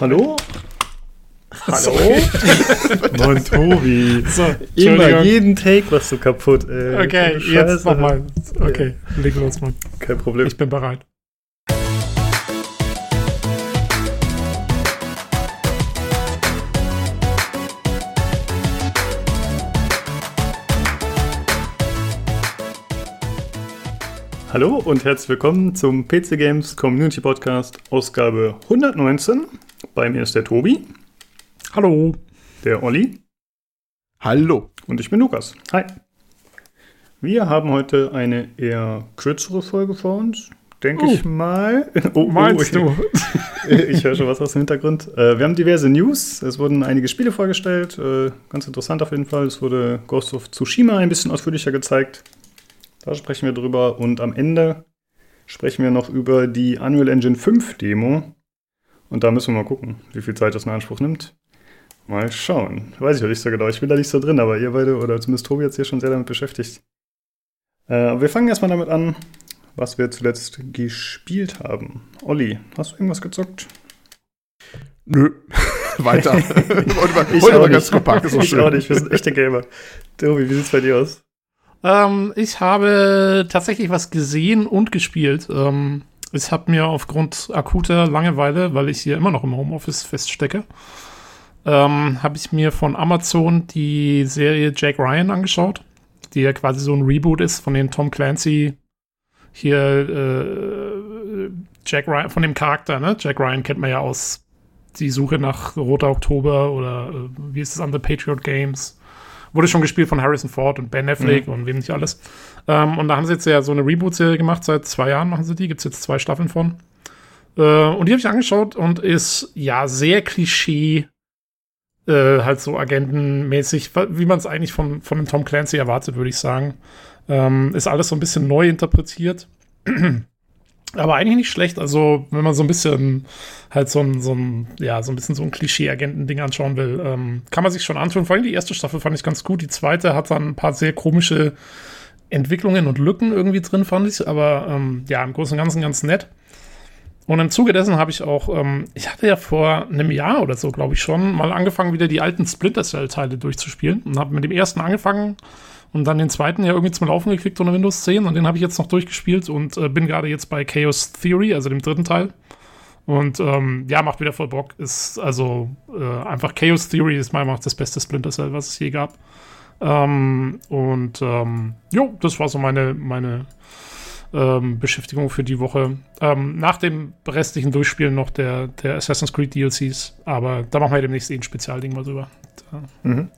Hallo? Hallo? Moin Tobi. So, Immer jeden Take machst du kaputt, ey. Okay, Scheiße. jetzt nochmal. Okay, legen wir uns mal. Kein Problem. Ich bin bereit. Hallo und herzlich willkommen zum PC Games Community Podcast, Ausgabe 119. Bei mir ist der Tobi, Hallo. der Olli Hallo. und ich bin Lukas. Hi. Wir haben heute eine eher kürzere Folge vor uns, denke Oh. ich mal. Oh, Meinst oh, du? Ich höre schon was aus dem Hintergrund. Äh, wir haben diverse News. Es wurden einige Spiele vorgestellt. Äh, ganz interessant auf jeden Fall. Es wurde Ghost of Tsushima ein bisschen ausführlicher gezeigt. Da sprechen wir drüber. Und am Ende sprechen wir noch über die Unreal Engine 5 Demo. Und da müssen wir mal gucken, wie viel Zeit das in Anspruch nimmt. Mal schauen. Weiß ich noch nicht so genau. Ich bin da nicht so drin, aber ihr beide oder zumindest Tobi jetzt hier schon sehr damit beschäftigt. Äh, wir fangen erstmal damit an, was wir zuletzt gespielt haben. Olli, hast du irgendwas gezockt? Nö. Weiter. Ich heute auch mal ganz nicht. kompakt, ist auch ich schön. auch nicht, wir sind echte Gamer. Tobi, wie sieht's bei dir aus? Ähm, ich habe tatsächlich was gesehen und gespielt. Ähm, ich habe mir aufgrund akuter Langeweile, weil ich hier immer noch im Homeoffice feststecke, ähm, habe ich mir von Amazon die Serie Jack Ryan angeschaut, die ja quasi so ein Reboot ist von den Tom Clancy hier äh, Jack Ryan, von dem Charakter, ne? Jack Ryan kennt man ja aus Die Suche nach Roter Oktober oder äh, wie ist es an The Patriot Games. Wurde schon gespielt von Harrison Ford und Ben Affleck und wem nicht alles. Ähm, und da haben sie jetzt ja so eine Reboot-Serie gemacht, seit zwei Jahren machen sie die, gibt es jetzt zwei Staffeln von. Äh, und die habe ich angeschaut und ist ja sehr Klischee, äh, halt so agentenmäßig, wie man es eigentlich von, von dem Tom Clancy erwartet, würde ich sagen. Ähm, ist alles so ein bisschen neu interpretiert. Aber eigentlich nicht schlecht. Also, wenn man so ein bisschen halt so ein, so ein, ja, so ein bisschen so ein Klischee-Agenten-Ding anschauen will, ähm, kann man sich schon antun. Vor allem die erste Staffel fand ich ganz gut. Die zweite hat dann ein paar sehr komische Entwicklungen und Lücken irgendwie drin, fand ich. Aber ähm, ja, im Großen und Ganzen ganz nett. Und im Zuge dessen habe ich auch, ähm, ich hatte ja vor einem Jahr oder so, glaube ich schon, mal angefangen, wieder die alten Splinter Cell-Teile durchzuspielen. Und habe mit dem ersten angefangen und dann den zweiten ja irgendwie zum Laufen gekriegt unter Windows 10 und den habe ich jetzt noch durchgespielt und äh, bin gerade jetzt bei Chaos Theory, also dem dritten Teil. Und ähm, ja, macht wieder voll Bock. Ist also äh, einfach Chaos Theory ist meiner Meinung nach das beste Splinter Cell, was es je gab. Ähm, und ähm, jo, das war so meine, meine ähm, Beschäftigung für die Woche. Ähm, nach dem restlichen Durchspielen noch der, der Assassin's Creed DLCs, aber da machen wir demnächst eh ein Spezialding mal drüber. Da, Mhm.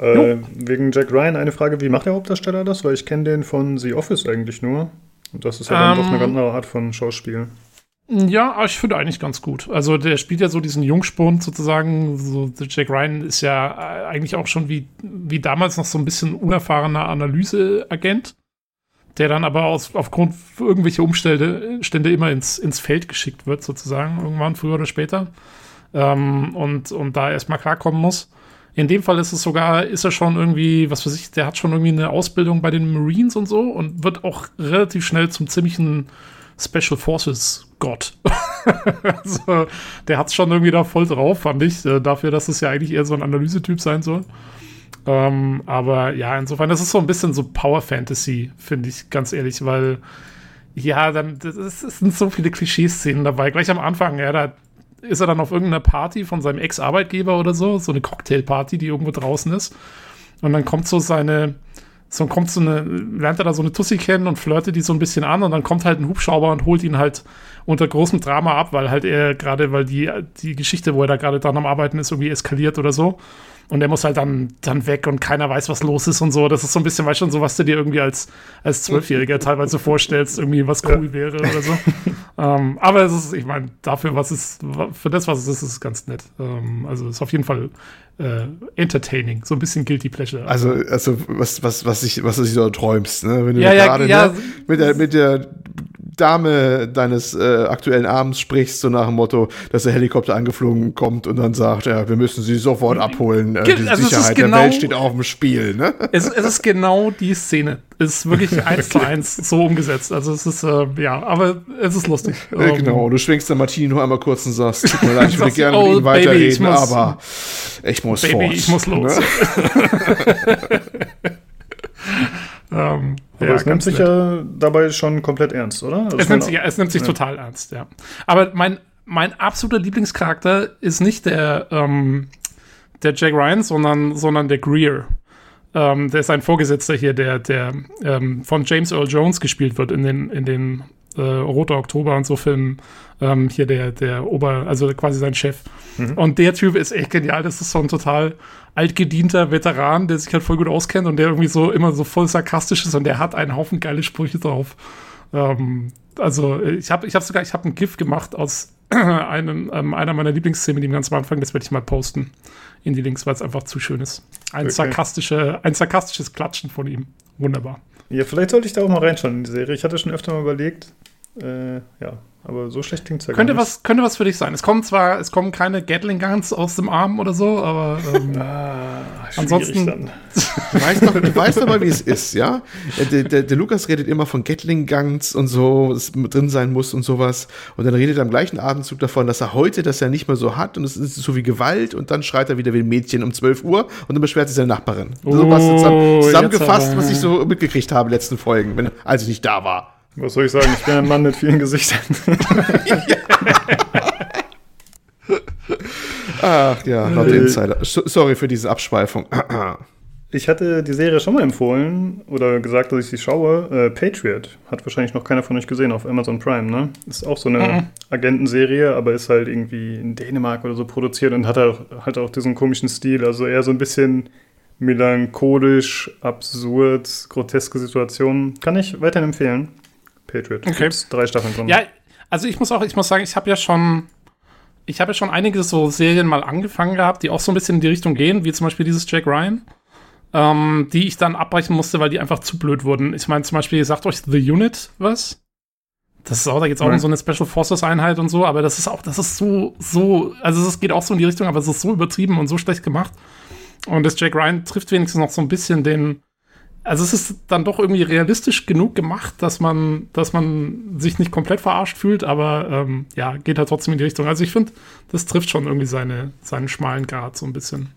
Äh, wegen Jack Ryan eine Frage, wie macht der Hauptdarsteller das? Weil ich kenne den von The Office eigentlich nur. Und das ist ja dann Ähm, doch eine ganz andere Art von Schauspiel. Ja, ich finde eigentlich ganz gut. Also der spielt ja so diesen Jungspund sozusagen. So, Jack Ryan ist ja äh, eigentlich auch schon wie, wie damals noch so ein bisschen unerfahrener Analyseagent, der dann aber aus, aufgrund irgendwelcher Umstände Stände immer ins, ins Feld geschickt wird, sozusagen, irgendwann früher oder später. Ähm, und, und da erstmal klarkommen muss. In dem Fall ist es sogar, ist er schon irgendwie, was weiß ich, der hat schon irgendwie eine Ausbildung bei den Marines und so und wird auch relativ schnell zum ziemlichen Special Forces Gott. also, der hat's schon irgendwie da voll drauf, fand ich, äh, dafür, dass es ja eigentlich eher so ein Analysetyp sein soll. Ähm, aber ja, insofern, das ist so ein bisschen so Power Fantasy, finde ich, ganz ehrlich, weil ja, dann, es sind so viele Klischeeszenen dabei. Gleich am Anfang, ja, da ist er dann auf irgendeiner Party von seinem Ex-Arbeitgeber oder so, so eine Cocktailparty, die irgendwo draußen ist. Und dann kommt so seine, so kommt so eine, lernt er da so eine Tussi kennen und flirtet die so ein bisschen an und dann kommt halt ein Hubschrauber und holt ihn halt unter großem Drama ab, weil halt er gerade, weil die, die Geschichte, wo er da gerade dran am Arbeiten ist, irgendwie eskaliert oder so. Und er muss halt dann, dann weg und keiner weiß, was los ist und so. Das ist so ein bisschen, weißt schon so, was du dir irgendwie als, als Zwölfjähriger teilweise vorstellst, irgendwie was cool wäre oder so. ähm, aber es ist, ich meine, dafür, was es, für das, was es ist, ist es ganz nett. Ähm, also es ist auf jeden Fall äh, entertaining, so ein bisschen guilty pleasure. Also, also was, was, was, ich, was du so träumst, ne? Wenn du Ja, ja, gerade ja. ne? mit der, mit der Dame deines äh, aktuellen Abends sprichst, so nach dem Motto, dass der Helikopter angeflogen kommt und dann sagt, ja, wir müssen sie sofort abholen. Äh, die Also Sicherheit genau- der Welt steht auf dem Spiel, ne? Es, es ist genau die Szene. Es ist wirklich eins zu eins so umgesetzt. Also es ist, äh, ja, aber es ist lustig. Äh, Ähm, genau, du schwingst dann Martini nur einmal kurz und sagst, tut mir leid, ich würde gerne oh, mit Ihnen weiterreden, ich muss- aber ich muss Baby, fort. ich muss los. Ne? Ähm, Aber ja, es nimmt sich nett. ja dabei schon komplett ernst, oder? Also Es nimmt sich, es nimmt sich total ernst, ja. Aber mein, mein absoluter Lieblingscharakter ist nicht der, ähm, der Jack Ryan, sondern, sondern der Greer. Ähm, der ist ein Vorgesetzter hier, der, der ähm, von James Earl Jones gespielt wird in den, in den äh, Roter Oktober und so Filmen. Ähm, hier der, der Ober, also quasi sein Chef. Und der Typ ist echt genial. Das ist so ein total altgedienter Veteran, der sich halt voll gut auskennt und der irgendwie so immer so voll sarkastisch ist und der hat einen Haufen geile Sprüche drauf. Ähm, also ich habe ich hab sogar, ich habe ein GIF gemacht aus einem, ähm, einer meiner Lieblingsszenen, die ganz am Anfang, das werde ich mal posten in die Links, weil es einfach zu schön ist. Ein, Okay. sarkastische, ein sarkastisches Klatschen von ihm. Wunderbar. Ja, vielleicht sollte ich da auch mal reinschauen in die Serie. Ich hatte schon öfter mal überlegt. Äh, ja, aber so schlecht klingt es ja Könnte gar nicht. was, könnte was für dich sein. Es kommen zwar, es kommen keine Gatling Guns aus dem Arm oder so, aber ähm, Ah, Ansonsten- dann. Du weißt doch, du weißt mal, wie es ist, ja? Äh, Der, der, der Lukas redet immer von Gatling-Guns und so, es mit drin sein muss und sowas. Und dann redet er im gleichen Atemzug davon, dass er heute das ja nicht mehr so hat und es ist so wie Gewalt und dann schreit er wieder wie ein Mädchen um 12 Uhr und dann beschwert sich seine Nachbarin. so was Oh, zusammen, zusammengefasst, jetzt aber. was ich so mitgekriegt habe in den letzten Folgen, wenn, als ich nicht da war. Was soll ich sagen? Ich bin ein Mann mit vielen Gesichtern. Ach ja, Äh. Insider. So, sorry für diese Abschweifung. Ich hatte die Serie schon mal empfohlen oder gesagt, dass ich sie schaue. Äh, Patriot hat wahrscheinlich noch keiner von euch gesehen auf Amazon Prime, ne? Ist auch so eine Mhm. Agentenserie, aber ist halt irgendwie in Dänemark oder so produziert und hat auch, hat auch diesen komischen Stil. Also eher so ein bisschen melancholisch, absurd, groteske Situationen. Kann ich weiterhin empfehlen. Patriot. Okay. Gibt's drei Staffeln von. Ja, also ich muss auch, ich muss sagen, ich habe ja schon, ich habe ja schon einige so Serien mal angefangen gehabt, die auch so ein bisschen in die Richtung gehen, wie zum Beispiel dieses Jack Ryan, ähm, die ich dann abbrechen musste, weil die einfach zu blöd wurden. Ich meine, zum Beispiel, sagt euch The Unit was? Das ist auch, da geht's auch um so eine Special Forces Einheit und so, aber das ist auch, das ist so, so, also es geht auch so in die Richtung, aber es ist so übertrieben und so schlecht gemacht. Und das Jack Ryan trifft wenigstens noch so ein bisschen den, also es ist dann doch irgendwie realistisch genug gemacht, dass man, dass man sich nicht komplett verarscht fühlt, aber ähm, ja, geht halt trotzdem in die Richtung. Also ich finde, das trifft schon irgendwie seine, seinen schmalen Grad so ein bisschen.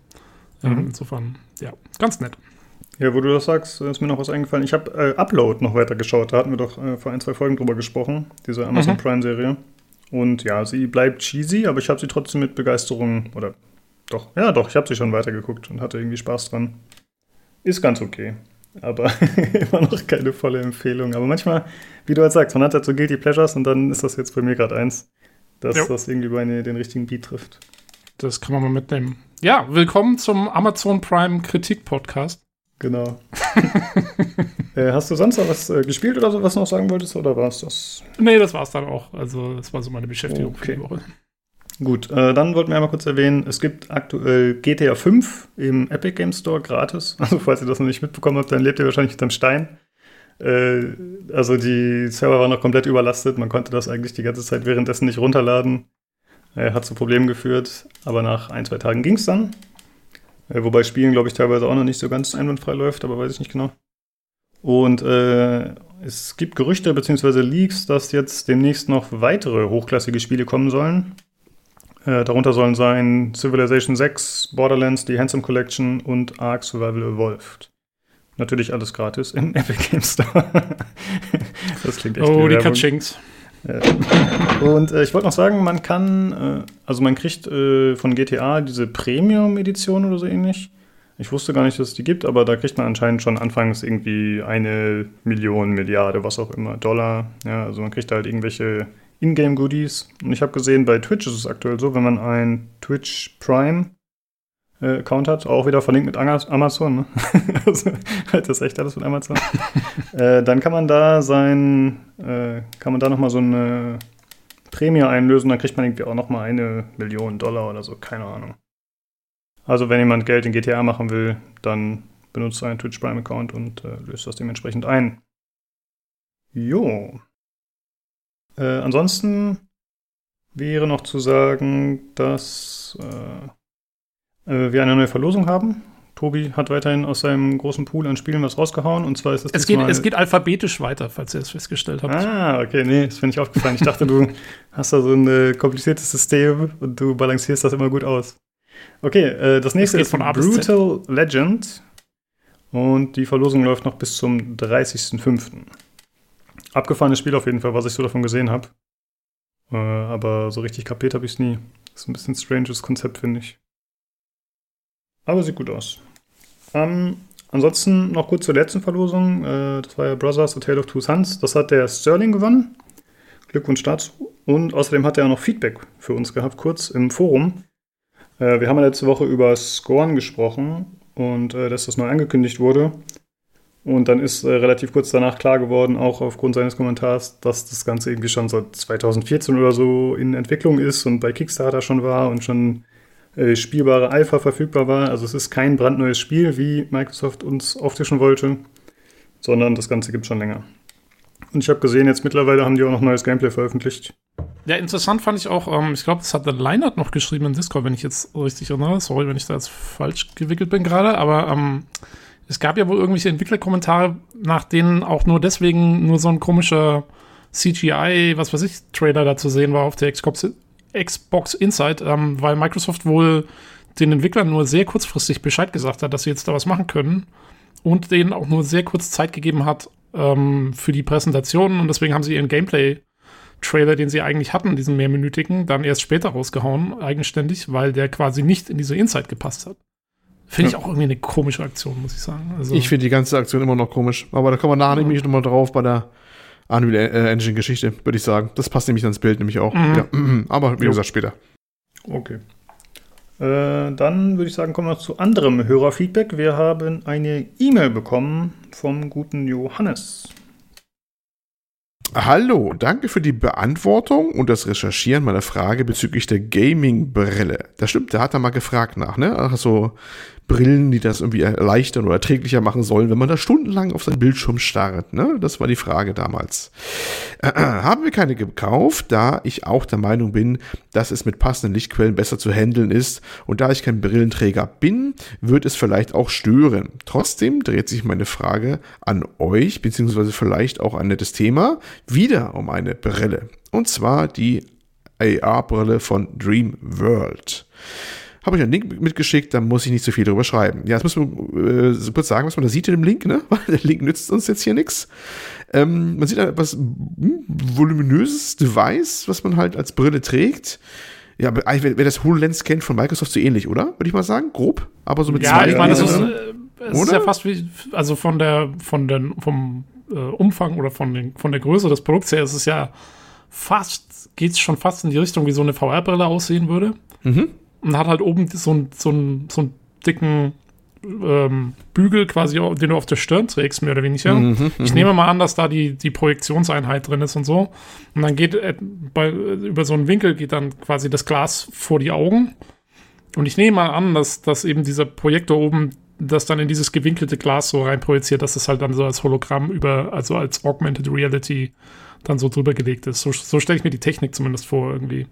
Ähm, Mhm. insofern, ja, ganz nett. Ja, wo du das sagst, ist mir noch was eingefallen. Ich habe äh, Upload noch weiter geschaut. Da hatten wir doch äh, vor ein, zwei Folgen drüber gesprochen, diese Amazon Mhm. Prime-Serie. Und ja, sie bleibt cheesy, aber ich habe sie trotzdem mit Begeisterung, oder doch, ja doch, ich habe sie schon weitergeguckt und hatte irgendwie Spaß dran. Ist ganz okay. Aber immer noch keine volle Empfehlung. Aber manchmal, wie du halt sagst, man hat halt so Guilty Pleasures und dann ist das jetzt bei mir gerade eins, dass Jo. das irgendwie bei den richtigen Beat trifft. Das kann man mal mitnehmen. Ja, willkommen zum Amazon Prime Kritik Podcast. Genau. äh, hast du sonst noch was äh, gespielt oder so, was du noch sagen wolltest? Oder war es das? Nee, das war's dann auch. Also, das war so meine Beschäftigung für Okay. die Woche. Gut, äh, dann wollten wir einmal kurz erwähnen, es gibt aktuell GTA 5 im Epic Game Store gratis. Also falls ihr das noch nicht mitbekommen habt, dann lebt ihr wahrscheinlich hinterm Stein. Äh, also die Server waren noch komplett überlastet. Man konnte das eigentlich die ganze Zeit währenddessen nicht runterladen. Äh, hat zu Problemen geführt, aber nach ein, zwei Tagen ging es dann. Äh, wobei Spielen, glaube ich, teilweise auch noch nicht so ganz einwandfrei läuft, aber weiß ich nicht genau. Und äh, es gibt Gerüchte bzw. Leaks, dass jetzt demnächst noch weitere hochklassige Spiele kommen sollen. Äh, darunter sollen sein Civilization 6, Borderlands, die Handsome Collection und Ark Survival Evolved. Natürlich alles gratis im Epic Game Store. das klingt echt Oh, die Werbung. Katschinks. Und äh, ich wollte noch sagen, man kann, äh, also man kriegt äh, von GTA diese Premium-Edition oder so ähnlich. Ich wusste gar nicht, dass es die gibt, aber da kriegt man anscheinend schon anfangs irgendwie eine Million, Milliarde, was auch immer, Dollar. Ja, also man kriegt halt irgendwelche Ingame-Goodies. Und ich habe gesehen, bei Twitch ist es aktuell so, wenn man ein Twitch Prime äh, Account hat, auch wieder verlinkt mit Amazon, ne? also, halt das echt alles mit Amazon. äh, dann kann man da sein, äh, kann man da nochmal so eine Prämie einlösen, dann kriegt man irgendwie auch nochmal eine Million Dollar oder so, keine Ahnung. Also wenn jemand Geld in GTA machen will, dann benutzt einen Twitch Prime Account und äh, löst das dementsprechend ein. Jo. Äh, ansonsten wäre noch zu sagen, dass äh, äh, wir eine neue Verlosung haben. Tobi hat weiterhin aus seinem großen Pool an Spielen was rausgehauen und zwar ist es es geht, es geht alphabetisch weiter, falls ihr es festgestellt habt. Ah, okay, nee, das finde ich aufgefallen. Ich dachte, du hast da so ein äh, kompliziertes System und du balancierst das immer gut aus. Okay, äh, das nächste ist von A bis Brutal Legend und die Verlosung läuft noch bis zum 30.05. Abgefahrenes Spiel auf jeden Fall, was ich so davon gesehen habe. Äh, aber so richtig kapiert habe ich es nie. Ist ein bisschen stranges Konzept, finde ich. Aber sieht gut aus. Ähm, ansonsten noch kurz zur letzten Verlosung. Äh, das war ja Brothers, A Tale of Two Sons. Das hat der Sterling gewonnen. Glückwunsch dazu. Und außerdem hat er auch noch Feedback für uns gehabt, kurz im Forum. Äh, wir haben ja letzte Woche über Scorn gesprochen und äh, dass das neu angekündigt wurde. Und dann ist äh, relativ kurz danach klar geworden, auch aufgrund seines Kommentars, dass das Ganze irgendwie schon seit 2014 oder so in Entwicklung ist und bei Kickstarter schon war und schon äh, spielbare Alpha verfügbar war. Also es ist kein brandneues Spiel, wie Microsoft uns auftischen wollte, sondern das Ganze gibt schon länger. Und ich habe gesehen, jetzt mittlerweile haben die auch noch neues Gameplay veröffentlicht. Ja, interessant fand ich auch, ähm, ich glaube, das hat der Leinert noch geschrieben in Discord, wenn ich jetzt richtig erinnere. Sorry, wenn ich da jetzt falsch gewickelt bin gerade, aber ähm, es gab ja wohl irgendwelche Entwicklerkommentare, nach denen auch nur deswegen nur so ein komischer CGI, was weiß ich, Trailer da zu sehen war auf der Xbox, Xbox Inside, ähm, weil Microsoft wohl den Entwicklern nur sehr kurzfristig Bescheid gesagt hat, dass sie jetzt da was machen können und denen auch nur sehr kurz Zeit gegeben hat ähm, für die Präsentation und deswegen haben sie ihren Gameplay-Trailer, den sie eigentlich hatten, diesen mehrminütigen, dann erst später rausgehauen, eigenständig, weil der quasi nicht in diese Inside gepasst hat. Finde ich auch irgendwie eine komische Aktion, muss ich sagen. Also, Ich finde die ganze Aktion immer noch komisch. Aber da kommen wir nachher nämlich nochmal drauf bei der Unreal äh, Engine Geschichte, würde ich sagen. Das passt nämlich ans Bild nämlich auch. Mhm. Ja, aber wie gesagt, später. Okay. Äh, dann würde ich sagen, kommen wir zu anderem Hörerfeedback. Wir haben eine E-Mail bekommen vom guten Johannes. Hallo, danke für die Beantwortung und das Recherchieren meiner Frage bezüglich der Gaming-Brille. Das stimmt, da hat er mal gefragt nach, ne? Ach so, Brillen, die das irgendwie erleichtern oder erträglicher machen sollen, wenn man da stundenlang auf seinen Bildschirm starrt, ne? Das war die Frage damals. Äh, äh, haben wir keine gekauft, da ich auch der Meinung bin, dass es mit passenden Lichtquellen besser zu handeln ist und da ich kein Brillenträger bin, wird es vielleicht auch stören. Trotzdem dreht sich meine Frage an euch, beziehungsweise vielleicht auch ein nettes Thema, wieder um eine Brille. Und zwar die AR-Brille von Dream World. Habe ich einen Link mitgeschickt, da muss ich nicht so viel drüber schreiben. Ja, jetzt müssen wir äh, kurz sagen, was man da sieht in dem Link, ne? Weil der Link nützt uns jetzt hier nichts. Ähm, man sieht ein etwas hm, voluminöses Device, was man halt als Brille trägt. Ja, eigentlich, wer, das HoloLens kennt von Microsoft, so ähnlich, oder? Würde ich mal sagen, grob. Aber so mit ja, zwei ich meine, das ist, äh, es ist ja fast wie, also von der, von den, vom äh, Umfang oder von, den, von der Größe des Produkts her ist es ja fast, geht es schon fast in die Richtung, wie so eine VR-Brille aussehen würde. Mhm. Und hat halt oben so einen so einen- so dicken ähm, Bügel quasi, den du auf der Stirn trägst, mehr oder weniger. Mhm, Ich nehme mal an, dass da die, die Projektionseinheit drin ist und so. Und dann geht äh, bei, über so einen Winkel geht dann quasi das Glas vor die Augen. Und ich nehme mal an, dass, dass eben dieser Projektor oben das dann in dieses gewinkelte Glas so rein projiziert, dass es halt dann so als Hologramm über, also als Augmented Reality dann so drüber gelegt ist. So, so stelle ich mir die Technik zumindest vor irgendwie.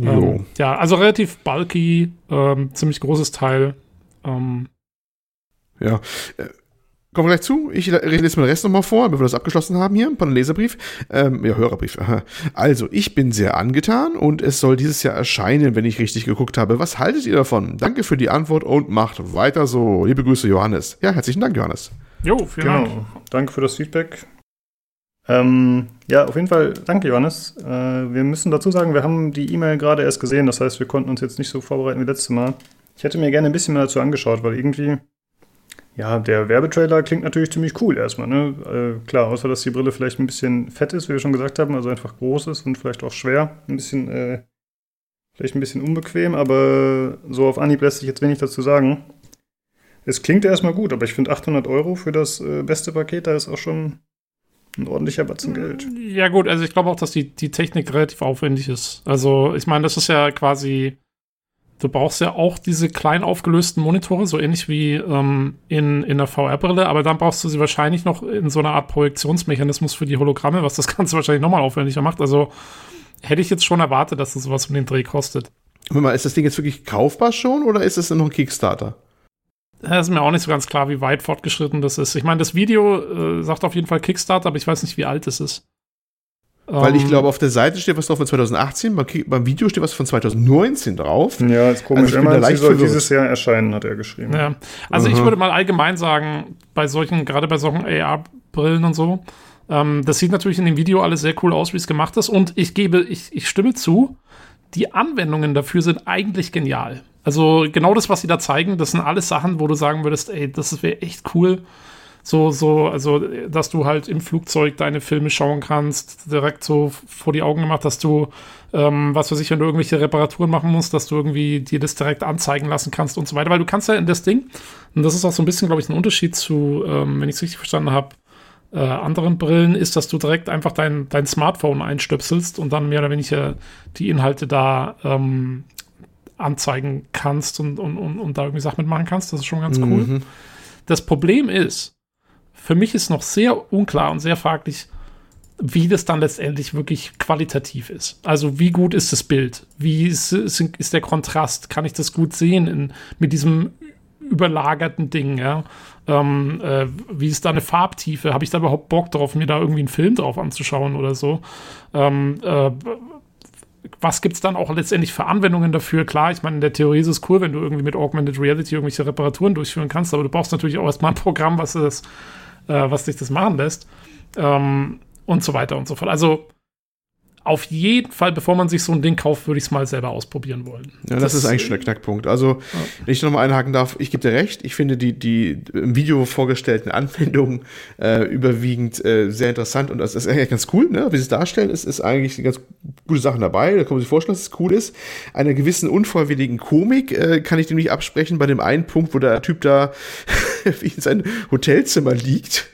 Ähm, ja, also relativ bulky, ähm, ziemlich großes Teil. Ähm, Ja. Äh, Kommen wir gleich zu. Ich rede jetzt mal den Rest nochmal vor, bevor wir das abgeschlossen haben hier. Ein paar Leserbrief. Ähm, ja, Hörerbrief. Also, ich bin sehr angetan und es soll dieses Jahr erscheinen, wenn ich richtig geguckt habe. Was haltet ihr davon? Danke für die Antwort und macht weiter so. Liebe Grüße, Johannes. Ja, herzlichen Dank, Johannes. jo, vielen Genau. Dank. Danke für das Feedback. Ähm, ja, auf jeden Fall danke, Johannes. Äh, wir müssen dazu sagen, wir haben die E-Mail gerade erst gesehen. Das heißt, wir konnten uns jetzt nicht so vorbereiten wie letztes Mal. Ich hätte mir gerne ein bisschen mehr dazu angeschaut, weil irgendwie, ja, der Werbetrailer klingt natürlich ziemlich cool erstmal. Ne? Äh, klar, außer dass die Brille vielleicht ein bisschen fett ist, wie wir schon gesagt haben, also einfach groß ist und vielleicht auch schwer. Ein bisschen, äh, vielleicht ein bisschen unbequem, aber so auf Anhieb lässt sich jetzt wenig dazu sagen. Es klingt erstmal gut, aber ich finde 800 Euro für das äh, beste Paket, da ist auch schon ein ordentlicher Batzen Geld. Ja, gut, also ich glaube auch, dass die, die Technik relativ aufwendig ist. Also, ich meine, das ist ja quasi. du brauchst ja auch diese klein aufgelösten Monitore, so ähnlich wie ähm, in, in der VR-Brille, aber dann brauchst du sie wahrscheinlich noch in so einer Art Projektionsmechanismus für die Hologramme, was das Ganze wahrscheinlich nochmal aufwendiger macht. Also hätte ich jetzt schon erwartet, dass das sowas um den Dreh kostet. Mal, ist das Ding jetzt wirklich kaufbar schon oder ist es noch ein Kickstarter? Das ist mir auch nicht so ganz klar, wie weit fortgeschritten das ist. Ich meine, das Video äh, sagt auf jeden Fall Kickstarter, aber ich weiß nicht, wie alt es ist. Weil ich ähm, glaube, auf der Seite steht was drauf von 2018, beim, beim Video steht was von 2019 drauf. Ja, ist komisch. Also Immer, sie soll dieses Jahr erscheinen, hat er geschrieben. Ja. Also Aha. ich würde mal allgemein sagen, bei solchen, gerade bei solchen AR-Brillen und so, ähm, das sieht natürlich in dem Video alles sehr cool aus, wie es gemacht ist. Und ich gebe, ich, ich stimme zu, die Anwendungen dafür sind eigentlich genial. Also genau das, was sie da zeigen, das sind alles Sachen, wo du sagen würdest, ey, das wäre echt cool. So, so, also, dass du halt im Flugzeug deine Filme schauen kannst, direkt so vor die Augen gemacht, dass du, ähm, was weiß ich, wenn du irgendwelche Reparaturen machen musst, dass du irgendwie dir das direkt anzeigen lassen kannst und so weiter, weil du kannst ja in das Ding, und das ist auch so ein bisschen, glaube ich, ein Unterschied zu, ähm, wenn ich es richtig verstanden habe, äh, anderen Brillen, ist, dass du direkt einfach dein, dein Smartphone einstöpselst und dann mehr oder weniger die Inhalte da ähm, anzeigen kannst und, und, und, und da irgendwie Sachen mitmachen kannst. Das ist schon ganz cool. Mhm. Das Problem ist, für mich ist noch sehr unklar und sehr fraglich, wie das dann letztendlich wirklich qualitativ ist. Also wie gut ist das Bild? Wie ist, ist der Kontrast? Kann ich das gut sehen in, mit diesem überlagerten Ding? Ja? Ähm, äh, wie ist da eine Farbtiefe? Habe ich da überhaupt Bock drauf, mir da irgendwie einen Film drauf anzuschauen oder so? Ähm, äh, was gibt es dann auch letztendlich für Anwendungen dafür? Klar, ich meine, in der Theorie ist es cool, wenn du irgendwie mit Augmented Reality irgendwelche Reparaturen durchführen kannst, aber du brauchst natürlich auch erstmal ein Programm, was das äh, was dich das machen lässt. Ähm, und so weiter und so fort. Also auf jeden Fall, bevor man sich so ein Ding kauft, würde ich es mal selber ausprobieren wollen. Ja, das, das ist eigentlich schon der Knackpunkt. Also, ja. wenn ich nochmal einhaken darf, ich gebe dir recht, ich finde die, die im Video vorgestellten Anwendungen äh, überwiegend äh, sehr interessant und das ist eigentlich ganz cool, ne? wie sie es darstellen, ist, ist eigentlich ganz gute Sachen dabei, da kann man sich vorstellen, dass es cool ist. Einer gewissen unfreiwilligen Komik äh, kann ich dem nicht absprechen, bei dem einen Punkt, wo der Typ da in seinem Hotelzimmer liegt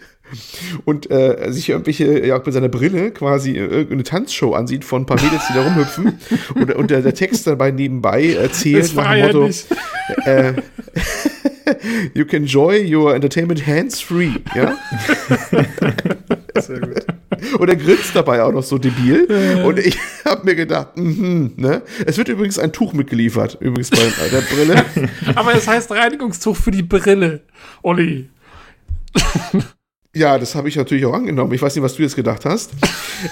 und äh, sich irgendwelche, ja, mit seiner Brille quasi irgendeine Tanzshow ansieht von ein paar Mädels, die da rumhüpfen und, und der, der Text dabei nebenbei erzählt nach dem Motto, äh, you can enjoy your entertainment hands-free, ja? Sehr gut. Und er grinst dabei auch noch so debil. Und ich habe mir gedacht, mm ne? Es wird übrigens ein Tuch mitgeliefert, übrigens bei der Brille. Aber es heißt Reinigungstuch für die Brille, Olli. Ja, das habe ich natürlich auch angenommen. Ich weiß nicht, was du jetzt gedacht hast.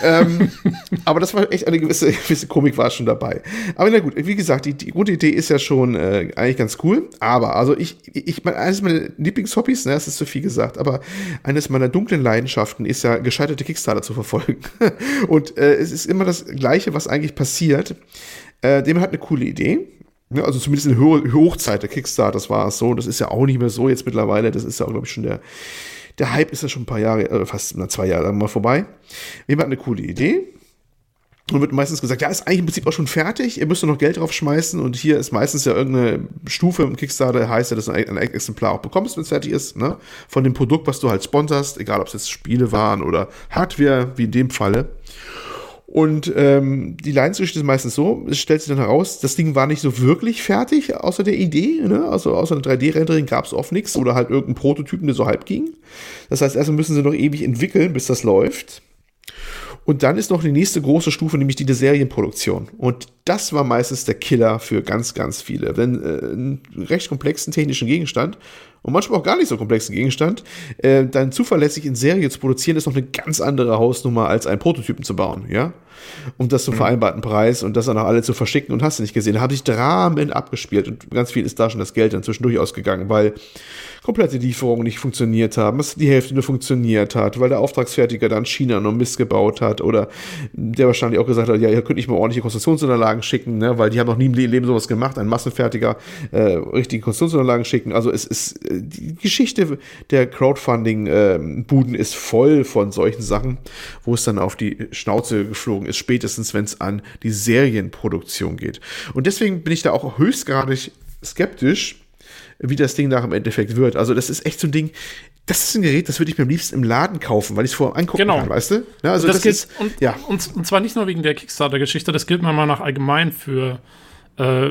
ähm, aber das war echt eine gewisse, gewisse Komik war schon dabei. Aber na gut, wie gesagt, die, die Grundidee ist ja schon äh, eigentlich ganz cool. Aber also ich, ich meine, eines meiner Lieblingshobbys, ne, das ist zu viel gesagt, aber eines meiner dunklen Leidenschaften ist ja gescheiterte Kickstarter zu verfolgen. Und äh, es ist immer das Gleiche, was eigentlich passiert. Äh, dem hat eine coole Idee. Ja, also zumindest in Ho Hochzeit der Kickstarters war es so. Das ist ja auch nicht mehr so jetzt mittlerweile. Das ist ja auch, glaube ich, schon der der Hype ist ja schon ein paar Jahre, äh, fast na, zwei Jahre mal vorbei. Jemand hat eine coole Idee. Und wird meistens gesagt, ja, ist eigentlich im Prinzip auch schon fertig, ihr müsst nur noch Geld drauf schmeißen und hier ist meistens ja irgendeine Stufe im Kickstarter, heißt ja, dass du ein, Exemplar auch bekommst, wenn es fertig ist, ne? Von dem Produkt, was du halt sponsorst, egal ob es jetzt Spiele waren oder Hardware, wie in dem Falle. Und ähm, die Leidensgeschichte ist meistens so, es stellt sich dann heraus, das Ding war nicht so wirklich fertig, außer der Idee, ne? also außer einer 3D-Rendering gab es oft nichts oder halt irgendeinen Prototypen, der so halb ging. Das heißt, erstmal müssen sie noch ewig entwickeln, bis das läuft. Und dann ist noch die nächste große Stufe, nämlich die der Serienproduktion. Und das war meistens der Killer für ganz, ganz viele. Denn äh, einen recht komplexen technischen Gegenstand und manchmal auch gar nicht so komplexen Gegenstand, äh, dann zuverlässig in Serie zu produzieren, ist noch eine ganz andere Hausnummer, als einen Prototypen zu bauen, ja. Und das zum mhm. vereinbarten Preis und das dann auch alle zu verschicken und hast du nicht gesehen. Da habe ich Dramen abgespielt und ganz viel ist da schon das Geld dann zwischendurch ausgegangen, weil komplette Lieferungen nicht funktioniert haben, dass die Hälfte nur funktioniert hat, weil der Auftragsfertiger dann China noch Mist gebaut hat oder der wahrscheinlich auch gesagt hat, ja, ihr könnt nicht mal ordentliche Konstruktionsunterlagen schicken, ne, weil die haben noch nie im Leben sowas gemacht, ein Massenfertiger äh, richtige Konstruktionsunterlagen schicken. Also es ist äh, die Geschichte der Crowdfunding-Buden äh, ist voll von solchen Sachen, wo es dann auf die Schnauze geflogen ist, spätestens wenn es an die Serienproduktion geht. Und deswegen bin ich da auch höchstgradig skeptisch, wie das Ding nach im Endeffekt wird. Also das ist echt so ein Ding, das ist ein Gerät, das würde ich mir am liebsten im Laden kaufen, weil ich es vorher angucken genau. kann, weißt du? Ja, also das, das gilt, ist, und, ja. Und, und, zwar nicht nur wegen der Kickstarter-Geschichte, das gilt mal nach allgemein für äh,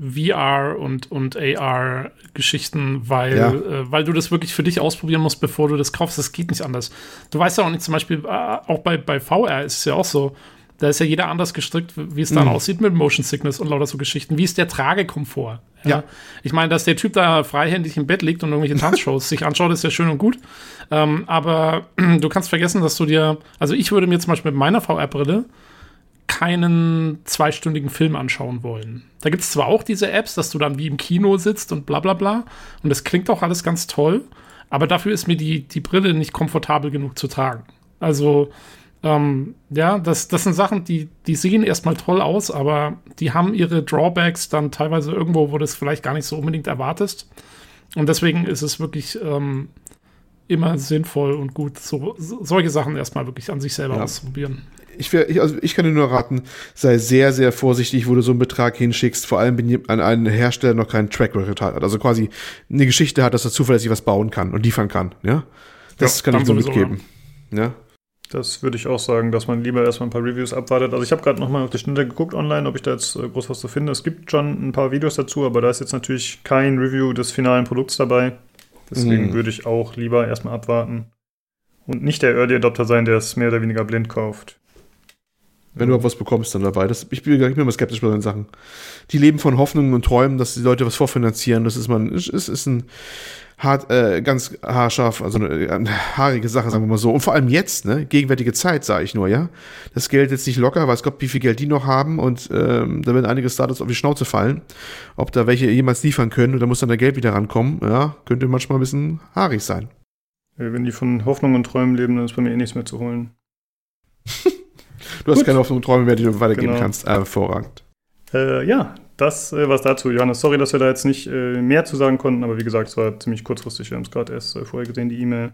VR und, und AR-Geschichten, weil, Ja. äh, weil du das wirklich für dich ausprobieren musst, bevor du das kaufst. Das geht nicht anders. Du weißt ja auch nicht, zum Beispiel, äh, auch bei, bei VR ist es ja auch so, da ist ja jeder anders gestrickt, wie es Mhm. dann aussieht mit Motion Sickness und lauter so Geschichten. Wie ist der Tragekomfort? Ja. Ich meine, dass der Typ da freihändig im Bett liegt und irgendwelche Tanzshows sich anschaut, ist ja schön und gut. Ähm, aber du kannst vergessen, dass du dir, also ich würde mir zum Beispiel mit meiner VR-Brille keinen zweistündigen Film anschauen wollen. Da gibt es zwar auch diese Apps, dass du dann wie im Kino sitzt und bla bla bla. Und das klingt auch alles ganz toll, aber dafür ist mir die, die Brille nicht komfortabel genug zu tragen. Also, ähm, ja, das, das sind Sachen, die, die sehen erstmal toll aus, aber die haben ihre Drawbacks dann teilweise irgendwo, wo du es vielleicht gar nicht so unbedingt erwartest. Und deswegen ist es wirklich ähm, immer sinnvoll und gut, so, so, solche Sachen erstmal wirklich an sich selber Ja. auszuprobieren. Ich, wär, ich, also ich kann dir nur raten, sei sehr, sehr vorsichtig, wo du so einen Betrag hinschickst, vor allem wenn an einen Hersteller noch keinen Track Record hat. Also quasi eine Geschichte hat, dass er zuverlässig was bauen kann und liefern kann. Ja, das Ja, kann ich nur sowieso, mitgeben. Ja. Das würde ich auch sagen, dass man lieber erstmal ein paar Reviews abwartet. Also ich habe gerade nochmal auf die Schnelle geguckt online, ob ich da jetzt äh, groß was zu finde. Es gibt schon ein paar Videos dazu, aber da ist jetzt natürlich kein Review des finalen Produkts dabei. Deswegen Mhm. würde ich auch lieber erstmal abwarten. Und nicht der Early Adopter sein, der es mehr oder weniger blind kauft. Wenn du überhaupt was bekommst, dann dabei. Das, ich bin, ich bin immer skeptisch bei solchen Sachen. Die leben von Hoffnungen und Träumen, dass die Leute was vorfinanzieren. Das ist man, ist, ist ein hart, äh, ganz haarscharf, also eine, eine haarige Sache, sagen wir mal so. Und vor allem jetzt, ne, gegenwärtige Zeit, sage ich nur, ja. Das Geld jetzt nicht locker, weiß Gott, wie viel Geld die noch haben und ähm, da werden einige Startups auf die Schnauze fallen. Ob da welche jemals liefern können und da muss dann der Geld wieder rankommen, ja, könnte manchmal ein bisschen haarig sein. Äh, Wenn die von Hoffnung und Träumen leben, dann ist bei mir eh nichts mehr zu holen. Du hast Gut. keine Hoffnung und Träume mehr, die du weitergeben Genau. kannst. Äh, hervorragend. Äh, ja, das äh, was dazu, Johannes. Sorry, dass wir da jetzt nicht äh, mehr zu sagen konnten, aber wie gesagt, es war ziemlich kurzfristig. Wir haben es gerade erst äh, vorher gesehen, die E-Mail.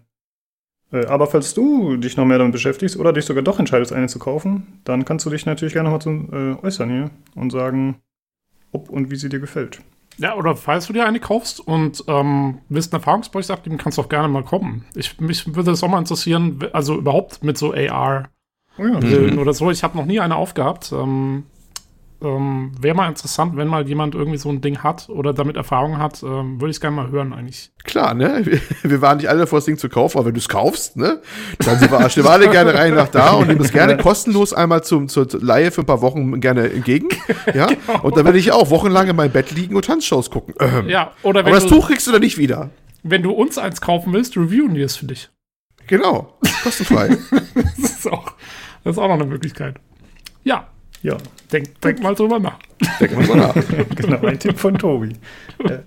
Äh, aber falls du dich noch mehr damit beschäftigst oder dich sogar doch entscheidest, eine zu kaufen, dann kannst du dich natürlich gerne nochmal zu äh, äußern hier und sagen, ob und wie sie dir gefällt. Ja, oder falls du dir eine kaufst und ähm, willst einen Erfahrungsbericht abgeben, kannst du auch gerne mal kommen. Ich, mich würde das auch mal interessieren, also überhaupt mit so AR-Brillen Oh ja. oder so. Ich habe noch nie eine aufgehabt. Ähm, ähm, Wäre mal interessant, wenn mal jemand irgendwie so ein Ding hat oder damit Erfahrung hat, ähm, würde ich es gerne mal hören eigentlich. Klar, ne? Wir- waren nicht alle davor, das Ding zu kaufen, aber wenn du es kaufst, ne? Dann sind wir, stehen wir alle gerne rein nach da und nehmen es gerne kostenlos einmal zum, zur Leihe für ein paar Wochen gerne entgegen. Ja? Und dann werde ich auch wochenlang in meinem Bett liegen und Tanzshows gucken. Ähm. Ja, oder Aber wenn das du, Tuch kriegst du dann nicht wieder. wenn du uns eins kaufen willst, reviewen wir es für dich. Genau. Kostenfrei. Das ist auch, das ist auch noch eine Möglichkeit. Ja, Ja, denk, denk mal drüber nach. Wir mal nach. genau, ein Tipp von Tobi. äh,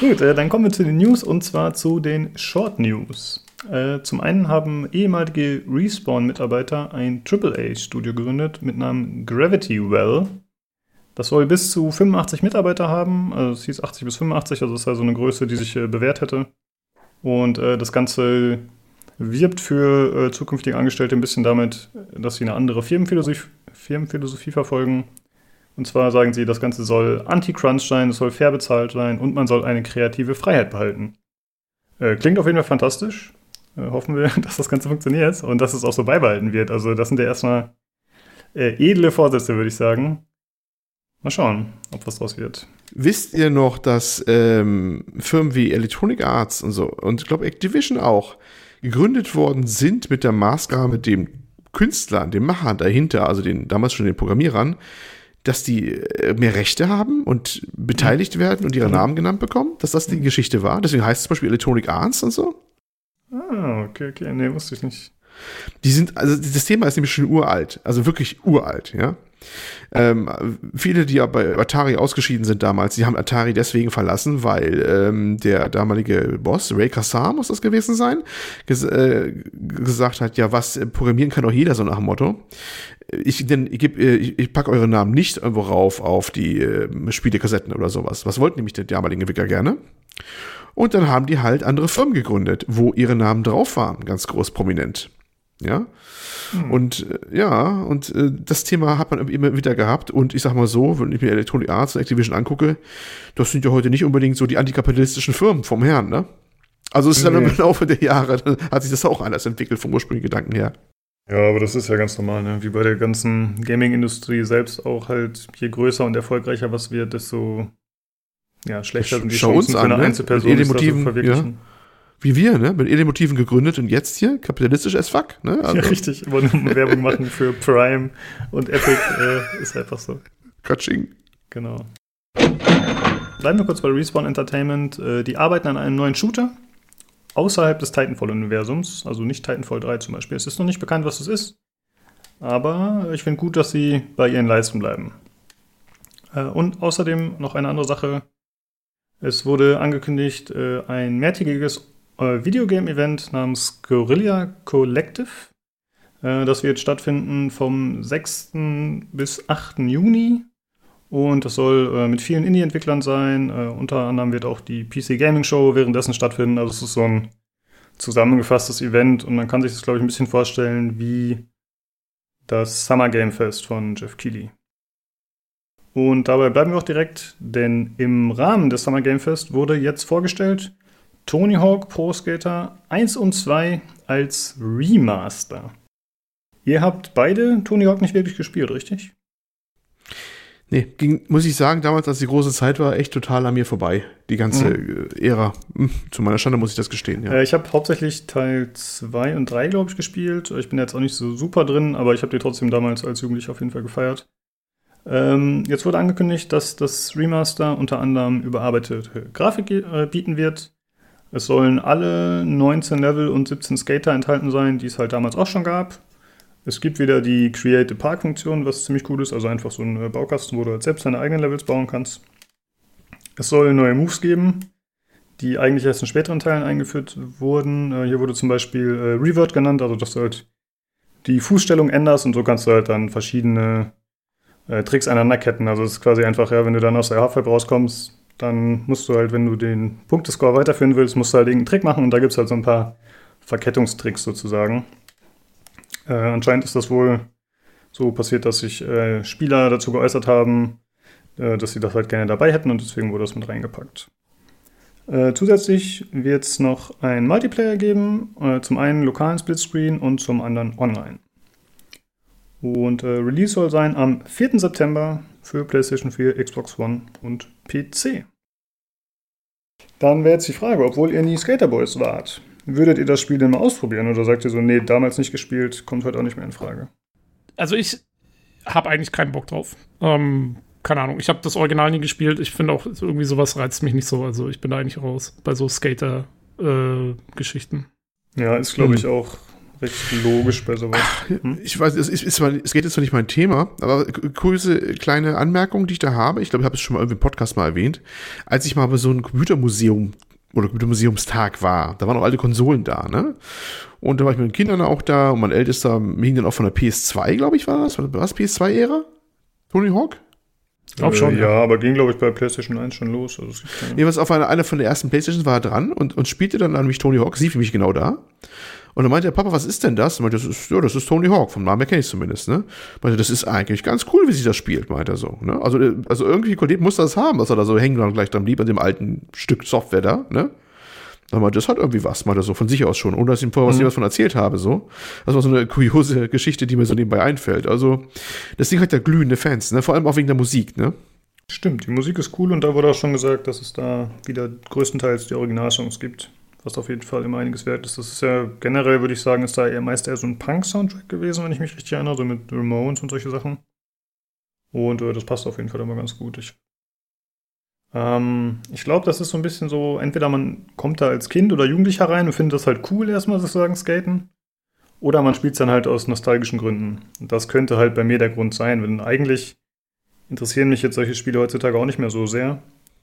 gut, äh, dann kommen wir zu den News und zwar zu den Short News. Äh, zum einen haben ehemalige Respawn-Mitarbeiter ein AAA-Studio gegründet mit Namen Gravity Well. Das soll bis zu 85 Mitarbeiter haben, also es hieß 80 bis 85, also das ist also eine Größe, die sich äh, bewährt hätte. Und äh, das Ganze wirbt für äh, zukünftige Angestellte ein bisschen damit, dass sie eine andere Firmenphilosophie, Firmenphilosophie verfolgen. Und zwar sagen sie, das Ganze soll anti-crunch sein, es soll fair bezahlt sein und man soll eine kreative Freiheit behalten. Äh, klingt auf jeden Fall fantastisch. Äh, hoffen wir, dass das Ganze funktioniert und dass es auch so beibehalten wird. Also das sind ja erstmal äh, edle Vorsätze, würde ich sagen. Mal schauen, ob was draus wird. Wisst ihr noch, dass ähm, Firmen wie Electronic Arts und so und ich glaube Activision auch gegründet worden sind mit der Maßgabe, dem Künstlern, dem Machern dahinter, also den damals schon den Programmierern, dass die äh, mehr Rechte haben und beteiligt werden und ihre Namen genannt bekommen, dass das die Geschichte war. Deswegen heißt es zum Beispiel Electronic Arts und so. Ah, okay, okay. Nee, wusste ich nicht. Die sind, also das Thema ist nämlich schon uralt, also wirklich uralt, ja. Ähm, viele, die ja bei Atari ausgeschieden sind damals, die haben Atari deswegen verlassen, weil ähm, der damalige Boss, Ray Kassar muss das gewesen sein, ges äh, gesagt hat, ja, was, programmieren kann doch jeder, so nach dem Motto. Ich, denn, ich, äh, ich, ich packe eure Namen nicht irgendwo rauf auf die äh, Spielekassetten oder sowas. Was wollten nämlich die damaligen Entwickler gerne? Und dann haben die halt andere Firmen gegründet, wo ihre Namen drauf waren, ganz groß prominent. Ja. Und äh, ja, und äh, das Thema hat man immer wieder gehabt. Und ich sag mal so, wenn ich mir Electronic Arts und Activision angucke, das sind ja heute nicht unbedingt so die antikapitalistischen Firmen vom Herrn, ne? Also es ist dann Nee. im Laufe der Jahre, dann hat sich das auch anders entwickelt vom ursprünglichen Gedanken her. Ja, aber das ist ja ganz normal, ne? Wie bei der ganzen Gaming-Industrie selbst auch halt, je größer und erfolgreicher was wird, desto ja, schlechter sind die Schau Chancen uns für eine an, ne? Einzelperson, sich zu verwirklichen. Wie wir, ne? Mit Edelmotiven gegründet und jetzt hier kapitalistisch as fuck, ne? Also, Ja, richtig. Wollen Werbung machen für Prime und Epic, äh, ist einfach so. Katsching. Genau. Bleiben wir kurz bei Respawn Entertainment. Äh, die arbeiten an einem neuen Shooter außerhalb des Titanfall-Universums, also nicht Titanfall 3 zum Beispiel. Es ist noch nicht bekannt, was es ist, aber ich finde gut, dass sie bei ihren Leisten bleiben. Äh, und außerdem noch eine andere Sache. Es wurde angekündigt, äh, ein mehrtägiges äh, Videogame-Event namens Guerilla Collective. Äh, das wird stattfinden vom 6. bis 8. Juni. Und das soll äh, mit vielen Indie-Entwicklern sein. Äh, unter anderem wird auch die PC Gaming Show währenddessen stattfinden. Also es ist so ein zusammengefasstes Event und man kann sich das, glaube ich, ein bisschen vorstellen wie das Summer Game Fest von Jeff Keighley. Und dabei bleiben wir auch direkt, denn im Rahmen des Summer Game Fest wurde jetzt vorgestellt Tony Hawk Pro Skater 1 und 2 als Remaster. Ihr habt beide Tony Hawk nicht wirklich gespielt, richtig? Nee, ging, muss ich sagen, damals, als die große Zeit war, echt total an mir vorbei. Die ganze äh, Ära. Hm, Zu meiner Schande muss ich das gestehen, ja. Äh, ich habe hauptsächlich Teil 2 und 3, glaube ich, gespielt. Ich bin jetzt auch nicht so super drin, aber ich habe die trotzdem damals als Jugendlicher auf jeden Fall gefeiert. Ähm, jetzt wurde angekündigt, dass das Remaster unter anderem überarbeitete Grafik äh, bieten wird. Es sollen alle 19 Level und 17 Skater enthalten sein, die es halt damals auch schon gab. Es gibt wieder die Create a Park-Funktion, was ziemlich cool ist, also einfach so ein äh, Baukasten, wo du halt selbst deine eigenen Levels bauen kannst. Es soll neue Moves geben, die eigentlich erst in späteren Teilen eingeführt wurden. Äh, hier wurde zum Beispiel äh, Revert genannt, also dass du halt die Fußstellung änderst und so kannst du halt dann verschiedene Tricks aneinanderketten. Also es ist quasi einfach, ja, wenn du dann aus der Halfpipe rauskommst, dann musst du halt, wenn du den Punktescore weiterführen willst, musst du halt irgendeinen Trick machen und da gibt es halt so ein paar Verkettungstricks sozusagen. Äh, anscheinend ist das wohl so passiert, dass sich äh, Spieler dazu geäußert haben, äh, dass sie das halt gerne dabei hätten und deswegen wurde das mit reingepackt. Äh, zusätzlich wird es noch ein Multiplayer geben, äh, zum einen lokalen Splitscreen und zum anderen online. Und äh, Release soll sein am 4. September für PlayStation 4, Xbox One und PC. Dann wäre jetzt die Frage, obwohl ihr nie Skaterboys wart, würdet ihr das Spiel denn mal ausprobieren oder sagt ihr so, nee, damals nicht gespielt, kommt heute auch nicht mehr in Frage? Also ich habe eigentlich keinen Bock drauf. Ähm, keine Ahnung, ich habe das Original nie gespielt. Ich finde auch irgendwie sowas reizt mich nicht so. Also ich bin da eigentlich raus bei so Skater-Geschichten. Ja, ist glaube ich Hm. auch recht logisch bei sowas. Hm? Ich weiß, es, ist, ist es geht jetzt zwar nicht mein Thema, aber kurze kleine Anmerkung, die ich da habe. Ich glaube, ich habe es schon mal irgendwie im Podcast mal erwähnt. Als ich mal bei so einem Computermuseum oder Computermuseumstag war, da waren auch alte Konsolen da, ne? Und da war ich mit den Kindern auch da und mein Ältester hing dann auch von der PS2, glaube ich, war das? War das PS2-Ära? Tony Hawk? Glaub schon, Äh, ja, aber ging glaube ich bei PlayStation 1 schon los. Also Jeweils auf einer, einer von der ersten Playstations war er dran und, und spielte dann an mich Tony Hawk, sie für mich genau da. Und dann meinte der Papa, was ist denn das? Und meinte, das ist, ja, das ist Tony Hawk, vom Namen kenne ich zumindest, ne? Meinte, das ist eigentlich ganz cool, wie sie das spielt, meinte er so, ne? Also, äh, also irgendwie Qualität muss das haben, dass er da so hängen dann gleich dran blieb an dem alten Stück Software da, ne? Dann meinte, das hat irgendwie was, meinte er so, von sich aus schon, ohne dass ich ihm vorher was, was von erzählt habe, so. Das war so eine kuriose Geschichte, die mir so nebenbei einfällt. Also, das Ding hat ja glühende Fans, ne? Vor allem auch wegen der Musik, ne? Stimmt, die Musik ist cool und da wurde auch schon gesagt, dass es da wieder größtenteils die Originalsongs gibt, was auf jeden Fall immer einiges wert ist. Das ist ja generell, würde ich sagen, ist da eher meist eher so ein Punk-Soundtrack gewesen, wenn ich mich richtig erinnere, so mit Ramones und solche Sachen. Und äh, das passt auf jeden Fall immer ganz gut. Ich, ähm, ich glaube, das ist so ein bisschen so, entweder man kommt da als Kind oder Jugendlicher rein und findet das halt cool, erstmal sozusagen Skaten. Oder man spielt es dann halt aus nostalgischen Gründen. Und das könnte halt bei mir der Grund sein, wenn eigentlich interessieren mich jetzt solche Spiele heutzutage auch nicht mehr so sehr.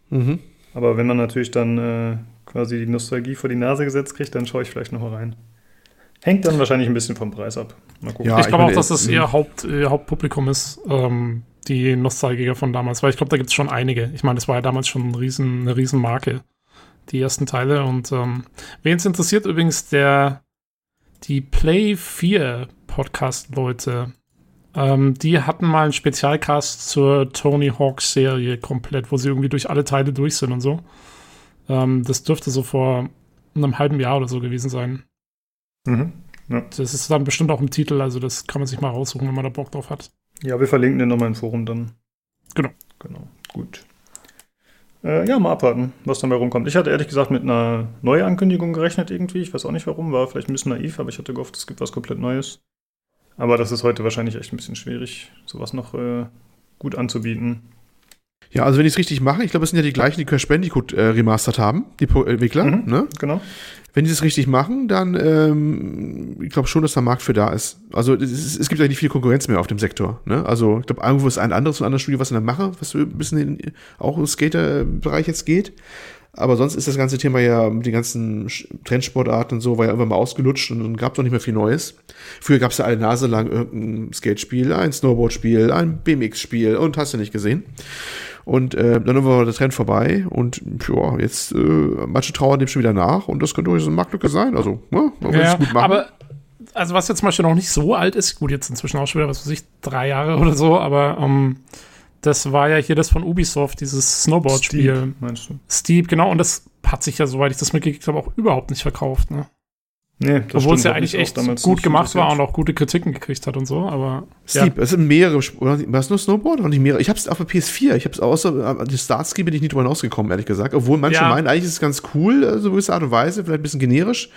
Mhm. Aber wenn man natürlich dann äh, quasi die Nostalgie vor die Nase gesetzt kriegt, dann schaue ich vielleicht noch mal rein. Hängt dann wahrscheinlich ein bisschen vom Preis ab. Mal gucken. Ja, ich glaube auch, dass das äh, ihr Haupt, ihr Hauptpublikum ist, ähm, die Nostalgiker von damals, weil ich glaube, da gibt es schon einige. Ich meine, das war ja damals schon ein riesen, eine Riesenmarke, die ersten Teile. Und ähm, wen es interessiert, übrigens, der die Play 4 Podcast-Leute, ähm, die hatten mal einen Spezialcast zur Tony Hawk-Serie komplett, wo sie irgendwie durch alle Teile durch sind und so. Ähm, das dürfte so vor einem halben Jahr oder so gewesen sein. Mhm. Ja. Das ist dann bestimmt auch im Titel, also das kann man sich mal raussuchen, wenn man da Bock drauf hat. Ja, wir verlinken den nochmal im Forum dann. Genau. Genau, gut. Äh, ja, mal abwarten, was dabei rumkommt. Ich hatte ehrlich gesagt mit einer Neuankündigung gerechnet irgendwie. Ich weiß auch nicht warum, war vielleicht ein bisschen naiv, aber ich hatte gehofft, es gibt was komplett Neues. Aber das ist heute wahrscheinlich echt ein bisschen schwierig, sowas noch äh, gut anzubieten. Ja, also wenn die es richtig machen, ich glaube, es sind ja die gleichen, die Crash Bandicoot äh, remastert haben, die Entwickler, mhm, ne? Genau. Wenn die das richtig machen, dann ähm, ich glaube schon, dass da Markt für da ist. Also es, es gibt ja nicht viel Konkurrenz mehr auf dem Sektor. Ne? Also ich glaube, irgendwo ist ein anderes, ein anderes Studio, was in der Mache, was ein bisschen in, auch im Skater-Bereich jetzt geht. Aber sonst ist das ganze Thema ja mit den ganzen Trendsportarten und so, war ja irgendwann mal ausgelutscht und dann gab es noch nicht mehr viel Neues. Früher gab es ja alle Nase lang irgendein Skatespiel, ein Snowboard-Spiel, ein BMX-Spiel und hast du nicht gesehen. Und äh, dann war der Trend vorbei und ja, jetzt äh, manche trauern dem schon wieder nach und das könnte durchaus eine Marktlücke sein. Also, ja, man ja, gut machen. Aber also was jetzt zum Beispiel noch nicht so alt ist, gut, jetzt inzwischen auch schon wieder, was weiß ich, drei Jahre oder so, aber ähm, das war ja hier das von Ubisoft, dieses Snowboard-Spiel. Steep, meinst du? Steep, genau, und das hat sich ja, soweit ich das mitgekriegt habe, auch überhaupt nicht verkauft, ne? Nee, Obwohl es ja eigentlich echt gut gemacht war und auch gute Kritiken gekriegt hat und so, aber. Steep, ja. es sind mehrere, oder war es nur Snowboard oder nicht mehrere? Ich hab's auf der PS4, ich hab's außer, die Startski bin ich nicht drüber hinausgekommen, ehrlich gesagt. Obwohl manche ja. meinen, eigentlich ist es ganz cool, äh, so gewisse Art und Weise, vielleicht ein bisschen generisch,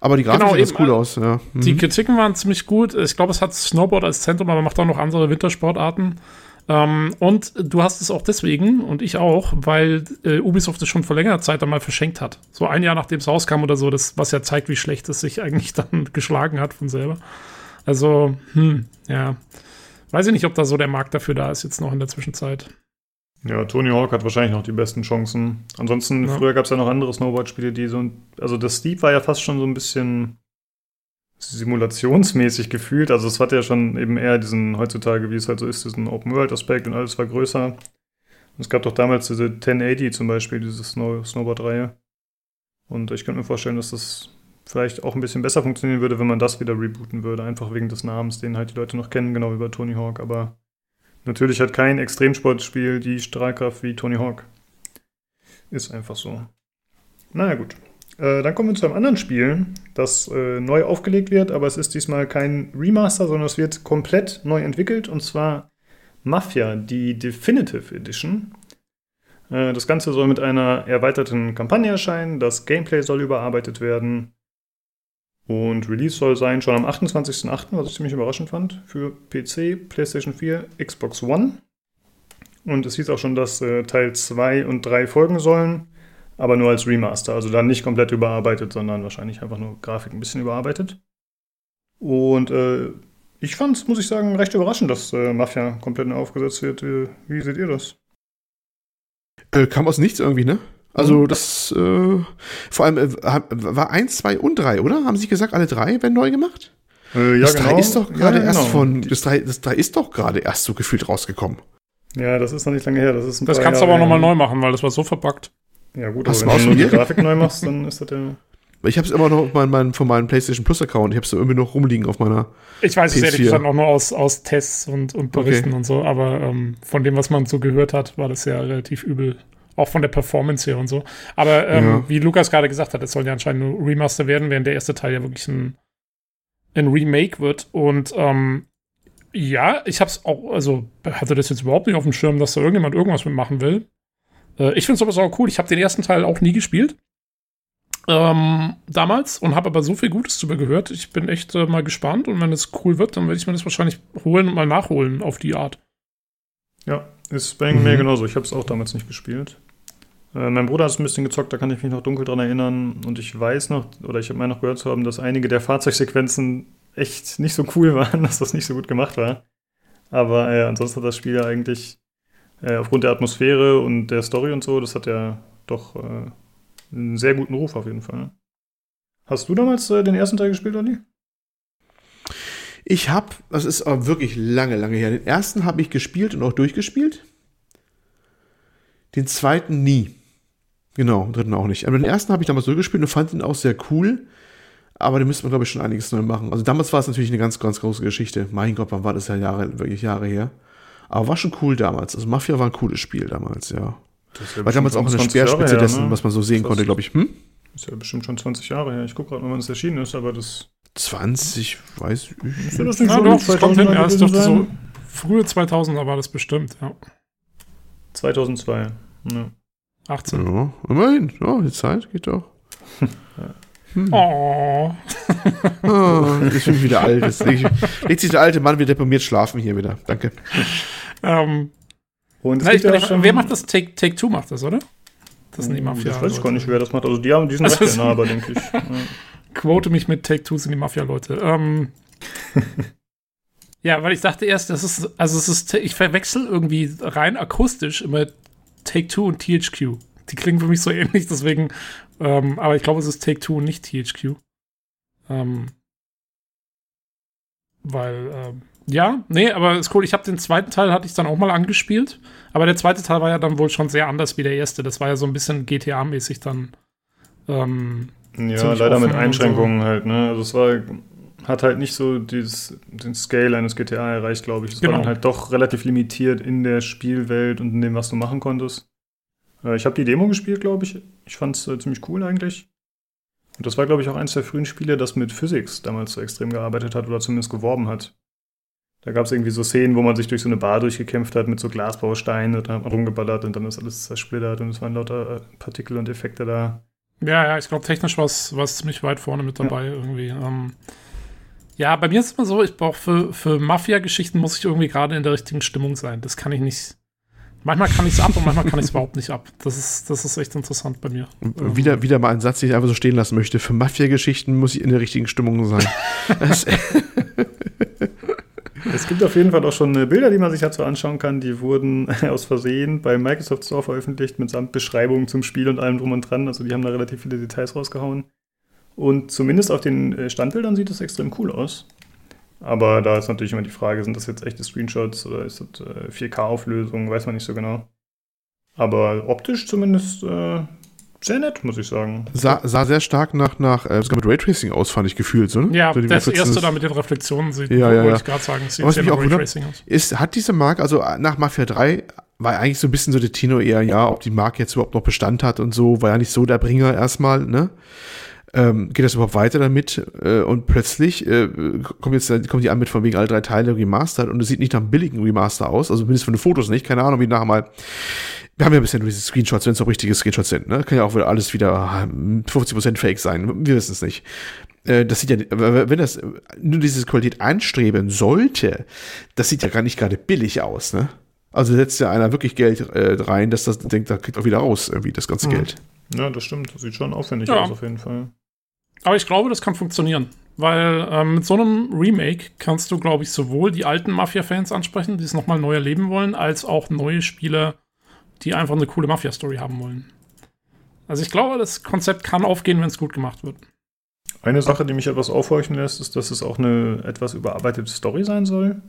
aber die Grafik genau, sieht ganz cool aus, ja. Mhm. Die Kritiken waren ziemlich gut. Ich glaube, es hat Snowboard als Zentrum, aber macht auch noch andere Wintersportarten. Ähm, und du hast es auch deswegen und ich auch, weil äh, Ubisoft es schon vor längerer Zeit einmal verschenkt hat. So ein Jahr nachdem es rauskam oder so, das, was ja zeigt, wie schlecht es sich eigentlich dann geschlagen hat von selber. Also, hm, ja. Weiß ich nicht, ob da so der Markt dafür da ist, jetzt noch in der Zwischenzeit. Ja, Tony Hawk hat wahrscheinlich noch die besten Chancen. Ansonsten, ja. früher gab es ja noch andere Snowboard-Spiele, die so. Also, das Steep war ja fast schon so ein bisschen simulationsmäßig gefühlt. Also es hatte ja schon eben eher diesen, heutzutage, wie es halt so ist, diesen Open-World-Aspekt und alles war größer. Und es gab doch damals diese 1080 zum Beispiel, diese Snow Snowboard-Reihe. Und ich könnte mir vorstellen, dass das vielleicht auch ein bisschen besser funktionieren würde, wenn man das wieder rebooten würde. Einfach wegen des Namens, den halt die Leute noch kennen, genau wie bei Tony Hawk. Aber natürlich hat kein Extremsportspiel die Strahlkraft wie Tony Hawk. Ist einfach so. Naja, gut. Äh, dann kommen wir zu einem anderen Spiel, das äh, neu aufgelegt wird, aber es ist diesmal kein Remaster, sondern es wird komplett neu entwickelt und zwar Mafia, die Definitive Edition. Äh, das Ganze soll mit einer erweiterten Kampagne erscheinen, das Gameplay soll überarbeitet werden und Release soll sein schon am 28.08., was ich ziemlich überraschend fand, für PC, PlayStation 4, Xbox One. Und es hieß auch schon, dass äh, Teil 2 und 3 folgen sollen aber nur als Remaster. Also dann nicht komplett überarbeitet, sondern wahrscheinlich einfach nur Grafik ein bisschen überarbeitet. Und äh, ich fand es, muss ich sagen, recht überraschend, dass äh, Mafia komplett neu aufgesetzt wird. Äh, wie seht ihr das? Äh, kam aus nichts irgendwie, ne? Also mhm. das, äh, vor allem äh, war eins, zwei und drei, oder? Haben Sie gesagt, alle drei werden neu gemacht? Äh, ja, das genau. drei ist doch gerade ja, erst genau. von, das drei, das drei ist doch gerade erst so gefühlt rausgekommen. Ja, das ist noch nicht lange her. Das, ist das kannst du aber auch nochmal neu machen, weil das war so verpackt. Ja, gut, Hast aber wenn du die Grafik neu machst, dann ist das ja. Ich habe es immer noch mein, mein, von meinem PlayStation Plus Account. Ich habe es irgendwie noch rumliegen auf meiner. Ich weiß es ehrlich gesagt auch nur aus, aus Tests und, und Berichten okay. und so, aber ähm, von dem, was man so gehört hat, war das ja relativ übel. Auch von der Performance her und so. Aber ähm, ja. wie Lukas gerade gesagt hat, es soll ja anscheinend nur Remaster werden, während der erste Teil ja wirklich ein, ein Remake wird. Und ähm, ja, ich habe es auch, also hatte das jetzt überhaupt nicht auf dem Schirm, dass da irgendjemand irgendwas mitmachen will. Äh, ich finde es aber auch cool. Ich habe den ersten Teil auch nie gespielt. Ähm, damals und habe aber so viel Gutes darüber gehört. Ich bin echt äh, mal gespannt und wenn es cool wird, dann werde ich mir das wahrscheinlich holen und mal nachholen auf die Art. Ja, ist bei mhm. mir genauso. Ich habe es auch damals nicht gespielt. Äh, mein Bruder hat es ein bisschen gezockt, da kann ich mich noch dunkel dran erinnern. Und ich weiß noch, oder ich habe mal noch gehört zu haben, dass einige der Fahrzeugsequenzen echt nicht so cool waren, dass das nicht so gut gemacht war. Aber äh, ansonsten hat das Spiel ja eigentlich äh, aufgrund der Atmosphäre und der Story und so, das hat ja doch äh, einen sehr guten Ruf auf jeden Fall. Hast du damals äh, den ersten Teil gespielt, Olli? Ich habe, das ist aber wirklich lange, lange her. Den ersten habe ich gespielt und auch durchgespielt. Den zweiten nie. Genau, den dritten auch nicht. Aber den ersten habe ich damals durchgespielt und fand ihn auch sehr cool. Aber da müsste man, glaube ich, schon einiges neu machen. Also damals war es natürlich eine ganz, ganz große Geschichte. Mein Gott, wann war das ja Jahre, wirklich Jahre her. Aber war schon cool damals. Also Mafia war ein cooles Spiel damals, ja. war damals auch eine Speerspitze her, dessen, ne? was man so sehen konnte, glaube ich. Hm? Ist ja bestimmt schon 20 Jahre her. Ich gucke gerade, wann es erschienen ist, aber das. 20, weiß ich. Ist das nicht Ja, so doch, die das kommt hin. 2000er Ja, ist gewesen doch so frühe 2000er war das bestimmt, ja. 2002. Ja. 18. Ja, immerhin. Ja, die Zeit geht doch. Oh. Ah, jetzt bin ich wieder alt. Jetzt legt, legt sich der alte Mann wieder deprimiert schlafen hier wieder. Danke. Ähm, Und ich, gibt ja ich, auch schon- wer macht das? Take, Take Two macht das, oder? Das sind die Mafia. Das weiß ich gar nicht, wer das macht. Also die haben diesen Also Recht aber denke ich. Ja. Quote mich mit Take Two sind die Mafia-Leute. Ähm, ja, weil ich dachte erst, das ist, also es ist, ich verwechsel irgendwie rein akustisch immer Take Two und THQ. Die klingen für mich so ähnlich, deswegen, ähm, aber ich glaube, es ist Take Two und nicht THQ. Ähm, weil, ähm, ja, nee, aber ist cool. Ich habe den zweiten Teil, hatte ich dann auch mal angespielt. Aber der zweite Teil war ja dann wohl schon sehr anders wie der erste. Das war ja so ein bisschen GTA-mäßig dann. Ähm, Ja, leider mit Einschränkungen halt, ne? Also es war, hat halt nicht so dieses, den Scale eines GTA erreicht, glaube ich. Es Genau. war dann halt doch relativ limitiert in der Spielwelt und in dem, was du machen konntest. Äh, ich habe die Demo gespielt, glaube ich. Ich fand es äh, ziemlich cool eigentlich. Und das war, glaube ich, auch eins der frühen Spiele, das mit Physics damals so extrem gearbeitet hat oder zumindest geworben hat. Da gab es irgendwie so Szenen, wo man sich durch so eine Bar durchgekämpft hat mit so Glasbausteinen und da hat man rumgeballert und dann ist alles zersplittert und es waren lauter äh, Partikel und Effekte da. Ja, ja, ich glaube, technisch war es ziemlich weit vorne mit dabei irgendwie. Ähm, ja, bei mir ist es immer so, ich brauche für, für Mafia-Geschichten muss ich irgendwie gerade in der richtigen Stimmung sein. Das kann ich nicht. Manchmal kann ich es ab und manchmal kann ich es überhaupt nicht ab. Das ist, das ist echt interessant bei mir. Wieder, wieder mal ein Satz, den ich einfach so stehen lassen möchte. Für Mafia-Geschichten muss ich in der richtigen Stimmung sein. Es gibt auf jeden Fall auch schon äh, Bilder, die man sich dazu anschauen kann. Die wurden aus Versehen beim Microsoft Store veröffentlicht, mitsamt Beschreibungen zum Spiel und allem drum und dran. Also die haben da relativ viele Details rausgehauen. Und zumindest auf den äh, Standbildern sieht es extrem cool aus. Aber da ist natürlich immer die Frage, sind das jetzt echte Screenshots oder ist das äh, 4K-Auflösung, weiß man nicht so genau. Aber optisch zumindest äh, sehr nett, muss ich sagen. sah, sah sehr stark nach, nach äh, sogar mit Raytracing aus, fand ich gefühlt. So, ne? ja, so das erste da mit den Reflexionen sieht, Ja, ja, wollte ja. ich gerade sagen, sieht sehr mich nach auch wundert, Raytracing aus. Ist, hat diese Marke, also nach Mafia 3, war eigentlich so ein bisschen so der Tino eher, ja, ob die Marke jetzt überhaupt noch Bestand hat und so, war ja nicht so der Bringer erstmal, ne? Ähm, geht das überhaupt weiter damit? Äh, und plötzlich äh, kommt jetzt, kommen die an mit von wegen alle drei Teile remastered und es sieht nicht nach einem billigen Remaster aus, also zumindest von den Fotos nicht, keine Ahnung, wie nachher mal. Wir haben ja ein bisschen diese Screenshots, wenn es auch richtige Screenshots sind, ne? Kann ja auch wieder alles wieder ah, 50% Fake sein, wir wissen es nicht. Äh, das sieht ja, wenn das nur diese Qualität anstreben sollte, das sieht ja gar nicht gerade billig aus, ne? Also setzt ja einer wirklich Geld äh, rein, dass das denkt, da kriegt auch wieder raus, irgendwie das ganze Mhm. Geld. Ja, das stimmt. Das sieht schon aufwendig Ja. aus, auf jeden Fall. Aber ich glaube, das kann funktionieren. Weil ähm, mit so einem Remake kannst du, glaube ich, sowohl die alten Mafia-Fans ansprechen, die es nochmal neu erleben wollen, als auch neue Spieler, die einfach eine coole Mafia-Story haben wollen. Also ich glaube, das Konzept kann aufgehen, wenn es gut gemacht wird. Eine Sache, die mich etwas aufhorchen lässt, ist, dass es auch eine etwas überarbeitete Story sein soll.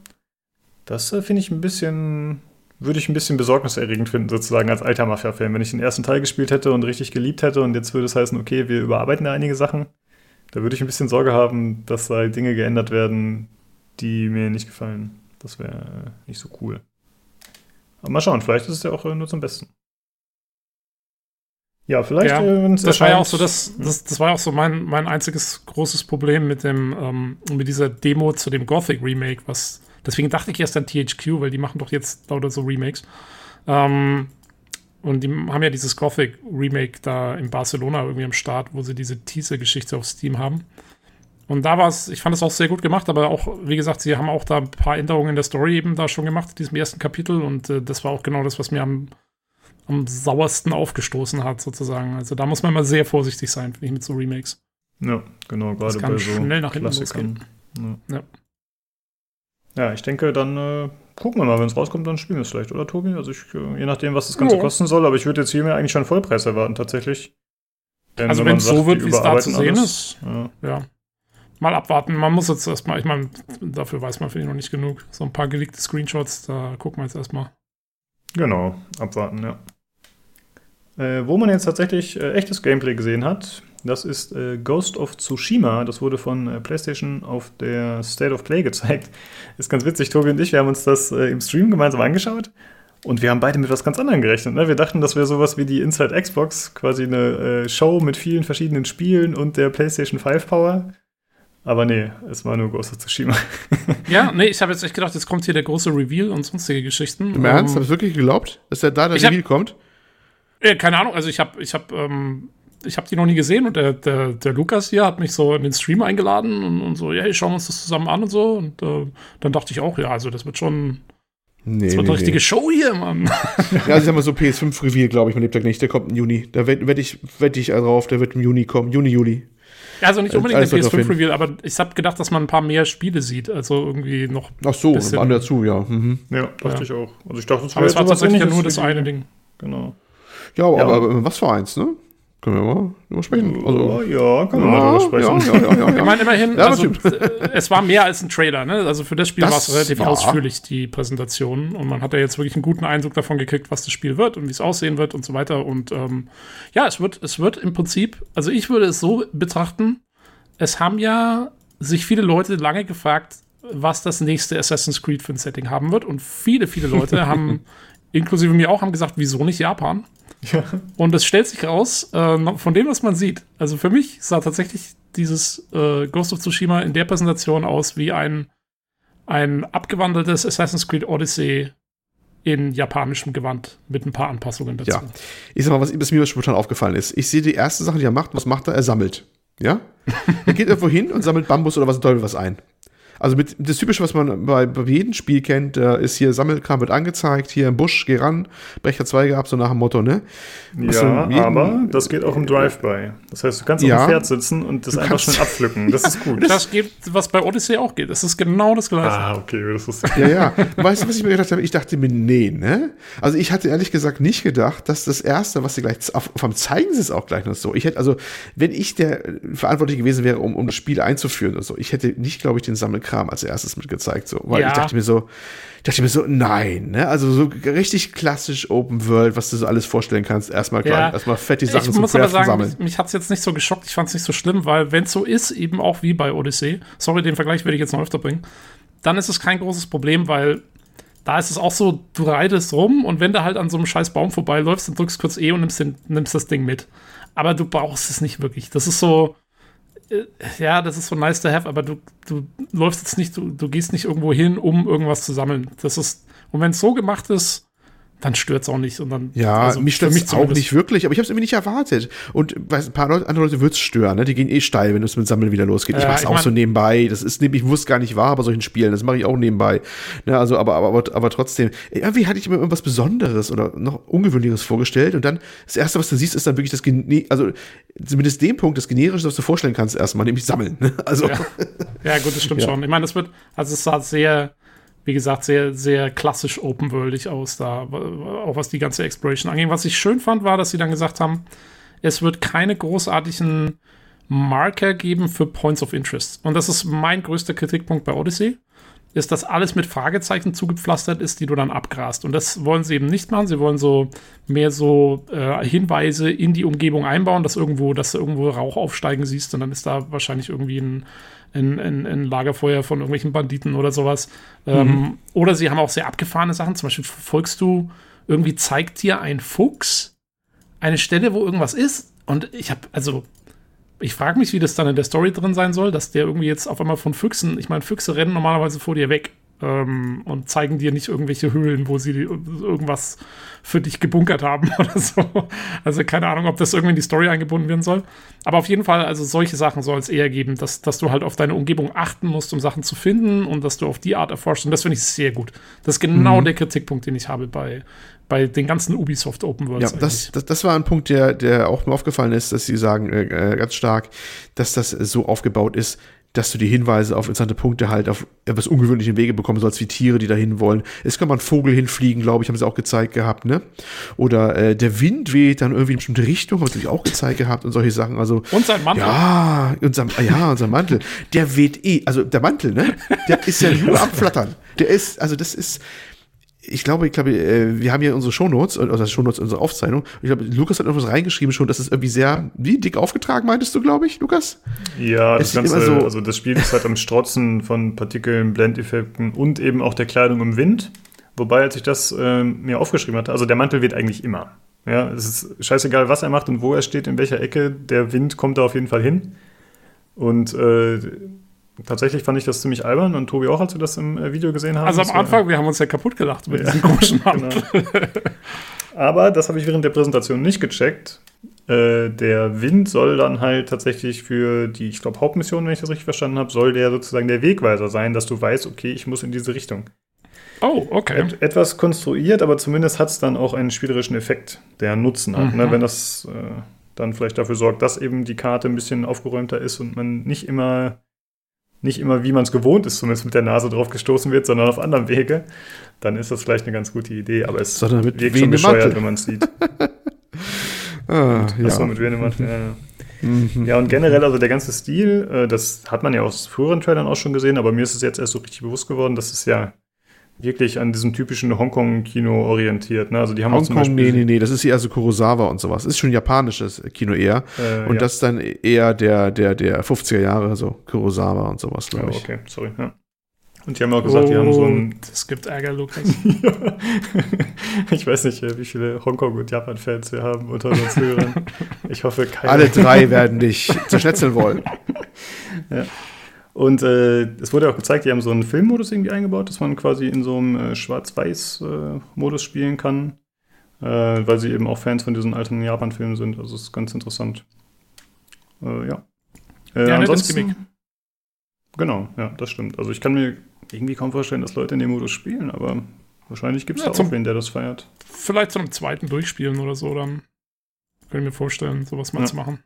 Das äh, finde ich ein bisschen, würde ich ein bisschen besorgniserregend finden, sozusagen als alter Mafia-Fan. Wenn ich den ersten Teil gespielt hätte und richtig geliebt hätte und jetzt würde es heißen, okay, wir überarbeiten da einige Sachen, da würde ich ein bisschen Sorge haben, dass da Dinge geändert werden, die mir nicht gefallen. Das wäre nicht so cool. Aber mal schauen, vielleicht ist es ja auch äh, nur zum Besten. Ja, vielleicht, Ja, äh, wenn es Das war ja auch erscheint- so, das, das, das war auch so mein, mein einziges großes Problem mit dem, ähm, mit dieser Demo zu dem Gothic Remake, was, deswegen dachte ich erst an THQ, weil die machen doch jetzt lauter so Remakes. Ähm, und die haben ja dieses Gothic Remake da in Barcelona irgendwie am Start, wo sie diese Teaser-Geschichte auf Steam haben. Und da war es, ich fand es auch sehr gut gemacht, aber auch, wie gesagt, sie haben auch da ein paar Änderungen in der Story eben da schon gemacht, in diesem ersten Kapitel. Und äh, das war auch genau das, was mir am, am sauersten aufgestoßen hat, sozusagen. Also da muss man mal sehr vorsichtig sein, finde ich, mit so Remakes. Ja, genau, gerade kann bei so schnell nach hinten Klassikern. Ja. Ja. Ja, ich denke, dann äh, gucken wir mal, wenn es rauskommt, dann spielen wir es vielleicht, oder Tobi? Also ich, äh, je nachdem, was das Ganze Ja. kosten soll, aber ich würde jetzt hier mir eigentlich schon Vollpreis erwarten, tatsächlich. Denn Also wenn es so wird, wie es da zu sehen alles, ist, Ja, ja. Mal abwarten. Man muss jetzt erstmal, ich meine, dafür weiß man vielleicht noch nicht genug. So ein paar geleakte Screenshots, da gucken wir jetzt erstmal. genau, abwarten, ja. Äh, wo man jetzt tatsächlich äh, echtes Gameplay gesehen hat, das ist äh, Ghost of Tsushima. Das wurde von äh, PlayStation auf der State of Play gezeigt. Ist ganz witzig, Tobi und ich, wir haben uns das äh, im Stream gemeinsam angeschaut. Und wir haben beide mit was ganz anderem gerechnet. Ne? Wir dachten, das wäre sowas wie die Inside Xbox, quasi eine äh, Show mit vielen verschiedenen Spielen und der PlayStation 5 Power. Aber nee, es war nur Ghost of Tsushima. ja, nee, ich habe jetzt echt gedacht, jetzt kommt hier der große Reveal und sonstige Geschichten. Im Ernst? Um, Hast du wirklich geglaubt, dass der da der Reveal hab, kommt? Äh, keine Ahnung, also ich habe ich hab, ähm, ich hab die noch nie gesehen und der, der, der Lukas hier hat mich so in den Stream eingeladen und, und so, ja, hey, schauen wir uns das zusammen an und so. Und äh, dann dachte ich auch, ja, also das wird schon. Nee, das wird nee, eine richtige nee. Show hier, Mann. Ja, also ich sag mal so PS5-Reveal, glaube ich, mein Lebtag nicht. Der kommt im Juni. Da wette werd ich, wett ich drauf, der wird im Juni kommen. Juni, Juli. Also nicht unbedingt ein PS5-Reveal, aber ich habe gedacht, dass man ein paar mehr Spiele sieht. Also irgendwie noch. Ach so, bisschen, an dazu, ja. Mhm. Ja, dachte ja. ich auch. Also ich dachte, das aber es war tatsächlich ja nur das eine Ding. Genau. Ja, aber, ja. aber was für eins, ne? Können wir mal drüber sprechen? Also, ja, können wir ja, mal drüber sprechen. Ja, ja, ja, ich meine, immerhin, also, äh, es war mehr als ein Trailer. Ne? Also für das Spiel war es relativ war. ausführlich, die Präsentation. Und man hat ja jetzt wirklich einen guten Eindruck davon gekriegt, was das Spiel wird und wie es aussehen wird und so weiter. Und ähm, ja, es wird, es wird im Prinzip, also ich würde es so betrachten, es haben ja sich viele Leute lange gefragt, was das nächste Assassin's Creed für ein Setting haben wird. Und viele, viele Leute haben, inklusive mir auch, haben gesagt, wieso nicht Japan? Ja. Und es stellt sich raus, äh, von dem, was man sieht. Also für mich sah tatsächlich dieses äh, Ghost of Tsushima in der Präsentation aus wie ein, ein abgewandeltes Assassin's Creed Odyssey in japanischem Gewand mit ein paar Anpassungen dazu. Ja. Ich sag mal, was, was mir spontan aufgefallen ist. Ich sehe die erste Sache, die er macht. Was macht er? Er sammelt. Ja? er geht irgendwo hin und sammelt Bambus oder was Teufel was ein. Also mit das Typische, was man bei, bei jedem Spiel kennt, äh, ist hier Sammelkram wird angezeigt, hier im Busch, geh ran, Brecher Zweige ab, so nach dem Motto, ne? Was ja, aber das geht auch im Drive-By. Das heißt, du kannst ja, auf dem Pferd sitzen und das einfach schnell abpflücken. Das ist gut. Das geht, was bei Odyssey auch geht. Das ist genau das Gleiche. Ah, okay, das ist. Ja, ja. Weißt du, was ich mir gedacht habe? Ich dachte mir, nee, ne? Also ich hatte ehrlich gesagt nicht gedacht, dass das Erste, was sie gleich, vom zeigen sie es auch gleich noch so. Ich hätte, also, wenn ich der Verantwortliche gewesen wäre, um, um das Spiel einzuführen oder so, ich hätte nicht, glaube ich, den Sammelkram als erstes mit gezeigt, so, weil ja. ich dachte mir so, dachte mir so, nein, ne? Also so richtig klassisch Open World, was du so alles vorstellen kannst. Erstmal klar, ja. erstmal fett die Sachen ich zum muss aber sagen, sammeln. Mich hat es jetzt nicht so geschockt, ich fand es nicht so schlimm, weil wenn es so ist, eben auch wie bei Odyssey, sorry, den Vergleich werde ich jetzt noch öfter bringen, dann ist es kein großes Problem, weil da ist es auch so, du reitest rum und wenn du halt an so einem scheiß Baum vorbeiläufst, dann drückst kurz E und nimmst, den, nimmst das Ding mit. Aber du brauchst es nicht wirklich. Das ist so, ja, das ist so nice to have, aber du, du läufst jetzt nicht, du, du gehst nicht irgendwo hin, um irgendwas zu sammeln. Das ist, und wenn es so gemacht ist, dann stört es auch nicht. Und dann, ja, also mich stört es auch nicht wirklich, aber ich habe es irgendwie nicht erwartet. Und weiß, ein paar Leute, andere Leute wird es stören, ne? die gehen eh steil, wenn es mit Sammeln wieder losgeht. Ja, ich mache es auch mein, so nebenbei. Das ist nämlich, ich wusste gar nicht wahr bei solchen Spielen. Das mache ich auch nebenbei. Ne? Also, aber, aber, aber, aber trotzdem, irgendwie hatte ich mir irgendwas Besonderes oder noch Ungewöhnliches vorgestellt. Und dann, das Erste, was du siehst, ist dann wirklich das, also zumindest den Punkt, das Generische, was du vorstellen kannst, erstmal, nämlich sammeln. Ne? Also. Ja. ja, gut, das stimmt ja. schon. Ich meine, das wird, also es sah sehr wie gesagt, sehr, sehr klassisch open-worldig aus da, auch was die ganze Exploration angeht. Was ich schön fand, war, dass sie dann gesagt haben, es wird keine großartigen Marker geben für Points of Interest. Und das ist mein größter Kritikpunkt bei Odyssey, ist, dass alles mit Fragezeichen zugepflastert ist, die du dann abgrast. Und das wollen sie eben nicht machen. Sie wollen so mehr so äh, Hinweise in die Umgebung einbauen, dass irgendwo, dass du irgendwo Rauch aufsteigen siehst und dann ist da wahrscheinlich irgendwie ein in, in, in Lagerfeuer von irgendwelchen Banditen oder sowas. Ähm, mhm. Ähm, oder sie haben auch sehr abgefahrene Sachen. Zum Beispiel folgst du, irgendwie zeigt dir ein Fuchs eine Stelle, wo irgendwas ist. Und ich habe, also, ich frage mich, wie das dann in der Story drin sein soll, dass der irgendwie jetzt auf einmal von Füchsen, ich meine, Füchse rennen normalerweise vor dir weg ähm, und zeigen dir nicht irgendwelche Höhlen, wo sie irgendwas für dich gebunkert haben oder so. Also keine Ahnung, ob das irgendwie in die Story eingebunden werden soll. Aber auf jeden Fall, also solche Sachen soll es eher geben, dass, dass du halt auf deine Umgebung achten musst, um Sachen zu finden und dass du auf die Art erforschst. Und das finde ich sehr gut. Das ist genau mhm. der Kritikpunkt, den ich habe bei, bei den ganzen Ubisoft Open Worlds. Ja, das, das, das, war ein Punkt, der, der auch mir aufgefallen ist, dass sie sagen äh, äh ganz stark, dass das so aufgebaut ist, dass du die Hinweise auf interessante Punkte halt auf etwas ungewöhnlichen Wege bekommen sollst, wie Tiere, die dahin wollen. Es kann mal ein Vogel hinfliegen, glaube ich, haben sie auch gezeigt gehabt, ne? Oder äh, der Wind weht dann irgendwie in eine bestimmte Richtung, haben sie auch gezeigt gehabt und solche Sachen. Also, und sein Mantel. Ja, unser, ja, unser Mantel. Der weht eh, also der Mantel, ne? Der ist ja nur am Flattern. Der ist, also das ist, ich glaube, ich glaube, äh, wir haben hier unsere Shownotes, also Shownotes, unsere Aufzeichnung. Ich glaube, Lukas hat irgendwas reingeschrieben schon, das ist irgendwie sehr, wie dick aufgetragen, meintest du, glaube ich, Lukas? Ja, es das Ganze, so also das Spiel ist halt am Strotzen von Partikeln, Blendeffekten und eben auch der Kleidung im Wind. Wobei, als ich das äh, mir aufgeschrieben hatte, also der Mantel wird eigentlich immer. Ja, es ist scheißegal, was er macht und wo er steht, in welcher Ecke, der Wind kommt da auf jeden Fall hin. Und äh, Tatsächlich fand ich das ziemlich albern und Tobi auch, als wir das im äh, Video gesehen haben. Also am Das war- Anfang, wir haben uns ja kaputt gelacht mit Ja, diesem komischen genau. Mantel. Aber das habe ich während der Präsentation nicht gecheckt. Äh, der Wind soll dann halt tatsächlich für die, ich glaube, Hauptmission, wenn ich das richtig verstanden habe, soll der sozusagen der Wegweiser sein, dass du weißt, okay, ich muss in diese Richtung. Oh, okay. Et etwas konstruiert, aber zumindest hat es dann auch einen spielerischen Effekt, der Nutzen hat. Mhm. Ne? Wenn das äh, dann vielleicht dafür sorgt, dass eben die Karte ein bisschen aufgeräumter ist und man nicht immer, nicht immer, wie man es gewohnt ist, zumindest mit der Nase drauf gestoßen wird, sondern auf anderem Wege, dann ist das vielleicht eine ganz gute Idee. Aber es Sondern mit wirkt schon bescheuert, Mantel. wenn man es sieht. Ah, ja. Achso, mit ja, ja. Mhm. Ja, und generell, also der ganze Stil, äh, das hat man ja aus früheren Trailern auch schon gesehen, aber mir ist es jetzt erst so richtig bewusst geworden, dass es ja wirklich an diesem typischen Hongkong-Kino orientiert. Ne? Also die haben auch zum Hongkong, Beispiel. nee, nee, nee, das ist eher so Kurosawa und sowas. Ist schon japanisches Kino eher. Äh, und ja. das ist dann eher der, der, der 50er Jahre, so Kurosawa und sowas, Ja, glaube ich. okay, sorry. Ja. Und die haben auch gesagt, die haben so ein. Oh, Das gibt Ärger, Lukas. ich weiß nicht, äh, wie viele Hongkong- und Japan-Fans wir haben unter unseren Zuhörern. Ich hoffe, keine. Alle drei werden dich zerschnetzeln wollen. Und äh, es wurde auch gezeigt, die haben so einen Filmmodus irgendwie eingebaut, dass man quasi in so einem äh, Schwarz-Weiß-Modus spielen kann, äh, weil sie eben auch Fans von diesen alten Japan-Filmen sind. Also es ist ganz interessant. Äh, ja. Äh, Ja, ansonsten, genau, ja, das stimmt. Also ich kann mir irgendwie kaum vorstellen, dass Leute in dem Modus spielen, aber wahrscheinlich gibt es Ja, da auch wen, der das feiert. Vielleicht zu einem zweiten Durchspielen oder so, dann kann ich mir vorstellen, sowas mal Ja. zu machen.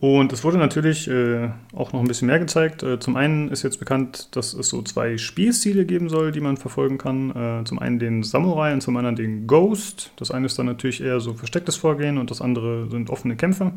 Und es wurde natürlich äh, auch noch ein bisschen mehr gezeigt. Äh, zum einen ist jetzt bekannt, dass es so zwei Spielstile geben soll, die man verfolgen kann. Äh, zum einen den Samurai und zum anderen den Ghost. Das eine ist dann natürlich eher so verstecktes Vorgehen und das andere sind offene Kämpfe.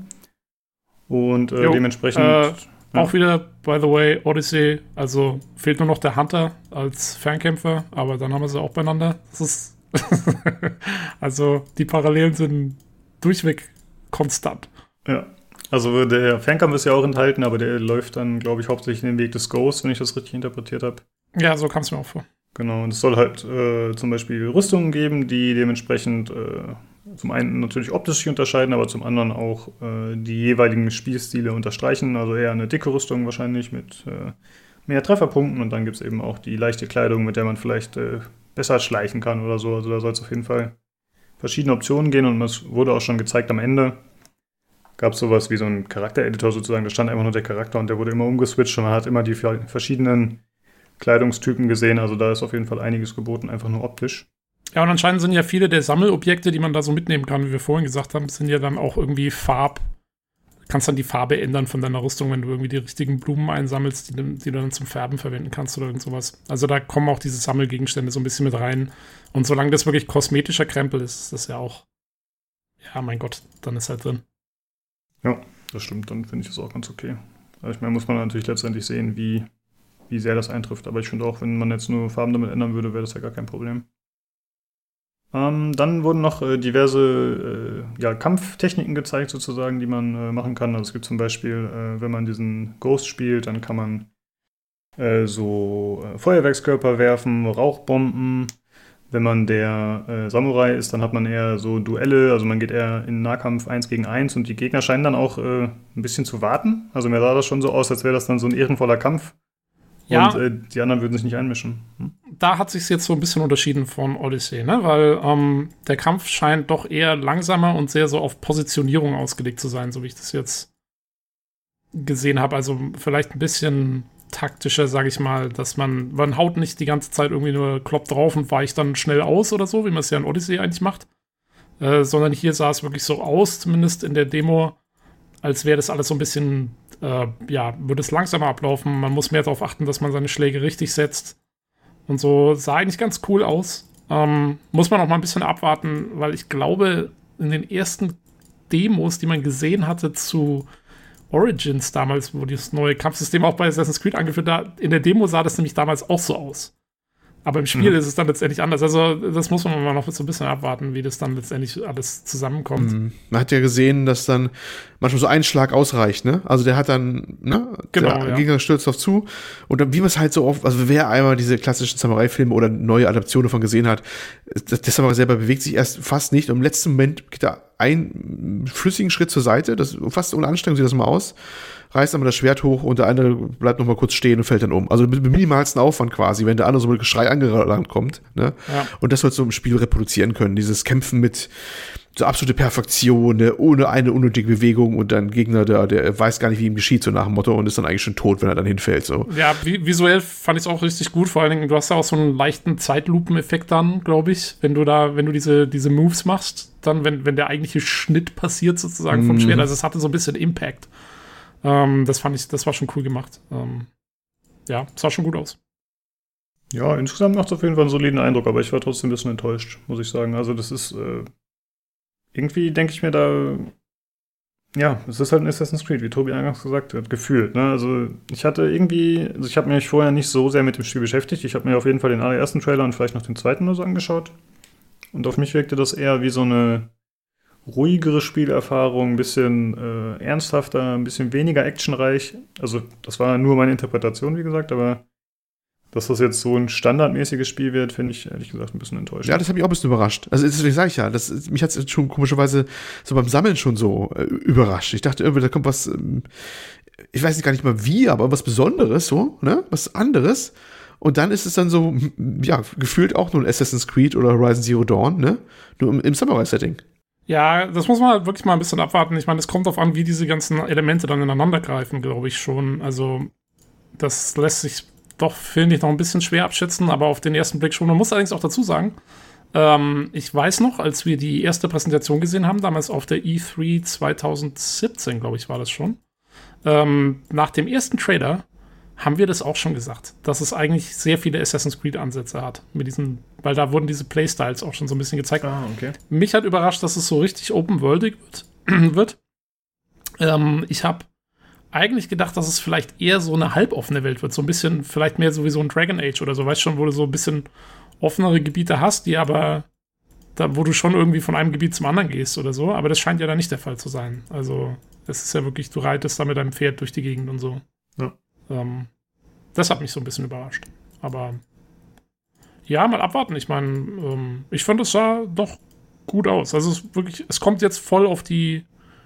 Und äh, Jo, dementsprechend. äh, Ja. Auch wieder, by the way, Odyssey, also fehlt nur noch der Hunter als Fernkämpfer, aber dann haben wir sie auch beieinander. Das ist also die Parallelen sind durchweg konstant. ja. Also der Fernkampf ist ja auch enthalten, aber der läuft dann, glaube ich, hauptsächlich den Weg des Ghosts, wenn ich das richtig interpretiert habe. Ja, so kam es mir auch vor. Genau, und es soll halt äh, zum Beispiel Rüstungen geben, die dementsprechend äh, zum einen natürlich optisch sich unterscheiden, aber zum anderen auch äh, die jeweiligen Spielstile unterstreichen. Also eher eine dicke Rüstung wahrscheinlich mit äh, mehr Trefferpunkten und dann gibt es eben auch die leichte Kleidung, mit der man vielleicht äh, besser schleichen kann oder so. Also da soll es auf jeden Fall verschiedene Optionen gehen und es wurde auch schon gezeigt am Ende. Gab es sowas wie so einen Charaktereditor sozusagen, da stand einfach nur der Charakter und der wurde immer umgeswitcht und man hat immer die verschiedenen Kleidungstypen gesehen. Also da ist auf jeden Fall einiges geboten, einfach nur optisch. Ja, und anscheinend sind ja viele der Sammelobjekte, die man da so mitnehmen kann, wie wir vorhin gesagt haben, sind ja dann auch irgendwie Farb. Du kannst dann die Farbe ändern von deiner Rüstung, wenn du irgendwie die richtigen Blumen einsammelst, die, du- die du dann zum Färben verwenden kannst oder irgend sowas. Also da kommen auch diese Sammelgegenstände so ein bisschen mit rein. Und solange das wirklich kosmetischer Krempel ist, ist das ja auch. Ja, mein Gott, dann ist halt drin. Das stimmt, dann finde ich das auch ganz okay. Also ich meine, muss man natürlich letztendlich sehen, wie, wie sehr das eintrifft. Aber ich finde auch, wenn man jetzt nur Farben damit ändern würde, wäre das ja gar kein Problem. Ähm, dann wurden noch äh, diverse äh, ja, Kampftechniken gezeigt, sozusagen, die man äh, machen kann. Also es gibt zum Beispiel, äh, wenn man diesen Ghost spielt, dann kann man äh, so äh, Feuerwerkskörper werfen, Rauchbomben. Wenn man der äh, Samurai ist, dann hat man eher so Duelle, also man geht eher in Nahkampf 1 gegen 1 und die Gegner scheinen dann auch äh, ein bisschen zu warten. Also mir sah das schon so aus, als wäre das dann so ein ehrenvoller Kampf. Ja. Und äh, die anderen würden sich nicht einmischen. Hm? da hat sich jetzt so ein bisschen unterschieden von Odyssey, ne? Weil ähm, der Kampf scheint doch eher langsamer und sehr so auf Positionierung ausgelegt zu sein, so wie ich das jetzt gesehen habe. Also vielleicht ein bisschen taktischer, sage ich mal, dass man, man haut nicht die ganze Zeit irgendwie nur Klopp drauf und weicht dann schnell aus oder so, wie man es ja in Odyssey eigentlich macht. Äh, sondern hier sah es wirklich so aus, zumindest in der Demo, als wäre das alles so ein bisschen, äh, ja, würde es langsamer ablaufen. Man muss mehr darauf achten, dass man seine Schläge richtig setzt. Und so sah eigentlich ganz cool aus. Ähm, muss man auch mal ein bisschen abwarten, weil ich glaube, in den ersten Demos, die man gesehen hatte zu Origins damals, wo das neue Kampfsystem auch bei Assassin's Creed angeführt hat, in der Demo sah das nämlich damals auch so aus. Aber im Spiel Mhm. ist es dann letztendlich anders. Also, das muss man mal noch so ein bisschen abwarten, wie das dann letztendlich alles zusammenkommt. Mhm. Man hat ja gesehen, dass dann manchmal so ein Schlag ausreicht, ne? Also der hat dann, ne? Genau, der ja. Gegner stürzt auf zu. Und dann, wie man es halt so oft, also wer einmal diese klassischen Samurai-Filme oder neue Adaptionen davon gesehen hat, der Samurai selber bewegt sich erst fast nicht und im letzten Moment geht er einen flüssigen Schritt zur Seite, das fast ohne Anstrengung sieht das mal aus, reißt einmal das Schwert hoch und der andere bleibt noch mal kurz stehen und fällt dann um. Also mit, mit minimalsten Aufwand quasi, wenn der andere so mit Geschrei angerannt kommt. Ne? Ja. Und das sollst du im Spiel reproduzieren können, dieses Kämpfen mit so absolute Perfektion, ne? ohne eine unnötige Bewegung und dann Gegner, der, der weiß gar nicht, wie ihm geschieht, so nach dem Motto und ist dann eigentlich schon tot, wenn er dann hinfällt. So. Ja, visuell fand ich es auch richtig gut, vor allen Dingen, du hast ja auch so einen leichten Zeitlupeneffekt dann, glaube ich, wenn du da, wenn du diese, diese Moves machst, dann, wenn, wenn der eigentliche Schnitt passiert sozusagen vom mhm. Schwert, also es hatte so ein bisschen Impact. Ähm, das fand ich, das war schon cool gemacht. Ähm, ja, sah schon gut aus. Ja, insgesamt macht es auf jeden Fall einen soliden Eindruck, aber ich war trotzdem ein bisschen enttäuscht, muss ich sagen. Also, das ist äh, irgendwie, denke ich mir da, ja, es ist halt ein Assassin's Creed, wie Tobi eingangs gesagt hat, gefühlt. Ne? Also, ich hatte irgendwie, also ich habe mich vorher nicht so sehr mit dem Spiel beschäftigt. Ich habe mir auf jeden Fall den allerersten Trailer und vielleicht noch den zweiten nur so angeschaut. Und auf mich wirkte das eher wie so eine ruhigere Spielerfahrung, ein bisschen äh, ernsthafter, ein bisschen weniger actionreich. Also, das war nur meine Interpretation, wie gesagt, aber dass das jetzt so ein standardmäßiges Spiel wird, finde ich ehrlich gesagt ein bisschen enttäuschend. Ja, das hat mich auch ein bisschen überrascht. Also, deswegen sage ich ja, das, mich hat es schon komischerweise so beim Sammeln schon so äh, überrascht. Ich dachte irgendwie, da kommt was, ähm, ich weiß nicht gar nicht mal wie, aber was Besonderes, so, ne? Was anderes. Und dann ist es dann so, ja, gefühlt auch nur ein Assassin's Creed oder Horizon Zero Dawn, ne? Nur im, im Samurai-Setting. Ja, das muss man halt wirklich mal ein bisschen abwarten. Ich meine, es kommt darauf an, wie diese ganzen Elemente dann ineinander greifen, glaube ich schon. Also, das lässt sich doch, finde ich, noch ein bisschen schwer abschätzen, aber auf den ersten Blick schon. Man muss allerdings auch dazu sagen, ähm, ich weiß noch, als wir die erste Präsentation gesehen haben, damals auf der E3 2017, glaube ich, war das schon. Ähm, nach dem ersten Trailer haben wir das auch schon gesagt, dass es eigentlich sehr viele Assassin's Creed-Ansätze hat. Mit diesen, weil da wurden diese Playstyles auch schon so ein bisschen gezeigt. Ah, okay. Mich hat überrascht, dass es so richtig open-worldig wird. wird. Ähm, ich habe eigentlich gedacht, dass es vielleicht eher so eine halboffene Welt wird. So ein bisschen, vielleicht mehr so wie so ein Dragon Age oder so, weißt schon, wo du so ein bisschen offenere Gebiete hast, die aber, da, wo du schon irgendwie von einem Gebiet zum anderen gehst oder so. Aber das scheint ja da nicht der Fall zu sein. Also, es ist ja wirklich, du reitest da mit deinem Pferd durch die Gegend und so. Ja. Ähm, das hat mich so ein bisschen überrascht. Aber ja, mal abwarten. Ich meine, ähm, ich fand, es sah doch gut aus. Also es wirklich, es kommt jetzt voll auf die